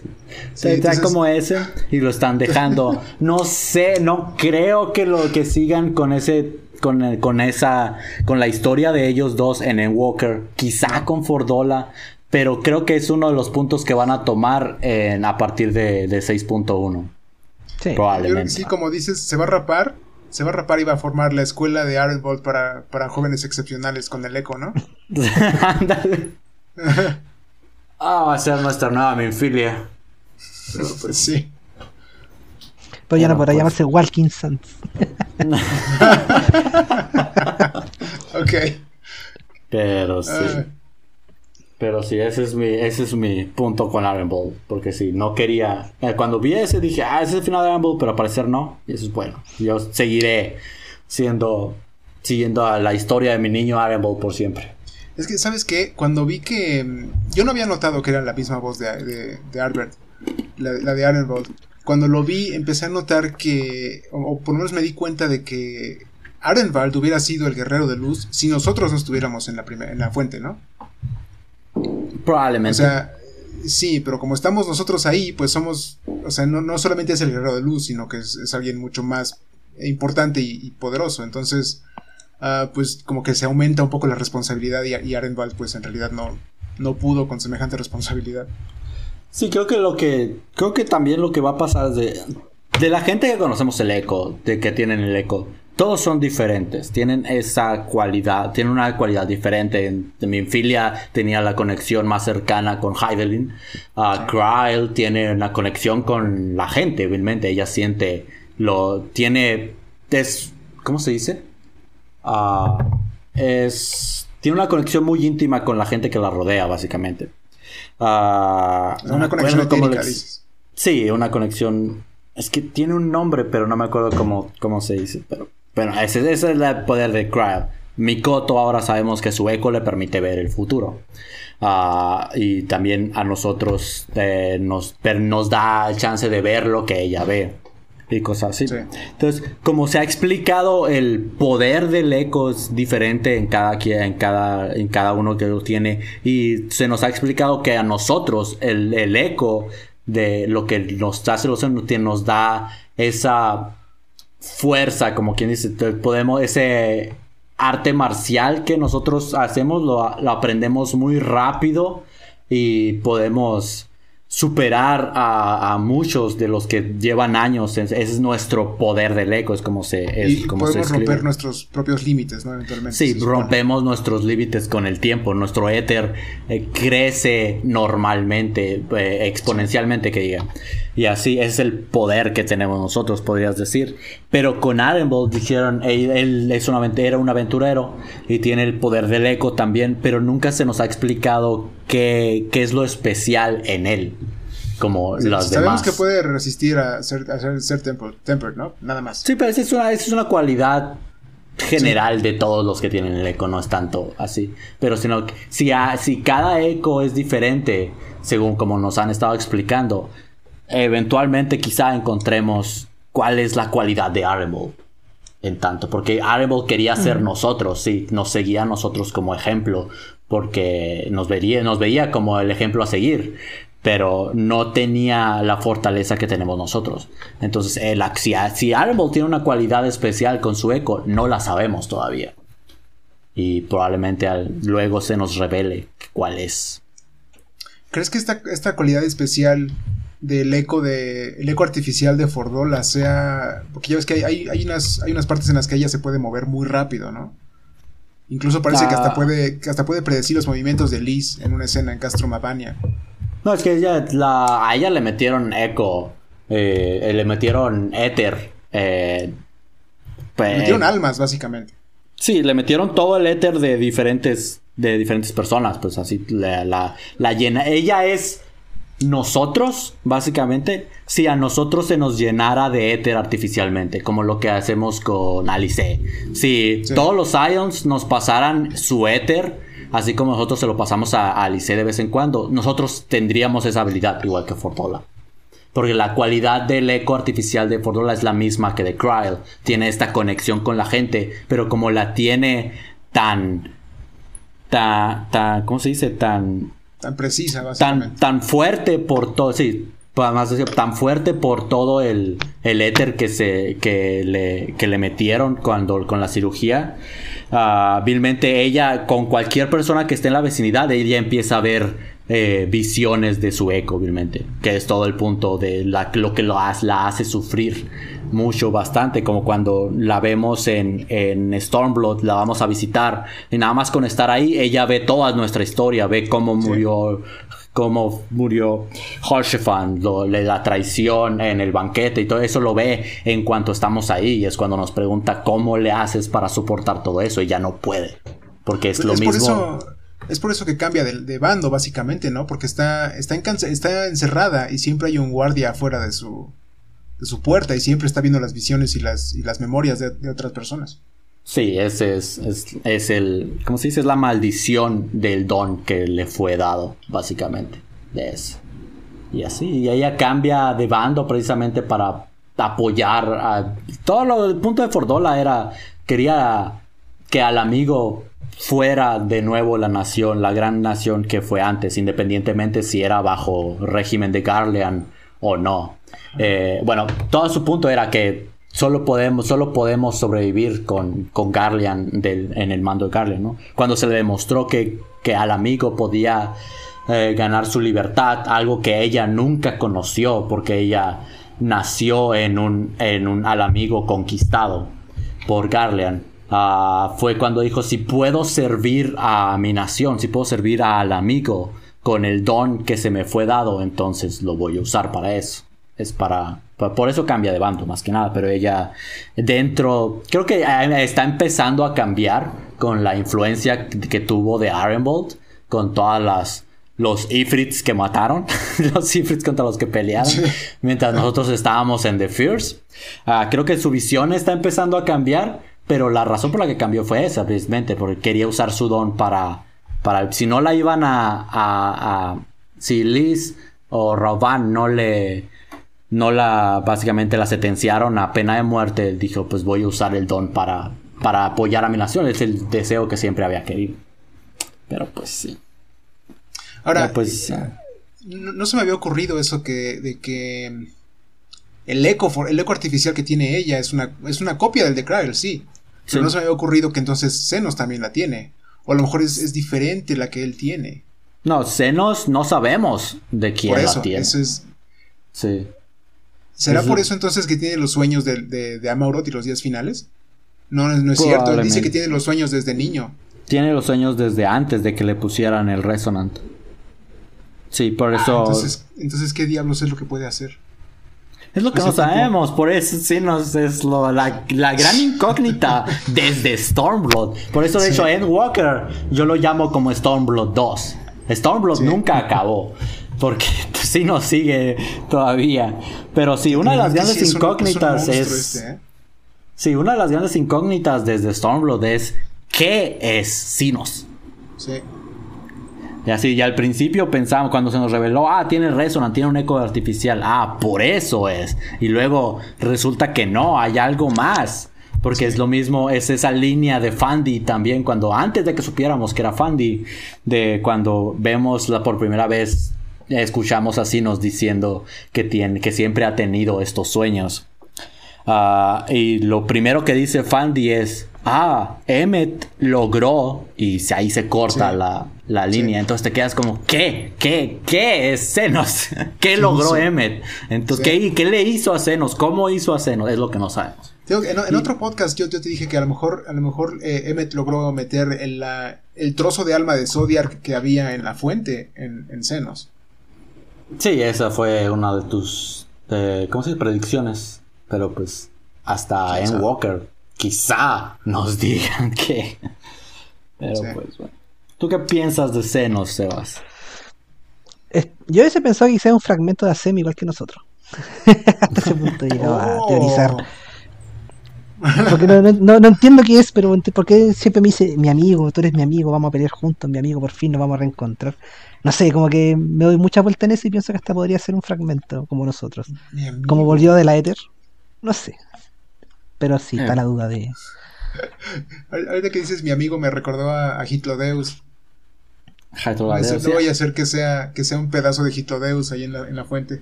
se trae como ese y lo están dejando. No sé, no creo que lo que sigan con ese con, con esa con la historia de ellos dos en el Walker, quizá con Fordola, pero creo que es uno de los puntos que van a tomar en, a partir de, de 6.1. Sí. Probablemente. sí, como dices, se va a rapar se va a rapar y va a formar la escuela de Ironbolt para, para jóvenes excepcionales con el eco, ¿no? Ándale. ah, va a ser nuestra nueva minfilia. pues sí. Pero ya no podrá llamarse Walking Sons. ok. Pero sí. Pero sí, ese es mi, ese es mi punto con Iron. Porque sí, no quería. eh, Cuando vi ese dije, ah, ese es el final de Iron Ball, pero al parecer no. Y eso es bueno. Yo seguiré siendo. Siguiendo a la historia de mi niño Iron por siempre. Es que, ¿sabes qué? Cuando vi que. mm, Yo no había notado que era la misma voz de, de, de Albert, la, la de Ironbolt. Cuando lo vi, empecé a notar que. O, por lo menos me di cuenta de que. Arenvald hubiera sido el guerrero de luz si nosotros no estuviéramos en la, en la fuente, ¿no? O Probablemente. sea, sí, pero como estamos nosotros ahí, pues somos. O sea, no, no solamente es el guerrero de luz, sino que es, es alguien mucho más importante y, y poderoso. Entonces, ah, pues como que se aumenta un poco la responsabilidad y, y pues en realidad no, no pudo con semejante responsabilidad. Sí, creo que lo que. Creo que también lo que va a pasar es de. De la gente que conocemos el eco, de que tienen el eco, todos son diferentes, tienen esa cualidad, tienen una cualidad diferente. En, en mi filia tenía la conexión más cercana con Heidelin. Uh, Kryl tiene una conexión con la gente, obviamente. Ella siente, lo tiene, es, ¿cómo se dice? Ah, es, tiene una conexión muy íntima con la gente que la rodea, básicamente. Ah, Una conexión acuerdo cómo etérica, les- dices. Sí, una conexión. Es que tiene un nombre, pero no me acuerdo cómo, cómo se dice. Pero bueno, ese, ese es el poder de Cryo. Mikoto ahora sabemos que su eco le permite ver el futuro. Ah, y también a nosotros eh, nos, nos da el chance de ver lo que ella ve. Y cosas así. Sí. Entonces, como se ha explicado, el poder del eco es diferente en cada, quien- en cada, en cada uno que lo tiene. Y se nos ha explicado que a nosotros el, el eco de lo que nos hace los nos da esa fuerza, como quien dice, podemos, ese arte marcial que nosotros hacemos, lo, lo aprendemos muy rápido y podemos superar a, a muchos de los que llevan años. Ese es nuestro poder del eco, es como se, es y como podemos romper nuestros propios límites, ¿no? Eventualmente. Sí, rompemos nuestros límites con el tiempo. Nuestro éter eh, crece normalmente, eh, exponencialmente, que diga. Y así es el poder que tenemos nosotros, podrías decir. Pero con Arenbold dijeron, él, él es un avent- era un aventurero y tiene el poder del eco también, pero nunca se nos ha explicado qué, qué es lo especial en él, como Sí, las Sabemos demás. que puede resistir a ser, a ser, ser temper, tempered, ¿no? Nada más. Sí, pero esa es una, esa es una cualidad general de todos los que tienen el eco, no es tanto así. Pero sino que si, a- si cada eco es diferente, según como nos han estado explicando, eventualmente quizá encontremos cuál es la cualidad de Arable. En tanto, porque Arable quería ser nosotros, sí, nos seguía a nosotros como ejemplo, porque nos vería, nos veía como el ejemplo a seguir, pero no tenía la fortaleza que tenemos nosotros. Entonces, el, si, si Arable tiene una cualidad especial con su eco, no la sabemos todavía. Y probablemente al- luego se nos revele cuál es. ¿Crees que esta, esta cualidad especial del eco de el eco artificial de Fordola sea porque ya ves que hay, hay, unas hay unas partes en las que ella se puede mover muy rápido, ¿no? Incluso parece que hasta Ah. puede que hasta puede predecir los movimientos de Liz en una escena en Castro Mavania. No, es que ella, la, a ella le metieron eco, eh, le metieron éter. eh, pues, Metieron almas básicamente. Sí, le metieron todo el éter de diferentes, de diferentes personas, pues así la, la, la llena. Ella es nosotros, básicamente, si a nosotros se nos llenara de éter artificialmente, como lo que hacemos con Alice. Si Sí. todos los Ions nos pasaran su éter, así como nosotros se lo pasamos a, a Alice de vez en cuando, nosotros tendríamos esa habilidad, igual que Fortola. Porque la cualidad del eco artificial de Fordola es la misma que de Kryl. Tiene esta conexión con la gente, pero como la tiene tan. tan. tan ¿Cómo se dice? Tan. Tan precisa, tan, básicamente. tan fuerte por todo. Sí, tan fuerte por todo el, el éter que se que le, que le metieron cuando con la cirugía. Uh, ella, con cualquier persona que esté en la vecinidad, ella empieza a ver eh, visiones de su eco, obviamente, que es todo el punto de la, lo que lo hace, la hace sufrir mucho, bastante, como cuando la vemos en, en Stormblood, la vamos a visitar, y nada más con estar ahí, ella ve toda nuestra historia, ve cómo murió cómo murió Hoshefan, la traición en el banquete y todo eso lo ve en cuanto estamos ahí y es cuando nos pregunta cómo le haces para soportar todo eso y ya no puede, porque es, lo mismo. Es por eso que cambia de, bando, básicamente, ¿no? Porque está, está, está encerrada y siempre hay un guardia afuera de su, de su puerta y siempre está viendo las visiones y las, y las memorias de, otras personas. Sí, ese es, es, el, ¿cómo se dice? Es la maldición del don que le fue dado, básicamente, de eso. Y así, y ella cambia de bando precisamente para apoyar a... Todo lo, el punto de Fordola era, quería que al amigo fuera de nuevo la nación, la gran nación que fue antes, independientemente si era bajo régimen de Garlean o no. Eh, bueno, todo su punto era que solo podemos, solo podemos sobrevivir con, con en el mando de Garlean. Cuando se le demostró que, que al amigo podía eh, ganar su libertad, algo que ella nunca conoció porque ella nació en un, en un al amigo conquistado por Garlean. Ah, fue cuando dijo, si puedo servir a mi nación, si puedo servir al amigo con el don que se me fue dado, entonces lo voy a usar para eso. Es para... Por eso cambia de bando, más que nada, pero ella dentro... Creo que está empezando a cambiar con la influencia que tuvo de Ironbolt, con todas las los Ifrits que mataron, los Ifrits contra los que pelearon, mientras nosotros estábamos en The Fierce. Ah, creo que su visión está empezando a cambiar, pero la razón por la que cambió fue esa, precisamente, porque quería usar su don para. Para si no la iban a. a, si Liz o Roban no le. No la. Básicamente la sentenciaron a pena de muerte. Dijo: Pues voy a usar el don para. Para apoyar a mi nación. Es el deseo que siempre había querido. Pero pues sí. Ahora. pues. Eh, no, se me había ocurrido eso que. de que. El eco, el eco artificial que tiene ella es una, es una copia del de Krull, sí. Pero no se me había ocurrido que entonces Senos también la tiene. O a lo mejor es, diferente la que él tiene. No, Senos no sabemos de quién por eso, la tiene. Eso es... Sí. ¿Será por eso entonces que tiene los sueños de, de, de Amaurot y los días finales? No, no es cierto. Él dice que tiene los sueños desde niño. Tiene los sueños desde antes de que le pusieran el resonant. Sí, por ah, eso. entonces, entonces, ¿qué diablos es lo que puede hacer? Es lo que no sabemos, por eso sí nos es lo, la, gran incógnita desde Stormblood. Por eso, de hecho, Endwalker yo lo llamo como Stormblood 2. Stormblood nunca acabó. Porque sí nos sigue todavía. Pero sí, una de las grandes incógnitas es. Este, ¿eh? Sí, una de las grandes incógnitas desde Stormblood es. ¿Qué es Sinos? Sí. Y así, y al principio pensamos, cuando se nos reveló, ah, tiene resonant, tiene un eco artificial, ah, por eso es. Y luego resulta que no, hay algo más. Porque es lo mismo, es esa línea de Fandy también, cuando antes de que supiéramos que era Fandy, de cuando vemos la por primera vez, escuchamos así nos diciendo que, tiene, que siempre ha tenido estos sueños. Ah, y lo primero que dice Fandy es, ah, Emmet logró, y ahí se corta la, línea, entonces te quedas como, ¿qué? ¿Qué? ¿Qué es Senos? ¿Qué logró Emmet? Entonces, ¿qué, le hizo a Senos? ¿Cómo hizo a Senos? Es lo que no sabemos. en, otro podcast yo, te dije que a lo mejor, a lo mejor eh, Emmet logró meter el, el trozo de alma de Zodiac que había en la fuente en, en Senos. Sí, esa fue una de tus, ¿cómo se dice? Predicciones. Pero pues hasta en Walker quizá nos digan que. Pero pues bueno. ¿Tú qué piensas de Senos, Sebas? yo hubiese pensado que sea un fragmento de Asem igual que nosotros. Hasta ese punto llegaba a oh. teorizar. Porque no, no, entiendo qué es, pero porque siempre me dice mi amigo, tú eres mi amigo, vamos a pelear juntos, mi amigo, por fin nos vamos a reencontrar. No sé, como que me doy mucha vuelta en eso y pienso que hasta podría ser un fragmento como nosotros. Como volvió de la Ether. No sé. Pero sí, está eh. la duda de. Ahorita que dices mi amigo me recordó a, a Hitlodeus. No voy a hacer que sea, que sea un pedazo de Hitlodeus ahí en la, en la fuente.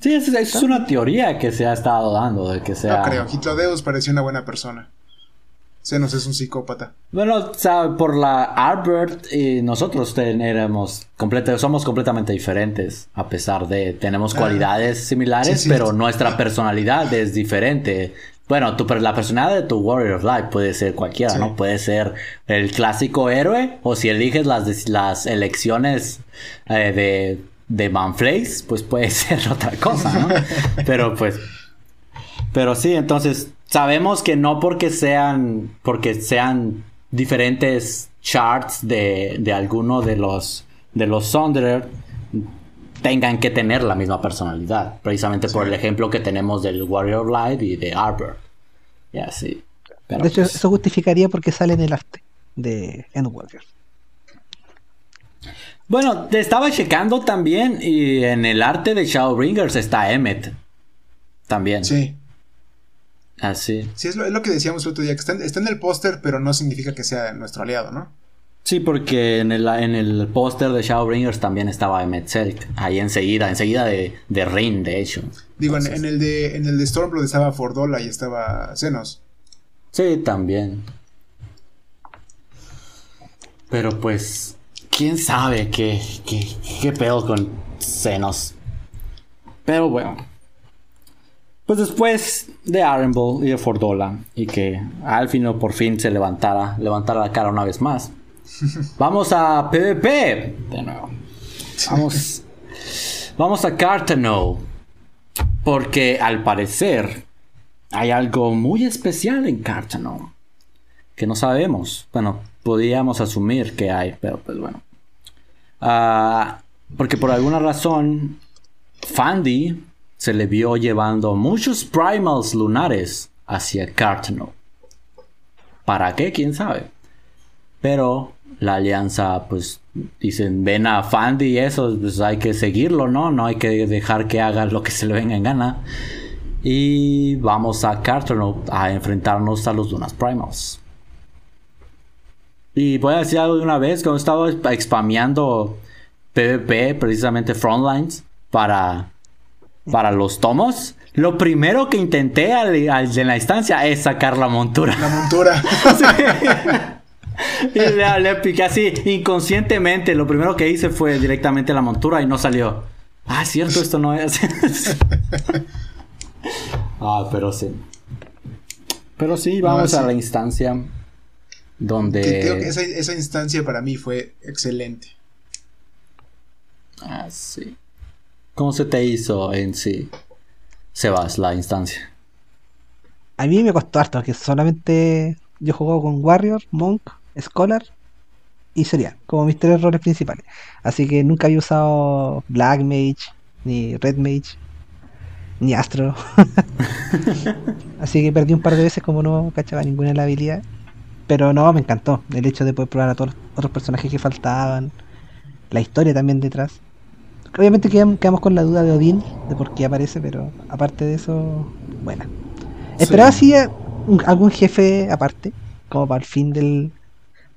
Sí, es, es una teoría que se ha estado dando de que sea. No creo, Hitlodeus parecía una buena persona. Senos es un psicópata. Bueno, o por la Albert y nosotros éramos somos completamente diferentes, a pesar de tenemos ah. cualidades similares, pero nuestra personalidad es diferente. Bueno, tu, la personalidad de tu Warrior of Life puede ser cualquiera, ¿no? Puede ser el clásico héroe, o si eliges las, las elecciones eh, de, de Manflays, pues puede ser otra cosa, ¿no? pero pues. Pero sí, entonces sabemos que no porque sean, porque sean diferentes charts de, de alguno de los, de los Sonderer, tengan que tener la misma personalidad. Precisamente por el ejemplo que tenemos del Warrior Light y de Arbor. Ya, sí. de hecho, pues eso justificaría porque sale en el arte de End Warrior. Bueno, te estaba checando también y en el arte de Shadowbringers está Emmet. También. Sí. Así. Sí, es lo, que decíamos el otro día, que está, en el póster, pero no significa que sea nuestro aliado, ¿no? Sí, porque en el, en el póster de Shadowbringers también estaba Emmet Cedric, ahí enseguida, enseguida de, de Rain, de hecho. Digo, en, el de, en el de Stormblood estaba Fordola y estaba Zenos. Sí, también. Pero pues, quién sabe qué, qué, qué pedo con Zenos. Pero bueno. Pues después de Arrenball y de Fordola y que Alfino por fin se levantara, levantara la cara una vez más. Vamos a PvP de nuevo. Vamos, vamos a Cartano. Porque al parecer hay algo muy especial en Cartano. Que no sabemos. Bueno, podríamos asumir que hay, pero pues bueno. Ah, porque por alguna razón, Fandy se le vio llevando muchos primals lunares hacia Cartano. ¿Para qué? ¿Quién sabe? Pero la alianza, pues, dicen, ven a Fandy y eso, pues hay que seguirlo, ¿no? No hay que dejar que haga lo que se le venga en gana. Y vamos a Cartano a enfrentarnos a los Lunas Primals. Y voy a decir algo de una vez, cuando estaba spameando PvP, precisamente Frontlines, para para los tomos, lo primero que intenté al, en la instancia es sacar la montura. La montura. y le, piqué así inconscientemente. Lo primero que hice fue directamente la montura y no salió. Ah, cierto, esto no es. ah, pero sí. Pero sí, vamos a la instancia donde. esa, esa instancia para mí fue excelente. Ah, sí. ¿Cómo se te hizo en sí, Sebas, la instancia? A mí me costó harto, que solamente yo jugado con Warrior, Monk, Scholar y sería como mis tres roles principales. Así que nunca había usado Black Mage, ni Red Mage, ni Astro. Así que perdí un par de veces como no cachaba ninguna de la habilidad. Pero no, me encantó el hecho de poder probar a todos los otros personajes que faltaban. La historia también detrás. Obviamente quedamos, con la duda de Odín, de por qué aparece, pero aparte de eso, bueno. Esperaba así algún jefe aparte, como para el fin del,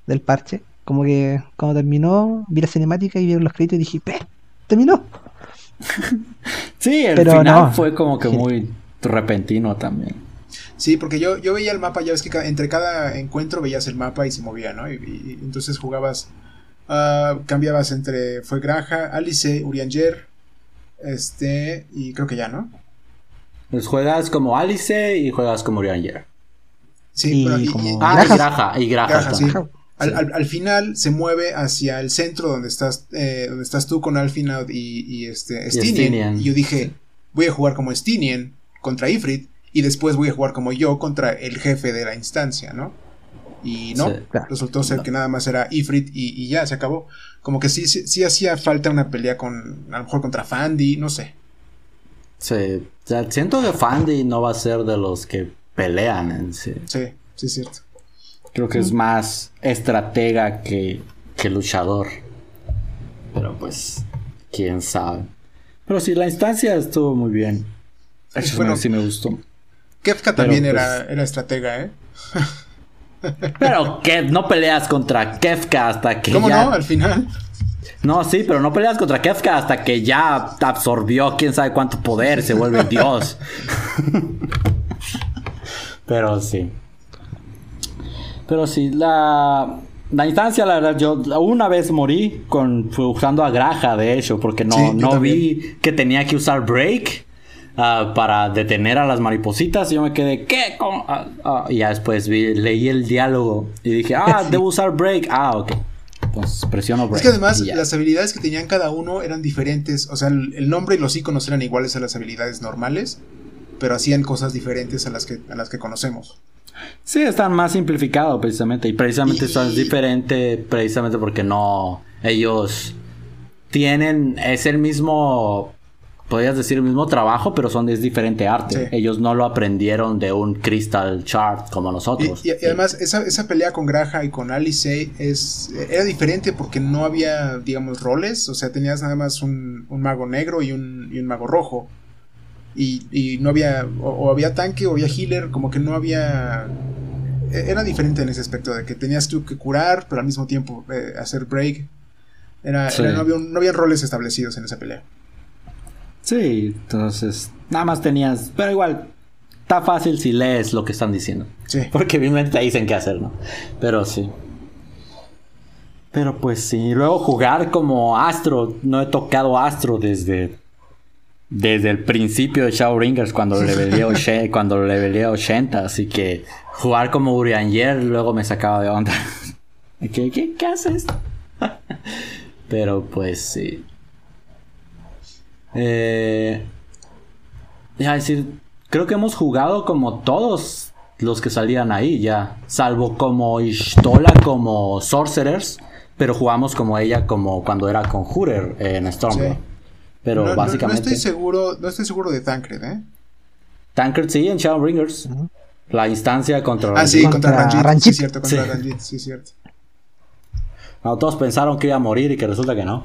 del parche. Como que cuando terminó, vi la cinemática y vieron los créditos y dije, ¡Peh! ¡Terminó! sí, el pero final fue como que muy repentino también. Sí, porque yo, yo veía el mapa, ya ves que entre cada encuentro veías el mapa y se movía, ¿no? y entonces jugabas Ah, cambiabas entre. Fue Graja, Alice, Urianger. Este. Y creo que ya, ¿no? Pues juegas como Alice y juegas como Urianger. Sí, pero y, ah, y Graja. Y Graja, sí. Al, final se mueve hacia el centro donde estás, eh, donde estás tú con Alfinaud y, y este Stinian. Y, yo dije, voy a jugar como Stinian contra Ifrit y después voy a jugar como yo contra el jefe de la instancia, ¿no? Y no, resultó ser que nada más era Ifrit y, ya, se acabó. Como que sí, sí, hacía falta una pelea con, a lo mejor contra Fandy, no sé. Sí, siento que Fandy no va a ser de los que pelean en sí. Sí, sí es cierto. Creo que es más estratega que, que luchador. Pero pues, quién sabe. Pero sí, la instancia estuvo muy bien. Eso bueno, sí me gustó. Kefka también pues, era, era estratega, ¿eh? Pero que no peleas contra Kefka hasta que. ¿Cómo no? Al final. No, sí, pero no peleas contra Kefka hasta que ya absorbió quién sabe cuánto poder, se vuelve Dios. pero sí. Pero sí, la, la instancia, la verdad, yo una vez morí con, usando a Graja, de hecho, porque no, no vi que tenía que usar break ah, para detener a las maripositas. Y yo me quedé, ¿qué? Ah, ah, y ya después vi, leí el diálogo y dije, ah, debo usar break. Ah, ok. Pues presiono break. Es que además las habilidades que tenían cada uno eran diferentes. O sea, el, nombre y los iconos eran iguales a las habilidades normales, pero hacían cosas diferentes a las que, a las que conocemos. Sí, están más simplificados precisamente. Y precisamente esto es diferente precisamente porque no... Ellos tienen... Es el mismo... Podrías decir el mismo trabajo, pero son es diferente arte. Ellos no lo aprendieron de un Crystal Chart como nosotros. Y, además, esa, esa, pelea con Graja y con Alice es, era diferente porque no había, digamos, roles. O sea, tenías nada más un, un mago negro y un, y un mago rojo y, no había, o, había tanque o había healer, como que no había... E, era diferente en ese aspecto, de que tenías tú que curar, pero al mismo tiempo eh, hacer break. Era, no, había, no había roles establecidos en esa pelea. Sí, entonces, nada más tenías, pero igual, está fácil si lees lo que están diciendo. Sí. Porque obviamente te dicen qué hacer, ¿no? Pero sí. Pero pues sí, luego jugar como Astro, no he tocado Astro desde desde el principio de Shadow Ringers cuando le levelé 80, cuando levelé 80, así que jugar como Urianger luego me sacaba de onda. ¿Qué, qué, qué haces? Pero pues sí. Eh, ya decir, creo que hemos jugado como todos los que salían ahí ya, salvo como Ishtola como Sorcerers, pero jugamos como ella como cuando era Conjurer en Storm. Pero básicamente. No, estoy seguro, no estoy seguro de Tancred, ¿eh? Tancred sí, en Shadowbringers. La instancia contra Ah, sí, contra, Ranjit. Sí, cierto, contra sí. Ranjit, sí, cierto. No, todos pensaron que iba a morir y que resulta que no.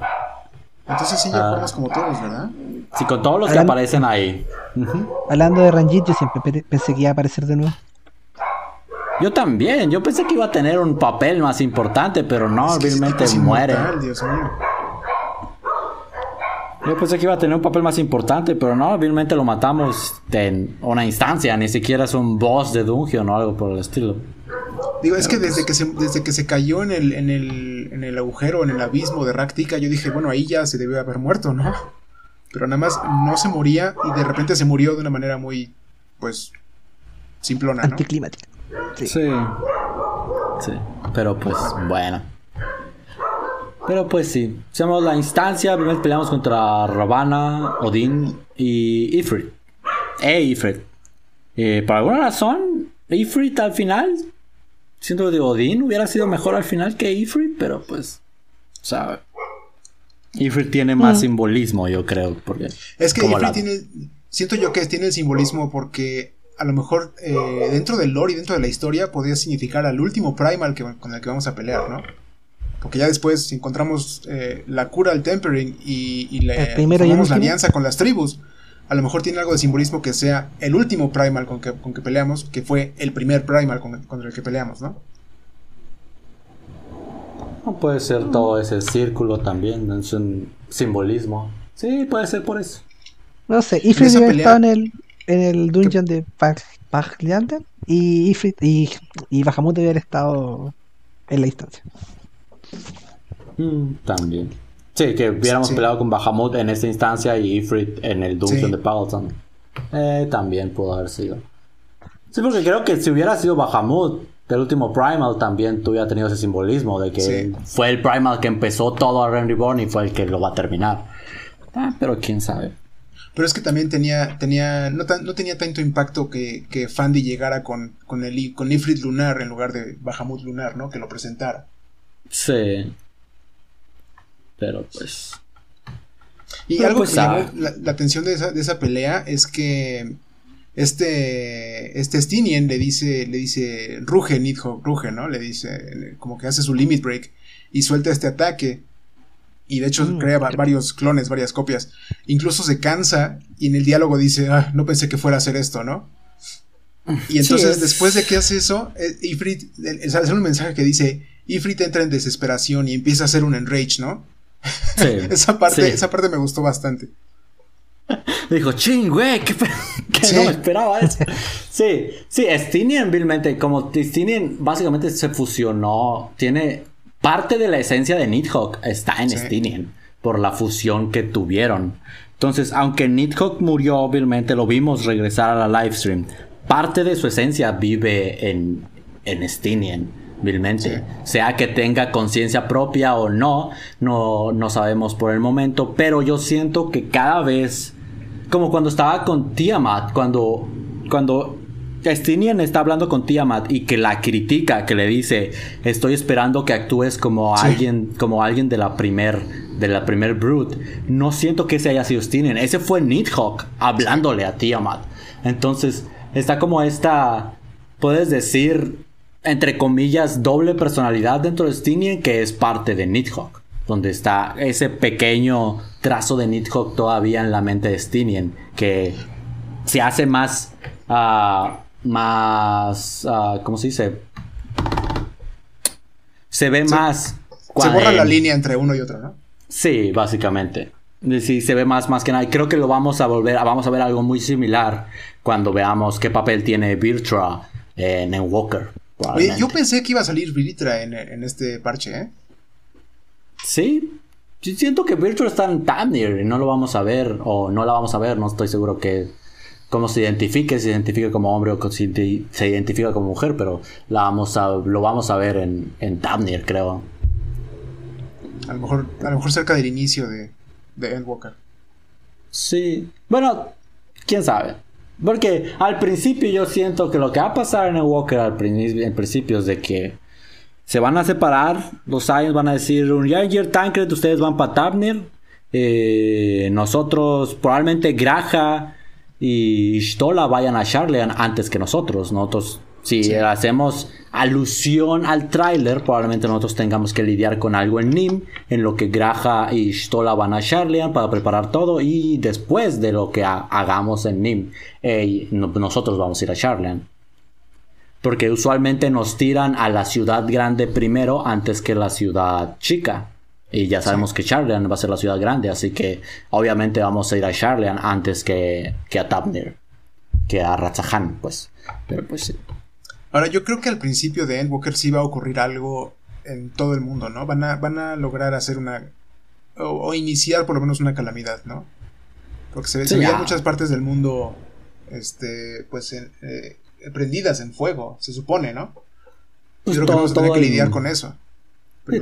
Entonces sí, ya jugamos como todos, ¿verdad? Sí, con todos los que aparecen ahí. Hablando de Ranjit, yo siempre pensé que iba a aparecer de nuevo. Yo también, yo pensé que iba a tener un papel más importante, pero no, realmente muere. Dios mío. Yo pensé que iba a tener un papel más importante, pero no, obviamente lo matamos en una instancia, ni siquiera es un boss de dungeon o algo por el estilo. Digo, es que desde que se, desde que se cayó en el, en el, en el agujero, en el abismo de Raktika, yo dije, bueno, ahí ya se debe haber muerto, ¿no? Pero nada más no se moría y de repente se murió de una manera muy, pues, simplona, ¿no? Anticlimática. Sí. sí. Sí. Pero pues, bueno. Pero pues sí, hacemos la instancia, primero peleamos contra Ravana, Odín y Ifrit. Eh, Ifrit. Eh, por alguna razón, Ifrit al final, siento que Odín hubiera sido mejor al final que Ifrit, pero pues, o sea, Ifrit tiene más mm. simbolismo, yo creo. Porque es que Ifrit tiene, siento yo que tiene el simbolismo porque a lo mejor eh, dentro del lore y dentro de la historia podría significar al último primal que, con el que vamos a pelear, ¿no? Porque ya después, si encontramos eh, la cura al tempering y, y le formamos la alianza con las tribus, a lo mejor tiene algo de simbolismo que sea el último primal con que, con que peleamos, que fue el primer primal con, contra el que peleamos, ¿no? puede ser todo ese círculo también, es un simbolismo. Sí, puede ser por eso. No sé, Ifrit había estado en el, en el dungeon de Pagliander y Ifrit y, y Bahamut haber estado en la instancia. Mm, también. Sí, que hubiéramos peleado con Bahamut en esta instancia y Ifrit en el Dungeon de Paladin. Eh, también pudo haber sido. Sí, porque creo que si hubiera sido Bahamut, el último Primal también tuviera tenido ese simbolismo de que fue el Primal que empezó todo a Ren Reborn y fue el que lo va a terminar. Ah, pero quién sabe. Pero es que también tenía, tenía, no, no tenía tanto impacto que, que Fandy llegara con, con, el, con Ifrit Lunar en lugar de Bahamut Lunar, ¿no? Que lo presentara. Sí. Pero pues. Y algo pues, que llamó la, atención de esa, de esa, pelea es que este, este Stinien le dice, le dice, ruge, Nidhogg, ruge, ¿no? Le dice, como que hace su limit break y suelta este ataque. Y de hecho mm, crea varios clones, varias copias. Incluso se cansa y en el diálogo dice, ah, no pensé que fuera a hacer esto, ¿no? Y entonces, después de que hace eso, eh, Ifrit, sale un mensaje que dice, Ifrit entra en desesperación y empieza a hacer un enrage, ¿no? Sí, esa, parte, esa parte me gustó bastante. Dijo, ching, güey, que, no esperaba eso. sí, sí, Stinian, vilmente, como Stinian básicamente se fusionó, tiene parte de la esencia de Nidhogg está en Stinian por la fusión que tuvieron. Entonces, aunque Nidhogg murió, obviamente lo vimos regresar a la livestream, parte de su esencia vive en, en Stinian, vilmente. Sea que tenga conciencia propia o no, no, no sabemos por el momento, pero yo siento que cada vez, como cuando estaba con Tiamat, cuando, cuando Stinian está hablando con Tiamat y que la critica, que le dice, estoy esperando que actúes como alguien, como alguien de la primer de la primer Brute, no siento que ese haya sido Stinian. Ese fue Nidhogg hablándole a Tiamat. Entonces, está como esta, puedes decir, entre comillas, doble personalidad dentro de Stinian que es parte de Nidhogg. Donde está ese pequeño trazo de Nidhogg todavía en la mente de Stinian. Que se hace más. Uh, más. Uh, ¿Cómo se dice? Se ve más. Se borra la línea entre uno y otro, ¿no? Sí, básicamente. Sí, se ve más, más que nada. Y creo que lo vamos a volver, vamos a ver algo muy similar cuando veamos qué papel tiene Virtua en, Walker. Yo pensé que iba a salir Virtua en, este parche, ¿eh? Sí, siento que Virtua está en Tamnir y no lo vamos a ver, o no la vamos a ver, no estoy seguro que cómo se identifique, se identifica como hombre o si se identifica como mujer, pero la vamos a, lo vamos a ver en, en Tamnir, creo. A lo mejor, a lo mejor cerca del inicio de, de Endwalker. Sí. Bueno, quién sabe. Porque al principio yo siento que lo que va a pasar en Endwalker al principio, es de que se van a separar. Los Saiyans van a decir: Un Yanger Tancred, ustedes van para Tabnir. Eh, nosotros, probablemente Graja y Stola vayan a Charlean antes que nosotros. Nosotros si hacemos alusión al tráiler, probablemente nosotros tengamos que lidiar con algo en Nim, en lo que Graja y Stola van a Charlean para preparar todo y después de lo que hagamos en Nim, nosotros vamos a ir a Charlean. Porque usualmente nos tiran a la ciudad grande primero antes que la ciudad chica. Y ya sabemos que Charlean va a ser la ciudad grande, así que obviamente vamos a ir a Charlean antes que, que a Tabnir, que a Ratzahan, pues. Pero pues sí. Ahora, yo creo que al principio de Endwalker sí va a ocurrir algo en todo el mundo, ¿no? Van a, van a lograr hacer una. O, iniciar por lo menos una calamidad, ¿no? Porque se, se veían muchas partes del mundo. Este. Pues. Eh, prendidas en fuego, se supone, ¿no? Pues yo creo que vamos a tener que lidiar con eso.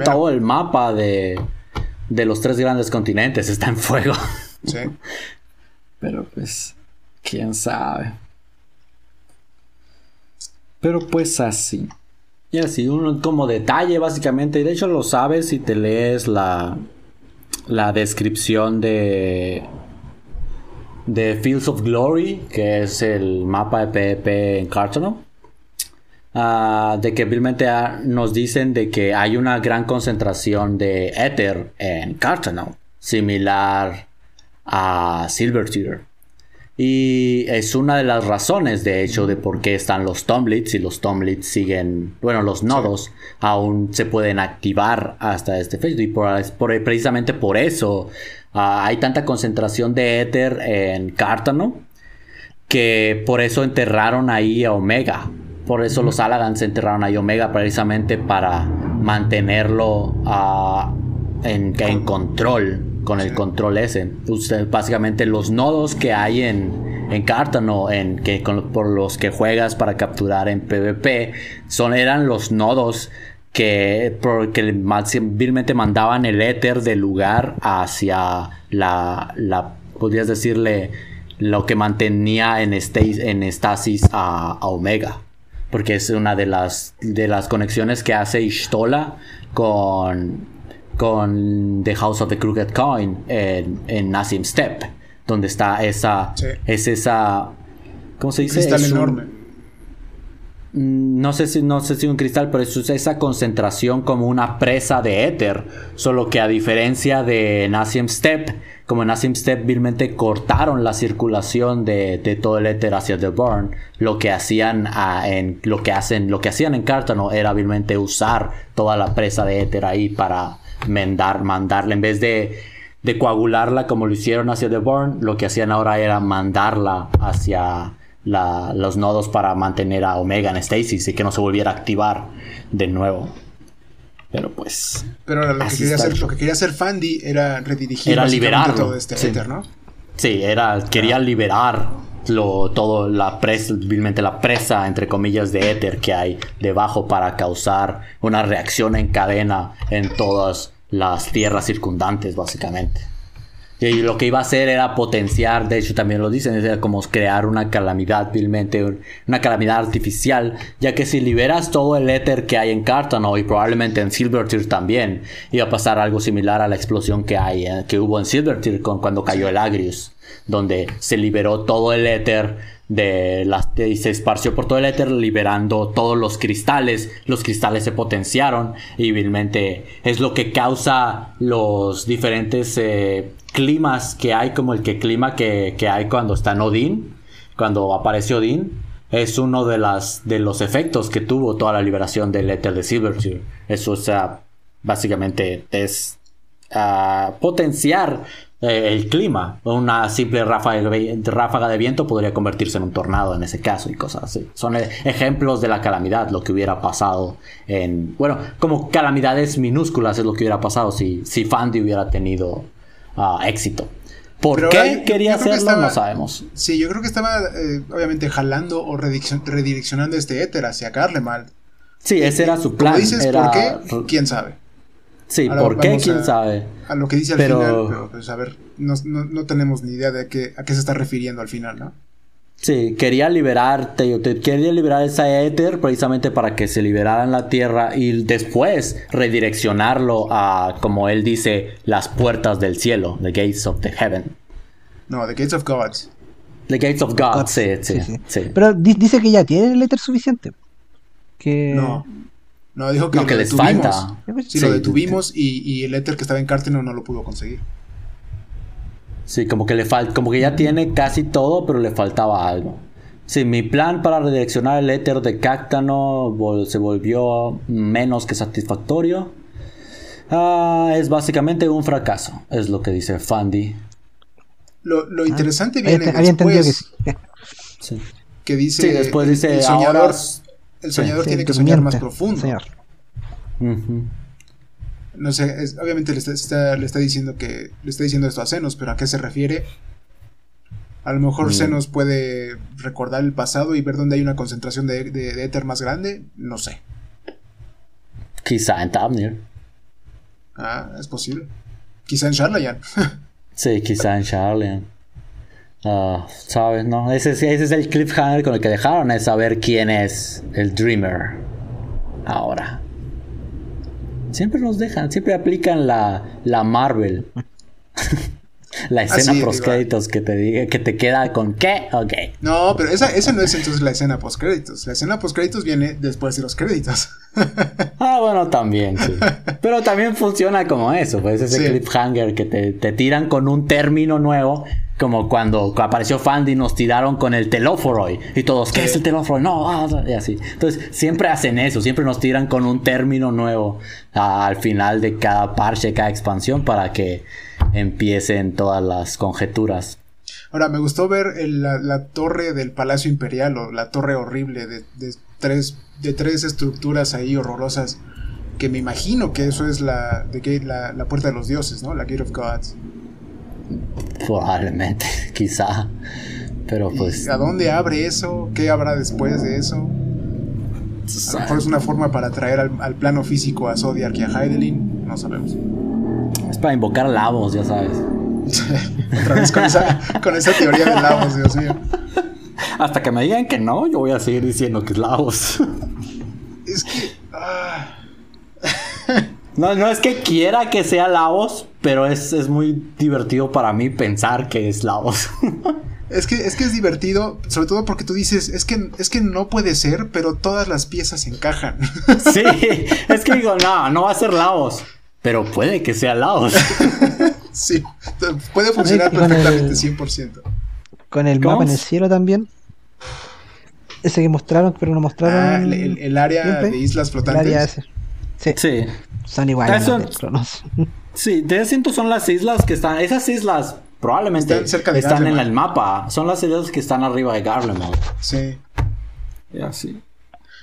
Todo el mapa de, de los tres grandes continentes está en fuego. Sí. Pero pues. Quién sabe. Pero pues así. Y así, un como detalle básicamente. Y de hecho lo sabes si te lees la, la descripción de, de Fields of Glory, que es el mapa de PvP en Cartoon. Ah, de que realmente ah, nos dicen de que hay una gran concentración de Ether en Cartoon, similar a Silver Tear. Y es una de las razones, de hecho, de por qué están los tomblits y los tomblits siguen, bueno, los nodos aún se pueden activar hasta este Facebook. Y por, precisamente por eso ah, hay tanta concentración de Ether en Cártano que por eso enterraron ahí a Omega. Por eso los Alagans enterraron ahí a Omega precisamente para mantenerlo ah, en, en control con el control ese. Usted, básicamente los nodos que hay en, en Cártano, en, que, por los que juegas para capturar en PvP, son, eran los nodos que, que vilmente mandaban el éter del lugar hacia la, la podrías decirle, lo que mantenía en, en estasis a, a, Omega. Porque es una de las, de las conexiones que hace Ishtola con, con The House of the Crooked Coin en, en Nassim Step, donde está esa, es esa, ¿cómo se dice? Cristal enorme. Mm, no sé si no sé si un cristal, pero es esa concentración como una presa de éter, solo que a diferencia de Nassim Step, como en Nassim Step vilmente cortaron la circulación de, de, todo el éter hacia The Burn, lo que hacían en lo que hacen, lo que hacían en Cartano era vilmente usar toda la presa de éter ahí para mendar, mandarla, en vez de, de coagularla como lo hicieron hacia The Born, lo que hacían ahora era mandarla hacia los nodos para mantener a Omega en stasis y que no se volviera a activar de nuevo. Pero pues. Pero lo que, quería hacer, lo que quería hacer Fandy era redirigir era liberarlo. todo este sí. ¿no? Sí, era, quería liberar lo, todo la presa, la presa, entre comillas, de éter que hay debajo para causar una reacción en cadena en todas las tierras circundantes, básicamente. Y lo que iba a hacer era potenciar, de hecho también lo dicen, era como crear una calamidad vilmente, una calamidad artificial, ya que si liberas todo el éter que hay en Cartano y probablemente en Silvertear también, iba a pasar algo similar a la explosión que hay, eh, que hubo en Silvertear con, cuando cayó el Agrius, donde se liberó todo el éter de las, y se esparció por todo el éter liberando todos los cristales. Los cristales se potenciaron y vilmente es lo que causa los diferentes eh, climas que hay, como el que clima que, hay cuando está en Odín, cuando aparece Odín, es uno de, las, de los efectos que tuvo toda la liberación del éter de Silvertear. Eso, o sea, básicamente es uh, potenciar el clima. Una simple ráfaga de, viento podría convertirse en un tornado en ese caso y cosas así. Son e, ejemplos de la calamidad, lo que hubiera pasado en... Bueno, como calamidades minúsculas es lo que hubiera pasado si, si Fandy hubiera tenido éxito. ¿Por qué quería hacerlo? no sabemos. Sí, yo creo que estaba eh, obviamente jalando o redireccionando este éter hacia Carlemald. Sí, ese era su plan. dices, ¿por qué? ¿Quién sabe? Sí, ¿por qué? ¿Quién sabe? A lo que dice al final, pero pues a ver, no, no, tenemos ni idea de qué, a qué se está refiriendo al final, ¿no? Sí, quería liberarte, quería liberar esa éter precisamente para que se liberara en la tierra y después redireccionarlo a, como él dice, las puertas del cielo, the gates of the heaven. No, the gates of gods. The gates of gods, sí, sí, sí, Pero dice que ya tiene el éter suficiente. Que... No. No, dijo que, no, que les falta. Sí, lo detuvimos y, y el éter que estaba en Cárteno no lo pudo conseguir. Sí, como que le falta, como que ya tiene casi todo, pero le faltaba algo. Sí, mi plan para redireccionar el éter de Cactano se volvió menos que satisfactorio. Ah, es básicamente un fracaso, es lo que dice Fandy. Lo, lo interesante ah, viene después. Que, sí. que dice. Sí, después dice. El soñador, el soñador tiene que soñar más profundo. Señor. No sé, obviamente le está, le está, diciendo que le está diciendo esto a Zenos, pero ¿a qué se refiere? A lo mejor Zenos mm. puede recordar el pasado y ver dónde hay una concentración de, de, éter más grande, no sé. Quizá en Tabnir. Ah, es posible. Quizá en Charlayan. sí, quizá en Charlayan. Ah, ¿Sabes? No, ese, ese es el cliffhanger con el que dejaron, es saber quién es el Dreamer. Ahora. Siempre nos dejan, siempre aplican la, la Marvel. la escena post créditos que te diga que te queda con qué, ok. No, pero esa, esa no es entonces la escena post créditos. La escena post créditos viene después de los créditos. ah, bueno, también, sí. Pero también funciona como eso, pues ese cliffhanger que te, te tiran con un término nuevo como cuando apareció Fandy nos tiraron con el telóforo y todos, ¿qué es el telóforo? No, ah, y así. Entonces, siempre hacen eso, siempre nos tiran con un término nuevo al final de cada parche, cada expansión para que empiecen todas las conjeturas. Ahora, me gustó ver la, torre del Palacio Imperial o la torre horrible de, tres, de tres estructuras ahí horrorosas que me imagino que eso es la, de la, la puerta de los dioses, ¿no? La Gate of Gods. Probablemente, quizá. Pero pues. ¿A dónde abre eso? ¿Qué habrá después de eso? A lo mejor es una forma para traer al, plano físico a Zodiac y a Heidelin. No sabemos. Es para invocar Lavos, ya sabes. Otra vez con esa, con esa teoría de Lavos, Dios mío. Hasta que me digan que no, yo voy a seguir diciendo que es Lavos. Es que. Ah. No, no es que quiera que sea Lavos, pero es, muy divertido para mí pensar que es Lavos. Es que, es que es divertido, sobre todo porque tú dices, es que, es que no puede ser, pero todas las piezas encajan. Sí, es que digo, no, no va a ser Lavos, pero puede que sea Lavos. Sí, puede funcionar perfectamente, 100%. Con el mapa en el cielo también. Ese que mostraron, pero no mostraron. Ah, el, área de islas flotantes. Sí. Sí. Son iguales de Cronos. Sí, de asiento son las islas que están. Esas islas probablemente Están cerca de están en Garlemald. el mapa. Son las islas que están arriba de Garlemald. Sí. Ya, sí.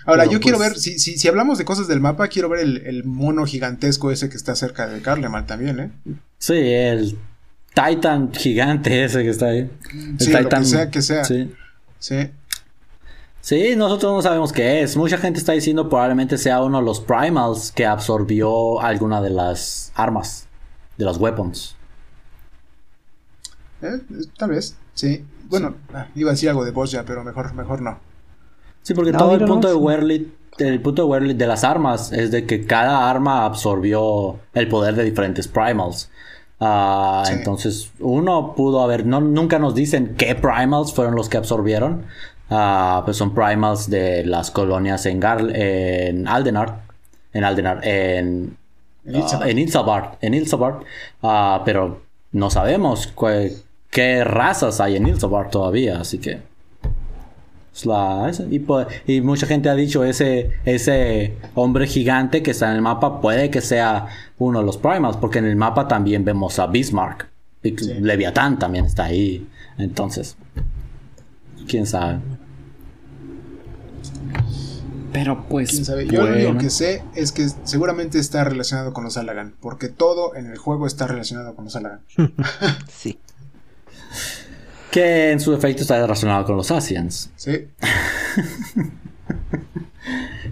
Ahora, Pero, yo quiero pues- ver, si, si, si hablamos de cosas del mapa, quiero ver el, el mono gigantesco ese que está cerca de Carlemal también, ¿eh? Sí, el Titan gigante ese que está ahí. El Sí, lo que sea que sea. Sí. Sí. Sí, nosotros no sabemos qué es. Mucha gente está diciendo probablemente sea uno de los primals que absorbió alguna de las armas, de las weapons. Eh, tal vez, sí. Bueno, ah, iba a decir algo de Boss ya, pero mejor, mejor no. Sí, porque No, todo el punto no, de sí. Werly, el punto de Werly de las armas es de que cada arma absorbió el poder de diferentes primals. Ah, Sí. Entonces, uno pudo haber, no, nunca nos dicen qué primals fueron los que absorbieron. Ah, pues son primals de las colonias en, Gar en Aldenar, en Aldenar, en Ilsabard. en Ah, pero no sabemos qué razas hay en Ilsabard todavía, así que es la esa. y, mucha gente ha dicho ese ese hombre gigante que está en el mapa puede que sea uno de los primals, porque en el mapa también vemos a Bismarck, y Sí. Leviatán también está ahí, entonces quién sabe. Pero pues ¿Quién sabe? Yo lo único bueno. que sé es que seguramente está relacionado con los Alagan, porque todo en el juego está relacionado con los Alagan. Sí. que en su efecto está relacionado con los Asians. Sí,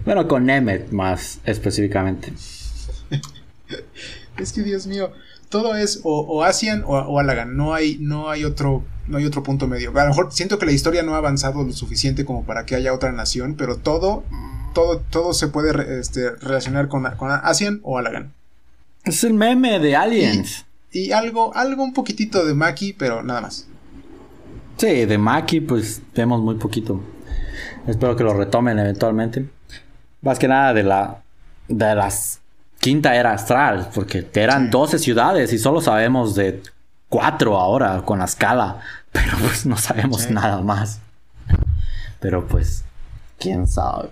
Bueno, con Nemeth más específicamente. es que Dios mío, todo es o, o Asian o, o Alagan, no hay, no hay otro, no hay otro punto medio. A lo mejor siento que la historia no ha avanzado lo suficiente como para que haya otra nación, pero todo, todo, todo se puede este, relacionar con, con Asian o Alagan. Es el meme de Aliens. Y algo, algo un poquitito de Maki, pero nada más. Sí, de Maki pues vemos muy poquito. Espero que lo retomen eventualmente. Más que nada de la de las quinta era astral, porque eran Sí. 12 ciudades y solo sabemos de 4 ahora con la escala, pero pues no sabemos Sí. nada más. Pero pues quién sabe.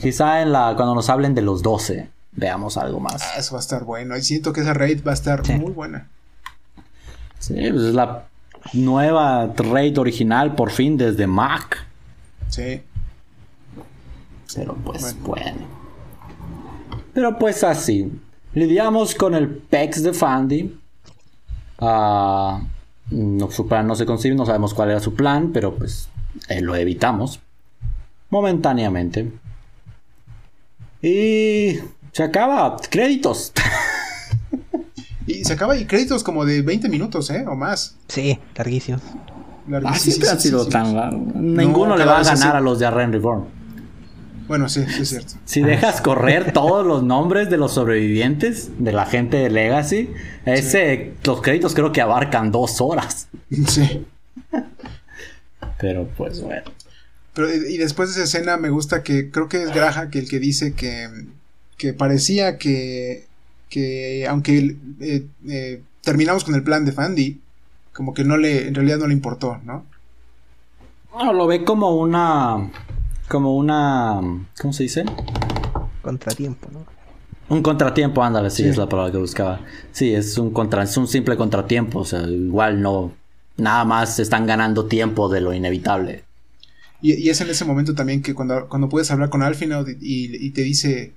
Quizá en la cuando nos hablen de los 12 veamos algo más. Ah, eso va a estar bueno. Y siento que esa raid va a estar Sí. muy buena. Sí, pues es la nueva raid original por fin desde Mac. Sí. Pero pues Bueno. bueno. Pero pues así. Lidiamos con el PEX de Fandy. Ah, no, su plan no se consigue, no sabemos cuál era su plan, pero pues eh, lo evitamos. Momentáneamente. Y se acaba. Créditos. Y se acaba y créditos como de 20 minutos, ¿eh? O más. Sí, larguísimos. Larguísimos. Ah, siempre han sido tan raros. Ninguno le va a ganar a los de Arren Reborn. Bueno, sí, sí es cierto. Si dejas correr todos los nombres de los sobrevivientes, de la gente de Legacy, ese, los créditos creo que abarcan dos horas. Sí. Pero pues bueno. Pero y después de esa escena me gusta que creo que es Graja que el que dice que, que parecía que, que aunque eh, eh, terminamos con el plan de Fandy, como que no le, en realidad no le importó, ¿no? Bueno, lo ve como una. Como una. ¿Cómo se dice? Contratiempo, ¿no? Un contratiempo, ándale, sí, Sí. es la palabra que buscaba. Sí, es un contra, es un simple contratiempo. O sea, igual no. Nada más están ganando tiempo de lo inevitable. Y, y es en ese momento también que cuando, cuando puedes hablar con Alfinaud y, y- y te dice,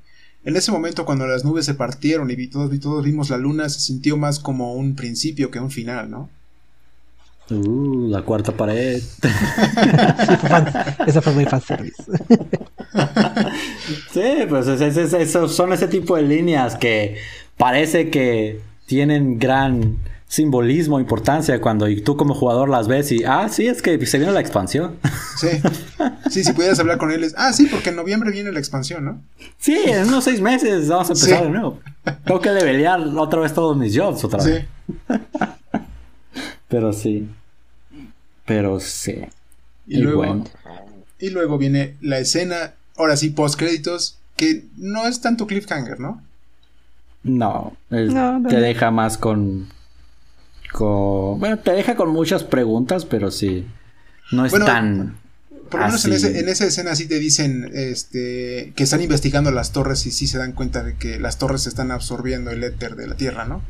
en ese momento cuando las nubes se partieron y vi- todos, vi- todos vimos la luna, se sintió más como un principio que un final, ¿no? Uh, la cuarta pared. Sí, fue fan- Eso fue muy fanservice. Sí, pues es- es- es- esos son ese tipo de líneas que parece que tienen gran simbolismo, importancia cuando y tú como jugador las ves y, ah, sí, es que se viene la expansión. Sí. Sí, si pudieras hablar con él es, ah, sí, porque en noviembre viene la expansión, ¿no? sí, en unos seis meses vamos a empezar Sí. de nuevo. Tengo que levelear otra vez todos mis jobs otra vez. Sí. Pero sí. Pero sí. Y, Y luego, bueno. y luego viene la escena, ahora sí, post créditos, que no es tanto cliffhanger, ¿no? No, es- No, no, te no. deja más con, con... Bueno, te deja con muchas preguntas, pero sí. No es Bueno, tan... Por lo menos en, esa escena sí te dicen este, que están investigando las torres y sí se dan cuenta de que las torres están absorbiendo el éter de la Tierra, ¿no?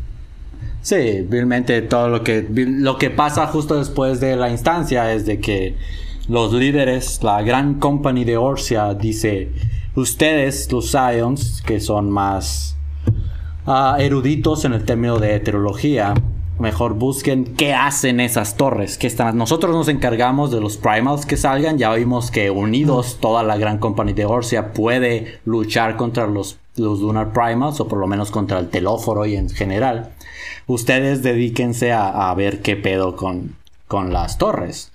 Sí, realmente todo lo que, lo que pasa justo después de la instancia es de que los líderes, la gran company de Orsia dice, ustedes, los Scions, que son más ah, eruditos en el término de heterología, mejor busquen qué hacen esas torres, que están. Nosotros nos encargamos de los primals que salgan. Ya vimos que unidos toda la gran company de Orsia puede luchar contra los, los Lunar Primals o por lo menos contra el telóforo y en general. Ustedes dedíquense a, ver qué pedo con, con las torres.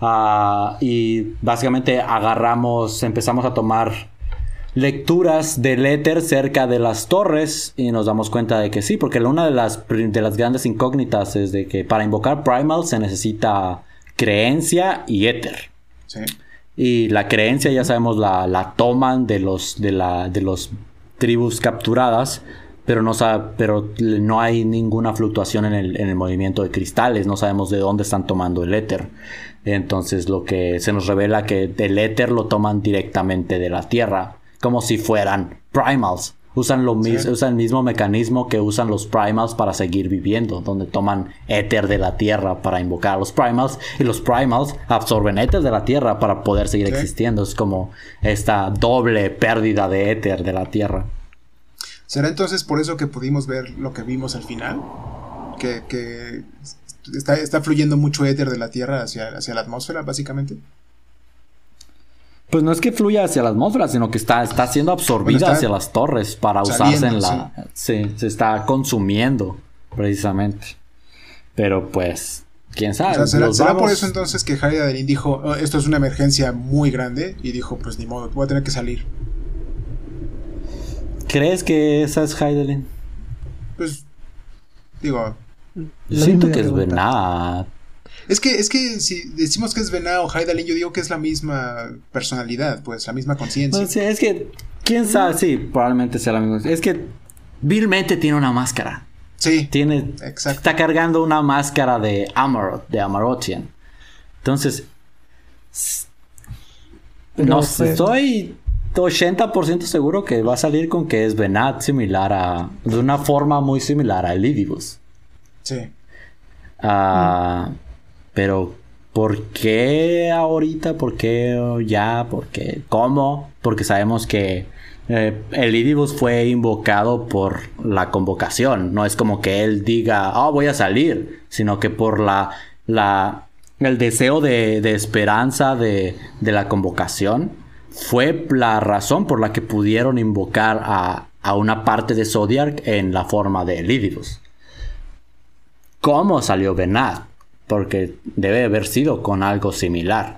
Ah, y básicamente agarramos, empezamos a tomar lecturas del éter cerca de las torres y nos damos cuenta de que sí, porque una de las, de las grandes incógnitas es de que para invocar Primal se necesita creencia y éter. Y la creencia ya sabemos la, toman de los, de, la, de los tribus capturadas, pero no, pero no hay ninguna fluctuación en el, en el movimiento de cristales, no sabemos de dónde están tomando el éter. Entonces lo que se nos revela que el éter lo toman directamente de la tierra como si fueran primals. Usan, lo usan el mismo mecanismo que usan los primals para seguir viviendo, donde toman éter de la tierra para invocar a los primals y los primals absorben éter de la tierra para poder seguir existiendo. Es como esta doble pérdida de éter de la tierra. ¿Será entonces por eso que pudimos ver lo que vimos al final? Que, está, fluyendo mucho éter de la tierra hacia, hacia la atmósfera, básicamente. Pues no es que fluya hacia la atmósfera, sino que está, está siendo absorbida hacia las torres para usarse en la... Sí. se está consumiendo precisamente. Pero pues, quién sabe. ¿será, por eso entonces que Heidelin dijo, oh, esto es una emergencia muy grande? Y dijo, pues ni modo, voy a tener que salir. ¿Crees que esa es Heidelin? Pues, digo... Siento que es verdad. Es que, es que si decimos que es Venado o Haidalin, yo digo que es la misma personalidad, pues, la misma conciencia. sí, es que, quién sabe, sí, probablemente sea la misma. Es que vilmente tiene una máscara. Sí. Tiene, está cargando una máscara de Amarot, de Amarotian. Entonces, no sé, estoy 80% seguro que va a salir con que es Venat similar a, de una forma muy similar a Elidibus. Sí. Ah... Pero, ¿por qué ahorita? ¿Por qué ya? ¿Por qué? ¿Cómo? Porque sabemos que eh, el Idibus fue invocado por la convocación. No es como que él diga, oh, voy a salir, sino que por la, la, el deseo de, de esperanza de, de, la convocación fue la razón por la que pudieron invocar a, a una parte de Zodiac en la forma de Elidibus. ¿Cómo salió Benat? porque debe haber sido con algo similar.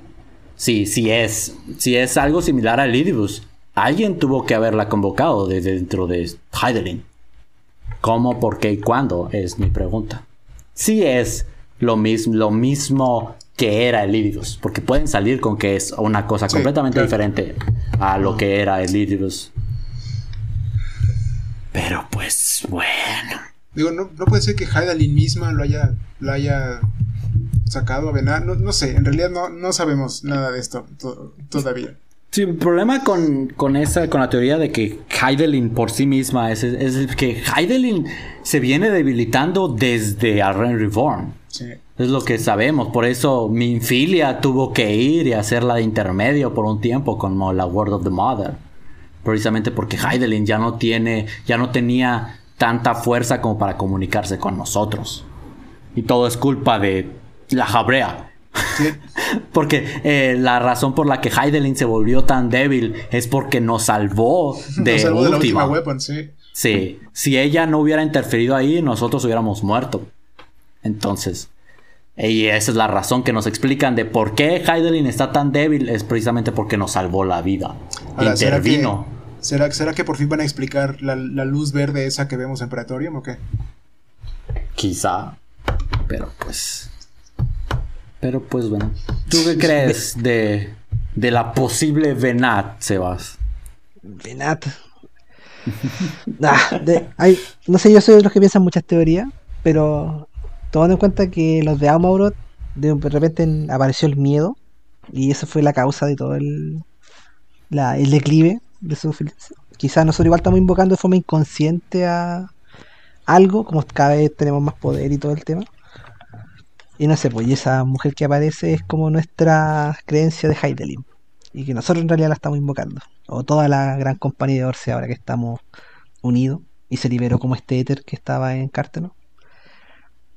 Es, si es algo similar a Lidibus, alguien tuvo que haberla convocado desde dentro de Heidelin. ¿Cómo, por qué y cuándo? Es mi pregunta. Si es lo lo mismo que era el Lidibus, porque pueden salir con que es una cosa completamente diferente a lo que era el Lidibus. Pero pues bueno. Digo, no, puede ser que Heidelin misma lo haya, lo haya sacado a venar. No, sé, en realidad no, no sabemos nada de esto todavía. Sí, el problema con, con, esa, con la teoría de que Heidelin por sí misma es, es, que Heidelin se viene debilitando desde Arren Reborn. Sí. Es lo que sabemos. Por eso Minfilia tuvo que ir y hacerla de intermedio por un tiempo con la Word of the Mother. Precisamente porque Heidelin ya no tiene, ya no tenía tanta fuerza como para comunicarse con nosotros. Y todo es culpa de la jabrea. porque eh, la razón por la que Heidelin se volvió tan débil es porque nos salvó de, última. sí. sí. Si ella no hubiera interferido ahí, nosotros hubiéramos muerto. Entonces. Y esa es la razón que nos explican de por qué Heidelin está tan débil. Es precisamente porque nos salvó la vida. Intervino. ¿será que, ¿será, que por fin van a explicar la, la luz verde esa que vemos en Praetorium o qué? Quizá. Pero pues. Pero pues bueno. ¿Tú qué crees de, de la posible Venat, Sebas? Venat. No sé, yo soy de los que piensan muchas teorías, pero tomando en cuenta que los de Amaurot de repente apareció el miedo Y eso fue la causa de todo el, el declive de su Quizás nosotros igual estamos invocando de forma inconsciente a algo, como cada vez tenemos más poder y todo el tema. Y no sé, pues esa mujer que aparece es como nuestra creencia de Heidelin. Y que nosotros en realidad la estamos invocando. O toda la gran compañía de Orce ahora que estamos unidos. Y se liberó como este éter que estaba en Cárteno.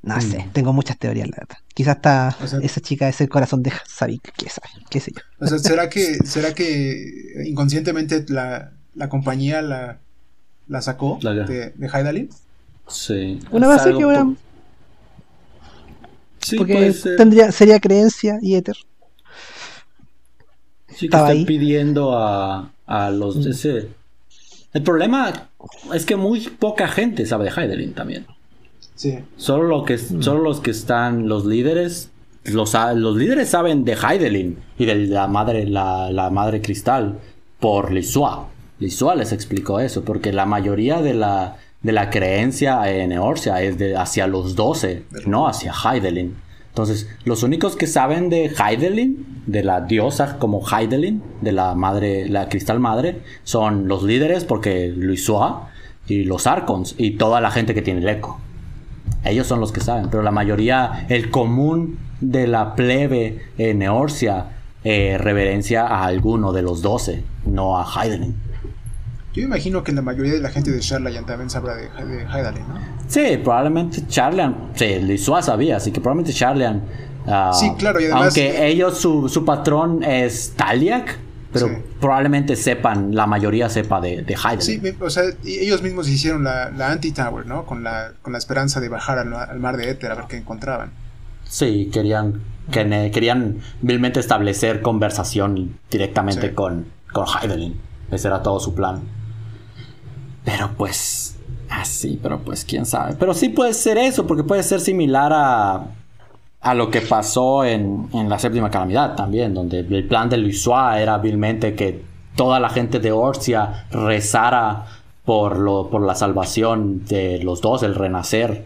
No sé, mm. tengo muchas teorías, la verdad. Quizás está esa chica es el corazón de Savik, qué sabe, qué sé yo. O sea, ¿será que, será que inconscientemente la, la compañía la, la sacó de, de Haidalin? Sí. Una base que una... Sí, Porque tendría, sería creencia y éter. Sí, que están pidiendo a, a los... Mm. Ese... El problema es que muy poca gente sabe de Heidelin también. Solo, lo que, mm. solo los que están, los líderes, los, los líderes saben de Heidelin y de la madre, la, madre cristal por Lisua. Lisua les explicó eso, porque la mayoría de la, de la creencia en Eorcia es de hacia los 12, no hacia Heidelin. Entonces, los únicos que saben de Heidelin, de la diosa como Heidelin, de la madre, la cristal madre, son los líderes, porque Lisua y los Arcons y toda la gente que tiene el eco. Ellos son los que saben, pero la mayoría, el común de la plebe en Eorcia, eh, reverencia a alguno de los doce, no a Heidelin. Yo imagino que la mayoría de la gente de Charlayan también sabrá de, de ¿no? Sí, probablemente Charlian, sí, Lisua sabía, así que probablemente Charlian. Ah, sí, claro, y además. Aunque ellos, su, su patrón es Taliak, pero probablemente sepan, la mayoría sepa de, de Sí, o sea, ellos mismos hicieron la, la anti-tower, ¿no? Con la, con la esperanza de bajar al, mar de Éter a ver qué encontraban. Sí, querían, querían vilmente establecer conversación directamente con, con Heidelin. Ese era todo su plan. Pero pues, así, pero pues quién sabe. Pero sí puede ser eso, porque puede ser similar a a lo que pasó en, la séptima calamidad también, donde el plan de Luisua era vilmente que toda la gente de Orcia rezara por, lo, por la salvación de los dos, el renacer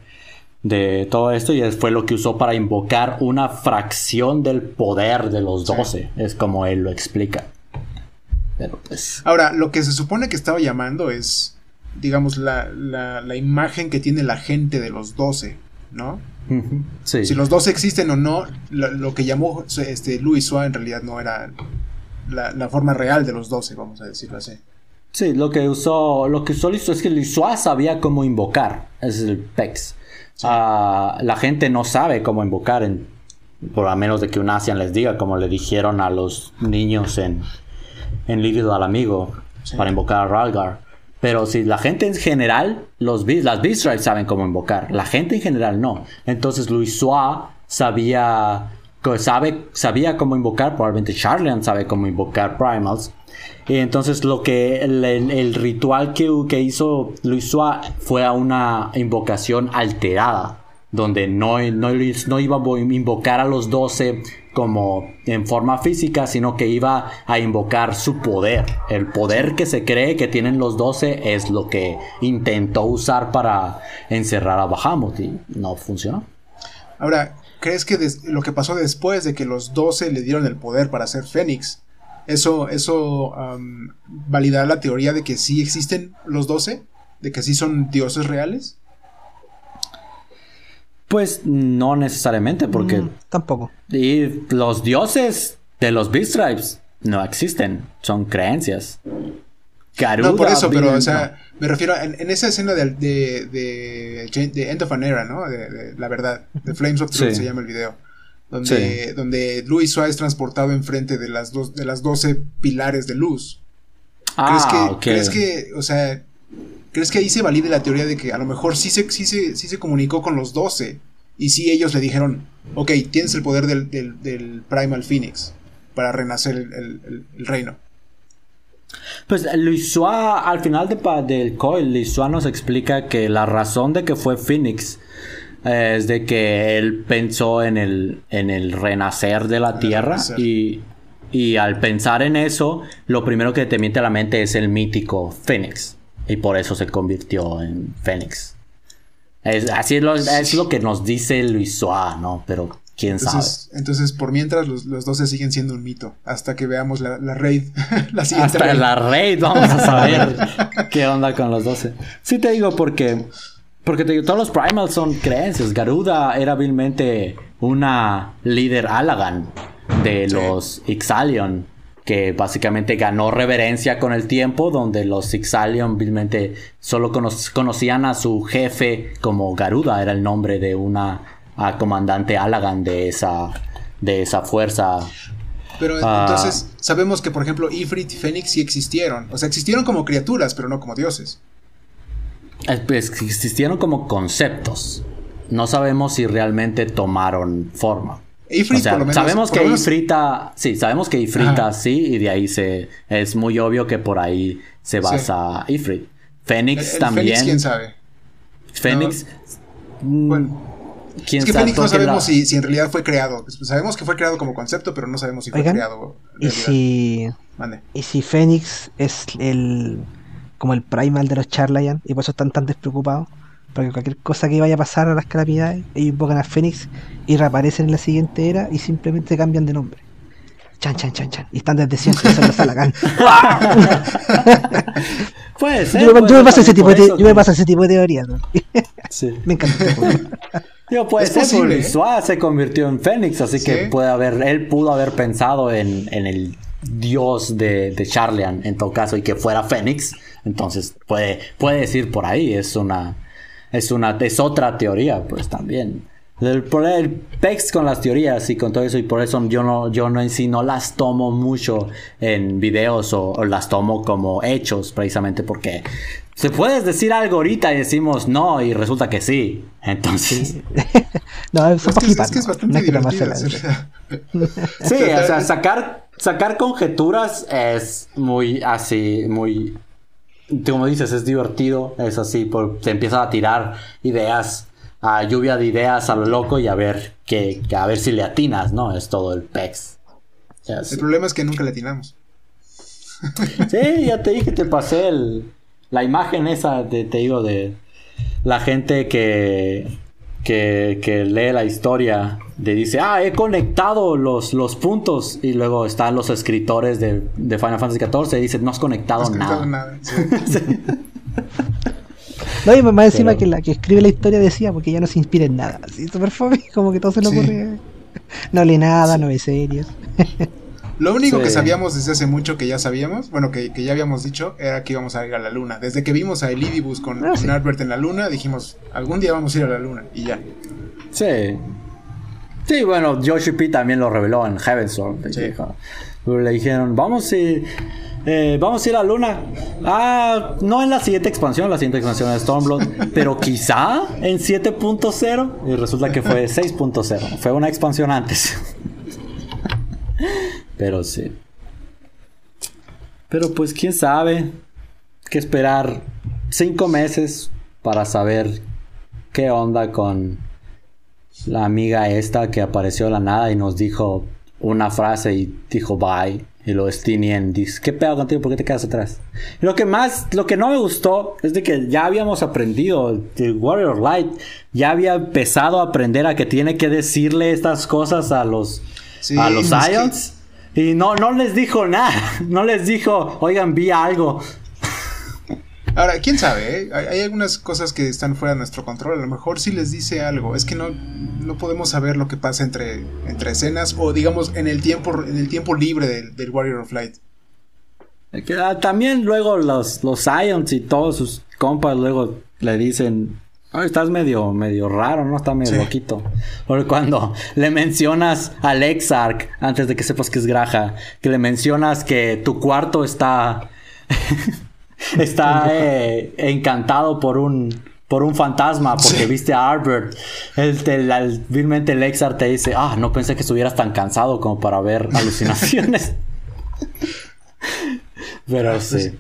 de todo esto, y fue lo que usó para invocar una fracción del poder de los doce, es como él lo explica. Pero pues... Ahora, lo que se supone que estaba llamando es, digamos, la, la imagen que tiene la gente de los doce, ¿no? Si los dos existen o no, lo, que llamó este, Luis Suárez en realidad no era la, forma real de los doce, vamos a decirlo así. Sí, lo que usó, lo que usó es que Luis Suárez sabía cómo invocar, es el PEX. Ah, la gente no sabe cómo invocar, en, por a menos de que un Asian les diga, como le dijeron a los niños en, en al Amigo, para invocar a Ralgar. Pero si la gente en general, los las Beast saben cómo invocar. La gente en general no. Entonces Luis Suá sabía, sabe, sabía cómo invocar. Probablemente Charlian sabe cómo invocar Primals. Y entonces lo que el, ritual que, que, hizo Luis fue a una invocación alterada. Donde no, no, no iba a invocar a los 12 como en forma física, sino que iba a invocar su poder. El poder que se cree que tienen los 12 es lo que intentó usar para encerrar a Bahamut y no funcionó. Ahora, ¿crees que lo que pasó después de que los 12 le dieron el poder para ser Fénix, eso, eso valida la teoría de que sí existen los 12? ¿De que sí son dioses reales? Pues no necesariamente, porque. Mm, tampoco. Y los dioses de los Beast Tribes no existen, son creencias. no, por eso, pero, o sea, me refiero a, en, esa escena de, de, de, End of an Era, ¿no? De, la verdad, de Flames of Truth se llama el video. Donde, donde Luis Suárez es transportado enfrente de las, dos, de las 12 pilares de luz. Ah, ¿Crees que, ¿Crees que, o sea, ¿Crees que ahí se valide la teoría de que a lo mejor sí se, sí se, sí se comunicó con los 12? Y sí ellos le dijeron, ok, tienes el poder del, del, Primal Phoenix para renacer el, reino. Pues Luisua, al final de, del coil, Luisua nos explica que la razón de que fue Phoenix eh, es de que él pensó en el, en el renacer de la tierra y, y, al pensar en eso, lo primero que te miente a la mente es el mítico Phoenix. Y por eso se convirtió en Fénix. Es, así es lo, es lo, que nos dice Luis Soa, ¿no? Pero quién entonces, sabe. Entonces, por mientras, los, los 12 siguen siendo un mito. Hasta que veamos la, la raid. la siguiente Hasta raid. la raid vamos a saber qué onda con los 12. Sí te digo porque... Porque te digo, todos los primals son creencias. Garuda era vilmente una líder Alagan de los Ixalion. Que básicamente ganó reverencia con el tiempo. Donde los Ixalion vilmente solo cono- conocían a su jefe como Garuda. Era el nombre de una ah, comandante Alagan de esa, de esa fuerza Pero Ah. entonces, sabemos que, por ejemplo, Ifrit y Fénix sí existieron. O sea, existieron como criaturas, pero no como dioses. Eh, Pues existieron como conceptos. No sabemos si realmente tomaron forma. Ifrit, o sea, por lo menos. sabemos por que menos- Ifrita, sí, sabemos que Ifrita Ajá. sí, y de ahí se es muy obvio que por ahí se basa Ifrit. el- Fénix el también. Fénix, quién sabe. Fénix. mm, Bueno. quién Es que sabe, Fénix no la- sabemos si, si en realidad fue creado. Sabemos que fue creado como concepto, pero no sabemos si fue Oigan, creado. en ¿Y si, Mande. y si Fénix es el como el primal de los Charlayan y por eso están tan despreocupados? Porque cualquier cosa que vaya a pasar a las calamidades, ellos invocan a Fénix y reaparecen en la siguiente era y simplemente cambian de nombre. Chan, chan, chan, chan. Y están desde siempre, son los Salagán. Puede ser. Yo, me- puede yo me ser paso ese tipo de, yo me que- paso ese tipo de teoría. ¿no? sí. me encanta. este juego. Digo, puede Es ser, posible, porque ¿eh? Suá se convirtió en Fénix, así Sí. que puede haber, él pudo haber pensado en, en el dios de, de Charlean, en todo caso, y que fuera Fénix. Entonces, puede, puede decir por ahí, es una, es una, es otra teoría, pues también. El, el pex con las teorías y con todo eso, y por eso yo no, yo no en sí no las tomo mucho en videos o, o las tomo como hechos, precisamente porque se puedes decir algo ahorita y decimos no, y resulta que sí. Entonces. No, son Es que, flipar. es que es ¿no? bastante No es que tomarse divertido. la- o sea, Sí, o sea, sacar, sacar conjeturas es muy así, muy... Como dices, es divertido, es así, por, se empieza a tirar ideas, a lluvia de ideas a lo loco y a ver que, que a ver si le atinas, ¿no? Es todo el pex. El problema es que nunca le atinamos. Sí, ya te dije, te pasé el, la imagen esa, de, te digo, de la gente que, que, que lee la historia, de dice, ah, he conectado los, los puntos, y luego están los escritores de, de Final Fantasy XIV y dicen, no has conectado No has nada. nada. sí. No, y más encima Pero- que la que escribe la historia decía, porque ya no se inspira en nada. Así, súper fome, como que todo se le Sí. ocurre. No lee nada, no ve series. Lo único Sí. que sabíamos desde hace mucho que ya sabíamos, bueno, que, que ya habíamos dicho, era que íbamos a ir a la luna. Desde que vimos a Elidibus con, Ah, sí. con Albert en la luna, dijimos, algún día vamos a ir a la luna. Y ya. Sí. Sí, bueno, Yoshi P también lo reveló en Heavensward. Le Sí. Le dijeron, vamos a ir, eh, vamos a ir a Luna. Ah, no en la siguiente expansión, la siguiente expansión es Stormblood, pero quizá en 7.0. Y resulta que fue 6.0. Fue una expansión antes. pero sí. Pero pues quién sabe. Que esperar cinco meses para saber qué onda con la amiga esta que apareció de la nada y nos dijo una frase y dijo bye. Y lo Stinian dice, ¿qué pedo contigo? ¿Por qué te quedas atrás? Y lo que más, lo que no me gustó es de que ya habíamos aprendido, el Warrior Light ya había empezado a aprender a que tiene que decirle estas cosas a los, Sí, a los que- Ions. Y no, no les dijo nada. No les dijo, oigan, vi algo. Ahora, quién sabe, ¿eh? hay, algunas cosas que están fuera de nuestro control. A lo mejor sí les dice algo. Es que no, no podemos saber lo que pasa entre, entre escenas o, digamos, en el tiempo, en el tiempo libre del, del Warrior of Light. Ah, También luego los, los Ions y todos sus compas luego le dicen, "Ay, estás medio, medio raro, ¿no? Está medio Sí. loquito. Porque cuando le mencionas al Exarch, antes de que sepas que es Graja, que le mencionas que tu cuarto está... está eh, encantado por un... Por un fantasma, porque Sí. viste a Albert. El, el, el- vilmente el Exarch te dice, ah, no pensé que estuvieras tan cansado como para ver alucinaciones. Pero pues, sí.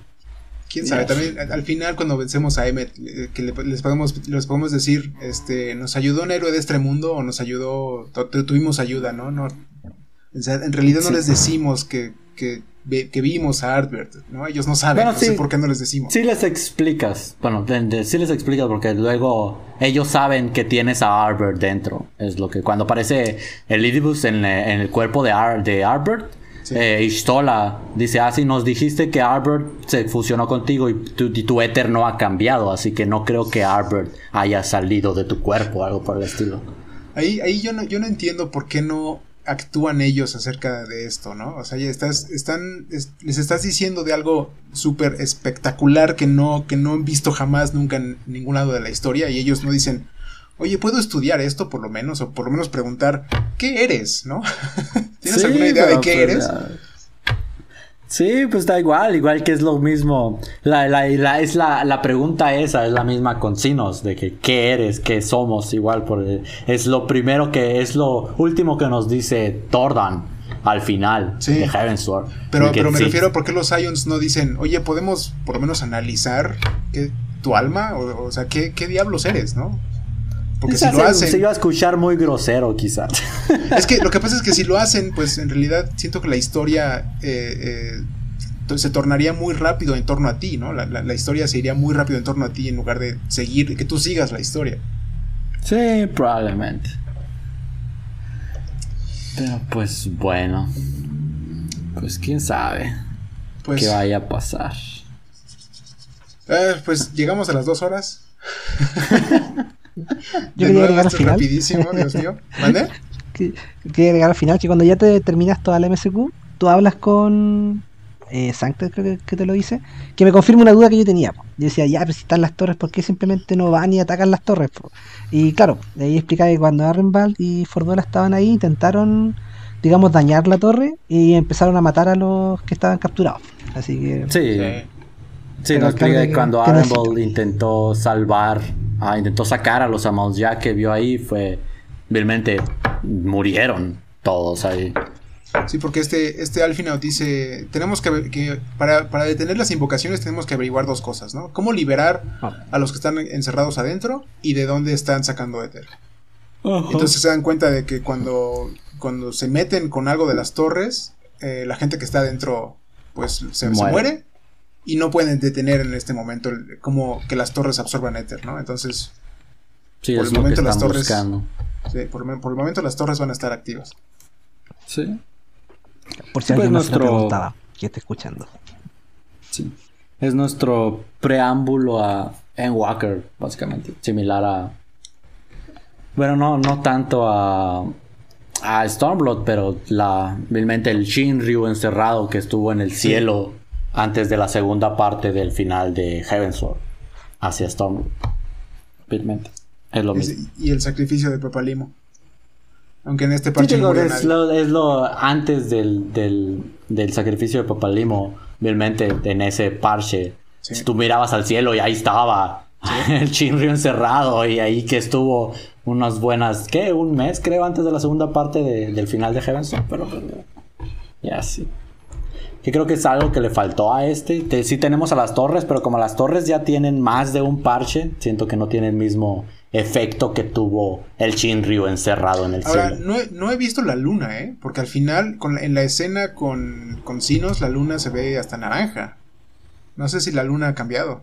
Quién sabe, también al al final cuando vencemos a Emmet, eh, que le- les podemos, les podemos decir, este, nos ayudó un héroe de este mundo o nos ayudó, tu- tu- tuvimos ayuda, ¿no? no o sea, en realidad no Sí. les decimos que, que, que vimos a Arbert, ¿no? Ellos no saben, no sé por qué no les decimos. Sí les explicas, bueno, sí les explicas porque luego ellos saben que tienes a Arbert dentro. Es lo que cuando aparece el Idibus en, el cuerpo de, de Arbert, eh, Ishtola dice, ah, sí, nos dijiste que Arbert se fusionó contigo y tu, y tu éter no ha cambiado, así que no creo que Arbert haya salido de tu cuerpo, algo por el estilo. Ahí, ahí yo no, yo no entiendo por qué no actúan ellos acerca de esto, ¿no? O sea, ya estás, están, les estás diciendo de algo súper espectacular que no, que no han visto jamás nunca en ningún lado de la historia y ellos no dicen, oye, ¿puedo estudiar esto por lo menos? O por lo menos preguntar, ¿qué eres? ¿No? ¿Tienes alguna idea de qué pues, eres? Sí, pues da igual, igual que es lo mismo. La, la, la es la, la, pregunta esa es la misma con Sinos, de que qué eres, qué somos, igual por es lo primero que es lo último que nos dice Tordan al final de Heaven's Pero, pero me refiero a por qué los Ions no dicen, oye, podemos por lo menos analizar tu alma, o, o sea, ¿qué, qué diablos eres, ¿no? Porque si lo hacen. Se iba a escuchar muy grosero, quizás. Es que lo que pasa es que si lo hacen, pues en realidad siento que la historia eh, eh, se tornaría muy rápido en torno a ti, ¿no? La, historia se iría muy rápido en torno a ti en lugar de seguir, que tú sigas la historia. Sí, probablemente. Pero pues bueno. Pues quién sabe. Pues, qué vaya a pasar. Eh, pues llegamos a las dos horas. Yo quería agregar al final. Rapidísimo, Dios mío. ¿Mande? quería agregar al final que cuando ya te terminas toda la MSQ, tú hablas con eh, Sanctus, creo que, te lo dice, que me confirma una duda que yo tenía. Yo decía, ya, pero si están las torres, ¿por qué simplemente no van y atacan las torres? Y claro, ahí explicaba que cuando Arrenbald y Fordola estaban ahí, intentaron, digamos, dañar la torre y empezaron a matar a los que estaban capturados. Así que. Sí. Sí, nos explica que cuando Arrenbald intentó salvar ah, intentó sacar a los Amals ya que vio ahí, fue realmente murieron todos ahí. Sí, porque este, este Alfina dice, tenemos que, que para, para, detener las invocaciones tenemos que averiguar dos cosas, ¿no? Cómo liberar ah. a los que están encerrados adentro y de dónde están sacando éter. Entonces se dan cuenta de que cuando, cuando se meten con algo de las torres, eh, la gente que está adentro pues se muere y no pueden detener en este momento como que las torres absorban éter, ¿no? Entonces, por el momento las torres, sí, por, el momento las torres van a estar activas. Sí. Por si alguien pues nuestro... preguntaba, ¿quién está escuchando? Sí. Es nuestro preámbulo a Endwalker, básicamente, similar a bueno, no, no tanto a a Stormblood, pero la realmente el Shinryu encerrado que estuvo en el cielo antes de la segunda parte del final de Heavensward hacia Storm. Es lo mismo. Y el sacrificio de Papalimo. Aunque en este parche es, lo, es, lo, antes del, del, sacrificio de Papalimo, realmente en ese parche. Si tú mirabas al cielo y ahí estaba el Chinrio encerrado y ahí que estuvo unas buenas, ¿qué? Un mes creo antes de la segunda parte del final de Heavensward, pero, pero ya sí que creo que es algo que le faltó a este. sí tenemos a las torres, pero como las torres ya tienen más de un parche, siento que no tiene el mismo efecto que tuvo el Shinryu encerrado en el Ahora, No he, no he visto la luna, ¿eh? Porque al final, con, en la escena con, con Sinos, la luna se ve hasta naranja. No sé si la luna ha cambiado.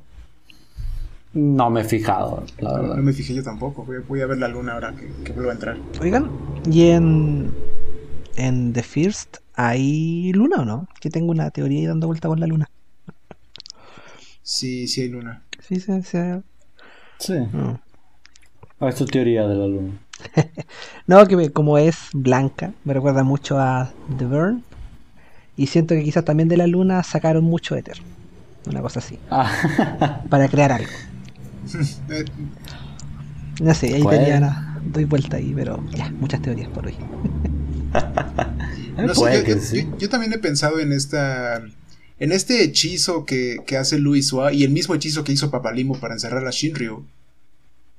No me he fijado, la verdad. No, me fijé yo tampoco. Voy, a ver la luna ahora que, que vuelva a entrar. Oigan, y en, en The First ¿Hay luna o no? Que tengo una teoría ahí dando vuelta con la luna. Sí, sí hay luna. Sí, sí, sí. Sí. No. Ah, es tu teoría de la luna. no, que como es blanca, me recuerda mucho a The Burn. Y siento que quizás también de la luna sacaron mucho éter. Una cosa así. Ah. Para crear algo. no sé, ahí tenía doy vuelta ahí, pero ya, muchas teorías por hoy. Yo, también he pensado en esta. En este hechizo que, hace Luis y el mismo hechizo que hizo Papalimo para encerrar a Shinryu.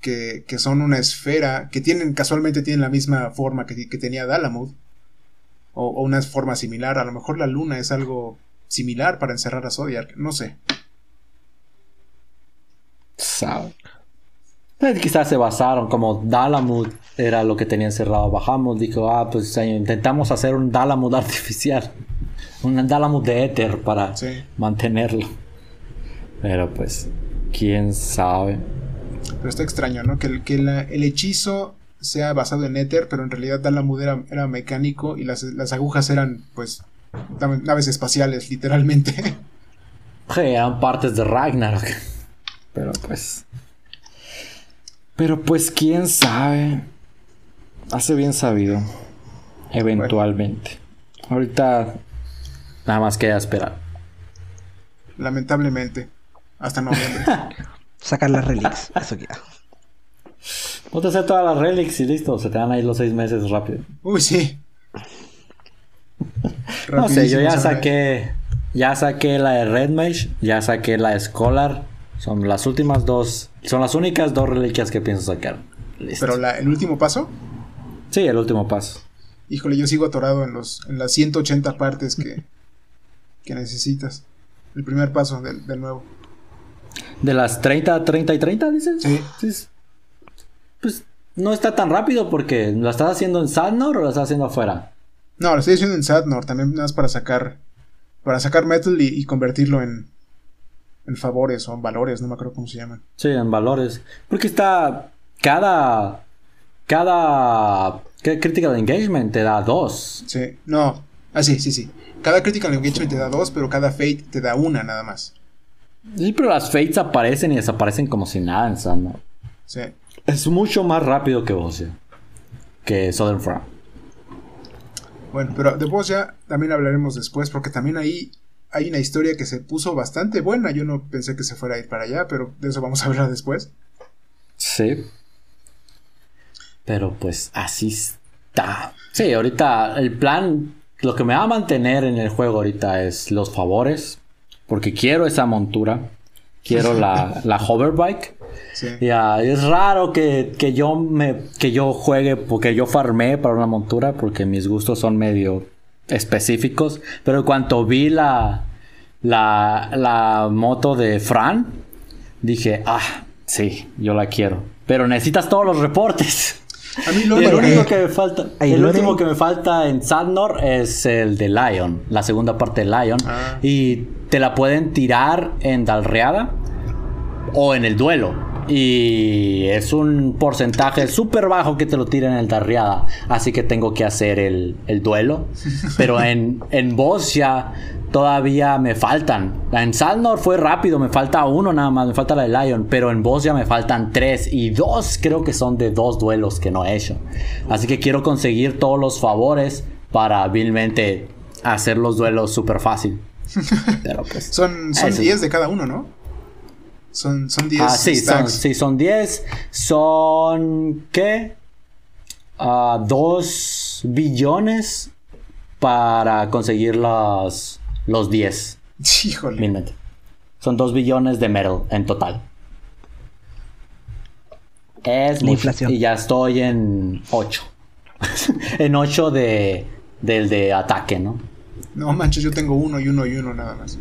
Que, son una esfera. Que tienen, casualmente tienen la misma forma que, tenía Dalamud. O, una forma similar. A lo mejor la luna es algo similar para encerrar a Zodiac. No sé. Eh, quizás se basaron, como Dalamud era lo que tenía encerrado. Bajamos, dijo, ah, pues intentamos hacer un Dalamud artificial. un Dalamud de Ether para mantenerlo. Pero pues, quién sabe. Pero está extraño, ¿no? Que, el, que el hechizo sea basado en Ether, pero en realidad Dalamud era, era mecánico y las, las agujas eran, pues, naves espaciales, literalmente. Sí, eran partes de Ragnarok. Pero pues. Pero pues, quién sabe. Hace bien sabido. Eventualmente. Ahorita nada más queda esperar. Lamentablemente. Hasta noviembre. Sacar las relics. Eso queda. Ponte a hacer todas las relics y listo. Se te van a ir los seis meses rápido. Uy, sí. no sé, yo ya saqué. Ya saqué la de Red Mage. Ya saqué la de Scholar. Son las últimas dos. Son las únicas dos reliquias que pienso sacar. Pero el último paso. Sí, el último paso. Híjole, yo sigo atorado en los en las 180 partes que, que necesitas. El primer paso del, nuevo. ¿De las 30, 30 y 30, dices? Sí. Pues no está tan rápido porque ¿lo estás haciendo en Sadnor o lo estás haciendo afuera? No, lo estoy haciendo en Sadnor, también nada más para sacar para sacar metal y, convertirlo en en favores o en valores, no me acuerdo cómo se llaman. Sí, en valores. Porque está cada cada critical engagement te da dos. Sí, no. Ah, sí, sí, sí. Cada critical engagement te da dos, pero cada fate te da una nada más. Sí, pero las fates aparecen y desaparecen como si nada en Sandor. Sí. Es mucho más rápido que Bosia. Que Southern Front. Bueno, pero de Bosia también hablaremos después, porque también ahí hay una historia que se puso bastante buena. Yo no pensé que se fuera a ir para allá, pero de eso vamos a hablar después. Sí. Pero pues así está. Sí, ahorita el plan, lo que me va a mantener en el juego ahorita es los favores. Porque quiero esa montura. Quiero la, la hoverbike. Ya, es raro que, yo me que yo juegue porque yo farmé para una montura porque mis gustos son medio específicos. Pero cuando vi la, la, la moto de Fran, dije, ah, sí, yo la quiero. Pero necesitas todos los reportes. A mí lo, el único que me falta, el último que me falta en Sadnor es el de Lion, la segunda parte de Lion. Ah. Y te la pueden tirar en Dalreada o en el duelo. Y es un porcentaje súper bajo que te lo tiren en el Dalreada. Así que tengo que hacer el, duelo. Pero en, en ya todavía me faltan. En Salnor fue rápido, me falta uno nada más, me falta la de Lion, pero en Boss ya me faltan tres y dos creo que son de dos duelos que no he hecho. Así que quiero conseguir todos los favores para vilmente hacer los duelos súper fácil. Pero pues, son 10 de cada uno, ¿no? Son 10. ah, sí, son, sí, son 10. Son, ¿qué? 2 uh, billones para conseguir las los 10. Híjole. Son 2 billones de metal en total. Es la inflación. Y ya estoy en 8. en 8 de, del de ataque, ¿no? No manches, yo tengo uno y uno y uno nada más.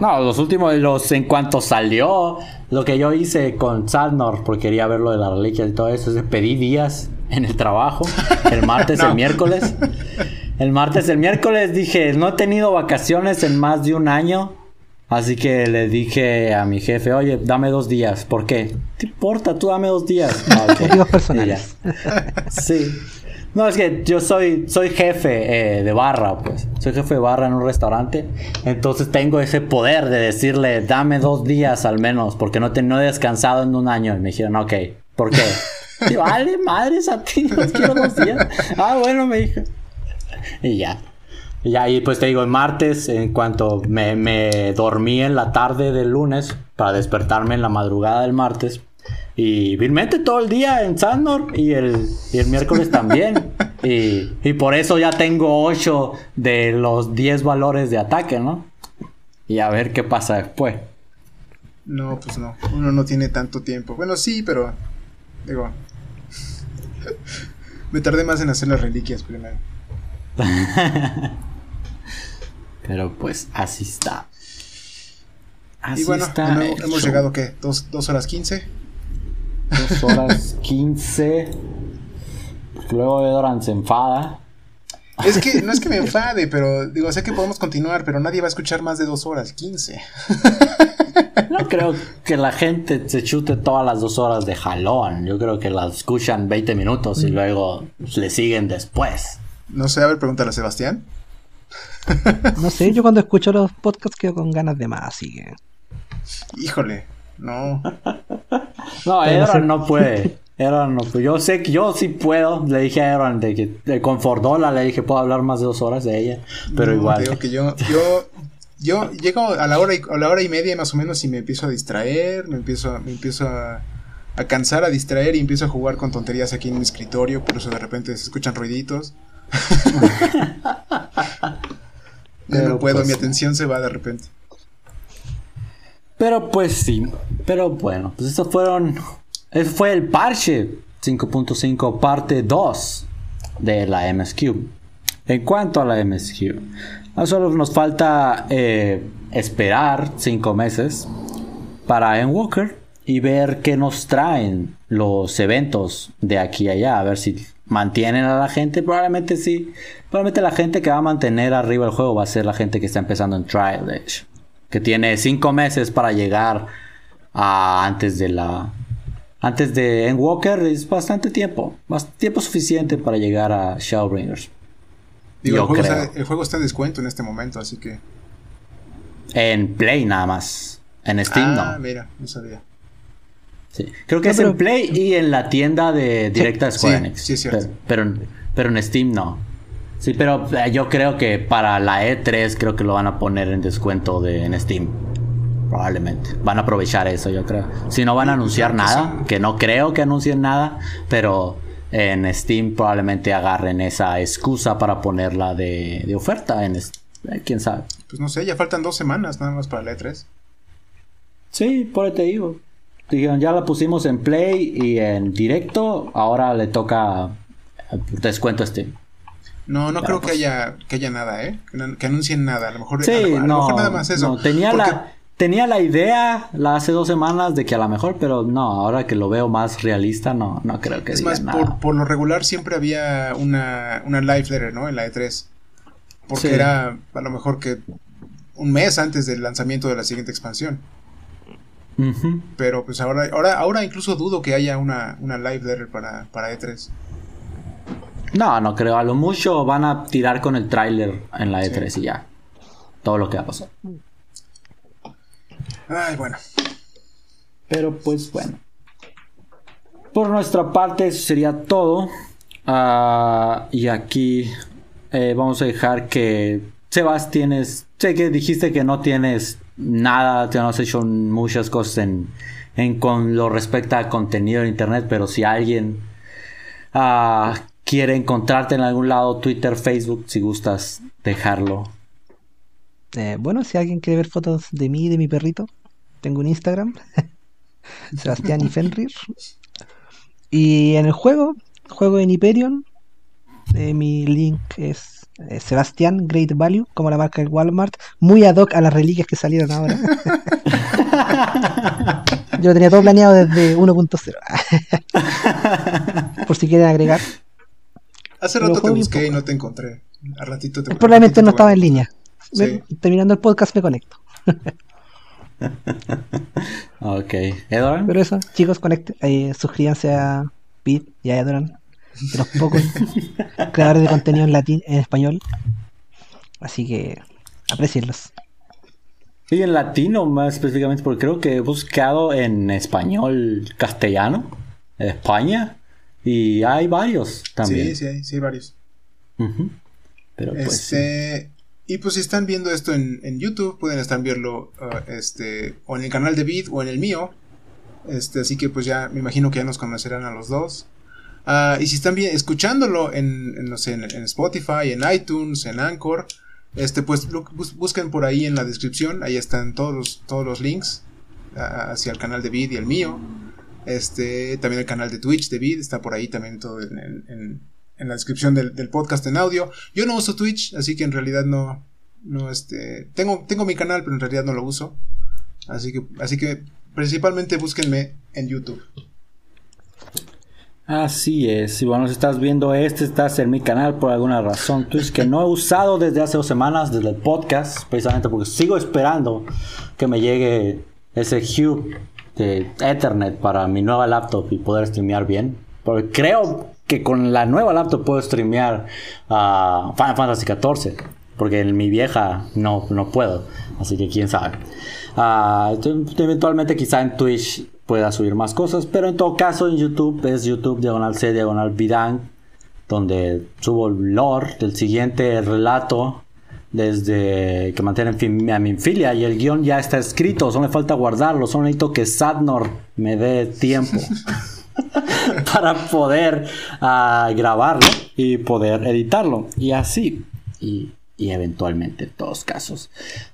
No, los últimos, los en cuanto salió, lo que yo hice con Salnor, porque quería ver lo de la reliquia y todo eso, es pedí días en el trabajo, el martes, el miércoles. El martes, el miércoles dije, no he tenido vacaciones en más de un año. Así que le dije a mi jefe, oye, dame dos días. ¿Por qué? ¿Te importa? Tú dame dos días. Motivos personales. Sí. No, es que yo soy, soy jefe eh, de barra, pues. Soy jefe de barra en un restaurante. Entonces tengo ese poder de decirle, dame dos días al menos, porque no, te, no he descansado en un año. Y me dijeron, ok, ¿por qué? Vale, madres a ti, quiero dos días. Ah, bueno, me dijo. y ya. Y ya, y pues te digo, el martes, en cuanto me, me dormí en la tarde del lunes para despertarme en la madrugada del martes, y vilmente todo el día en Sandor y el, y el miércoles también. y, y, por eso ya tengo 8 de los 10 valores de ataque, ¿no? Y a ver qué pasa después. No, pues no. Uno no tiene tanto tiempo. Bueno, sí, pero. Digo. me tardé más en hacer las reliquias primero. Pero pues así está. Así y bueno, está hemos llegado, ¿qué? ¿Dos, horas quince? Dos horas quince. luego Edoran se enfada. Es que no es que me enfade, pero digo, sé que podemos continuar, pero nadie va a escuchar más de dos horas, 15. No creo que la gente se chute todas las dos horas de jalón. Yo creo que las escuchan 20 minutos y luego le siguen después. No sé, a ver, pregúntale a Sebastián. No sé, yo cuando escucho los podcasts quedo con ganas de más, así que. Híjole, no. No, Aaron no puede. Aaron no puede. Yo sé que yo sí puedo. Le dije a Aaron de que de Confordola le dije puedo hablar más de dos horas de ella. Pero No, igual. Digo que yo, yo, yo llego a la hora y, a la hora y media más o menos y me empiezo a distraer, me empiezo, me empiezo a, a cansar, a distraer y empiezo a jugar con tonterías aquí en mi escritorio, por eso de repente se escuchan ruiditos. Ya no puedo, pues, mi atención se va de repente. Pero pues sí. Pero bueno, pues estos fueron. Ese fue el parche 5.5 parte 2 de la MSQ. En cuanto a la MSQ, a solo nos falta eh, esperar 5 meses para Endwalker y ver qué nos traen los eventos de aquí a allá. A ver si mantienen a la gente. Probablemente sí. Probablemente la gente que va a mantener arriba el juego va a ser la gente que está empezando en Trial Edge. Que tiene 5 meses para llegar a antes de la. Antes de Endwalker es bastante tiempo. Más tiempo suficiente para llegar a Shadowbringers. Digo, Yo el juego, creo. está, el juego está en descuento en este momento, así que. En Play nada más. En Steam ah, no. mira, no sabía. Sí. Creo que No, es pero- en Play y en la tienda de directa de Square Sí, Enix. sí, es cierto. Pero, pero, en- pero en Steam no. Sí, pero eh, yo creo que para la E3 creo que lo van a poner en descuento de, en Steam. Probablemente. Van a aprovechar eso, yo creo. Si no van a anunciar nada, sí. que no creo que anuncien nada, pero en Steam probablemente agarren esa excusa para ponerla de, de oferta. En, eh, ¿Quién sabe? Pues no sé, ya faltan dos semanas nada más para la E E3. Sí, por ahí te digo. Dijeron, ya la pusimos en Play y en directo, ahora le toca eh, descuento Steam. No, no creo pues. que haya, que haya nada, ¿eh? Que, anuncien nada. A lo mejor, a Sí, lo, a lo no, mejor nada más eso. no, tenía, Porque- la, tenía la idea la hace dos semanas de que a lo mejor, pero no, ahora que lo veo más realista, no, no creo que Es más, nada. por, por lo regular siempre había una, una live letter, ¿no? En la E3. Porque Sí. era a lo mejor que un mes antes del lanzamiento de la siguiente expansión. Pero pues ahora, ahora, ahora incluso dudo que haya una, una live letter para, para E E3. No, no creo. A lo mucho van a tirar con el tráiler en la E3 y ya. Todo lo que va a pasar. Ay, bueno. Pero pues bueno. Por nuestra parte eso sería todo. Ah, y aquí eh, vamos a dejar que Sebas tienes... Sé que dijiste que no tienes nada, que no has hecho muchas cosas en, en con lo respecta a contenido en internet, pero si alguien ah, quiere encontrarte en algún lado, Twitter, Facebook, si gustas dejarlo. Eh, bueno, si alguien quiere ver fotos de mí y de mi perrito, tengo un Instagram, Sebastián y Fenrir. Y en el juego, juego en Hyperion, eh, mi link es eh, Sebastián Great Value, como la marca de Walmart, muy ad hoc a las reliquias que salieron ahora. Yo lo tenía todo planeado desde 1.0. Por si quieren agregar. Hace rato te busqué y no te encontré. A ratito te Probablemente ratito no estaba en línea. Sí. Terminando el podcast me conecto. Ok. Edward. Pero eso, chicos, conecten, eh, suscríbanse a Pete y a Edron, de los pocos creadores de contenido en latín, en español. Así que aprecienlos. Y en latino más específicamente, porque creo que he buscado en español castellano, España, y hay varios también. Sí, sí, hay, sí hay varios. Pero pues sí. Este, y pues si están viendo esto en, en YouTube, pueden estar viendo uh, este, o en el canal de Vid o en el mío. Este, así que pues ya me imagino que ya nos conocerán a los dos. Ah, y si están bien, escuchándolo en, en, no sé, en, en Spotify, en iTunes, en Anchor, este, pues lu- bus- busquen por ahí en la descripción, ahí están todos los, todos los links ah, hacia el canal de Vid y el mío. Este, también el canal de Twitch de Vid está por ahí también todo en, la descripción del, podcast en audio. Yo no uso Twitch, así que en realidad no, no este, tengo, tengo mi canal, pero en realidad no lo uso. Así que, así que principalmente búsquenme en YouTube. Así es, y bueno, si estás viendo este, estás en mi canal por alguna razón Twitch que no he usado desde hace dos semanas, desde el podcast, precisamente porque sigo esperando que me llegue ese Hue de Ethernet para mi nueva laptop y poder streamear bien. Porque creo que con la nueva laptop puedo streamear a Final Fantasy XIV, porque en mi vieja no, no puedo, así que quién sabe. Uh, eventualmente quizá en Twitch pueda subir más cosas, pero en todo caso en YouTube es YouTube diagonal C diagonal Vidán, donde subo el lore del siguiente relato desde que mantienen a mi filia y el guion ya está escrito, solo me falta guardarlo, solo necesito que Sadnor me dé tiempo para poder uh, grabarlo y poder editarlo y así. Y y eventualmente en todos casos.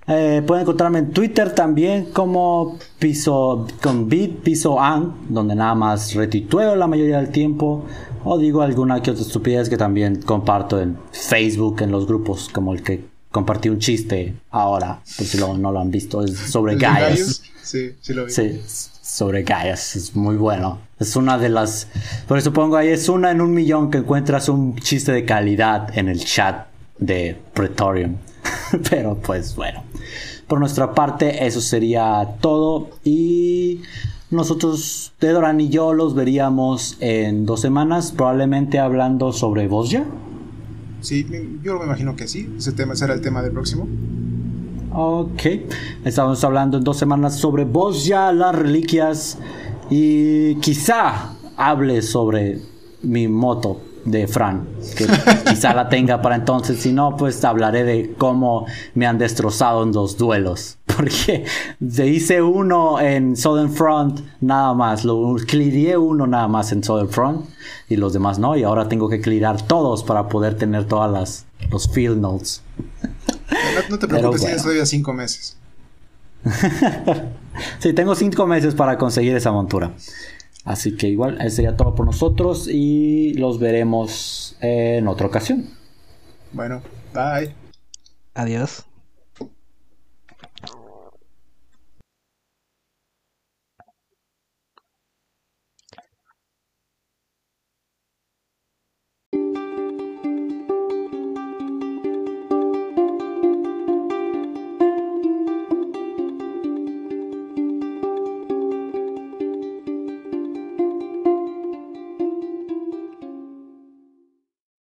Eh, pueden encontrarme en Twitter también como piso con bit piso an, donde nada más retitueo la mayoría del tiempo o digo alguna que otra estupidez que también comparto en Facebook en los grupos como el que compartí un chiste ahora, por si no lo han visto, es sobre Gaias. Sí, sí lo vi. Sí, sobre Gaias, es muy bueno. Es una de las, por eso pongo ahí, es una en un millón que encuentras un chiste de calidad en el chat de Pretorium. Pero pues bueno, por nuestra parte eso sería todo y nosotros, Dedoran y yo los veríamos en dos semanas, probablemente hablando sobre Bosja. Sí, yo me imagino que sí, ese tema será el tema del próximo. Ok, estamos hablando en dos semanas sobre Bosja, las reliquias. Y quizá hable sobre mi moto de Fran, que quizá la tenga para entonces, si no, pues hablaré de cómo me han destrozado en los duelos, porque se hice uno en Southern Front nada más, lo clearé uno nada más en Southern Front y los demás no, y ahora tengo que clearar todos para poder tener todas las los field notes. No, te preocupes, tienes todavía cinco meses. sí, tengo cinco meses para conseguir esa montura. Así que igual, eso sería todo por nosotros y los veremos en otra ocasión. Bueno, bye. Adiós.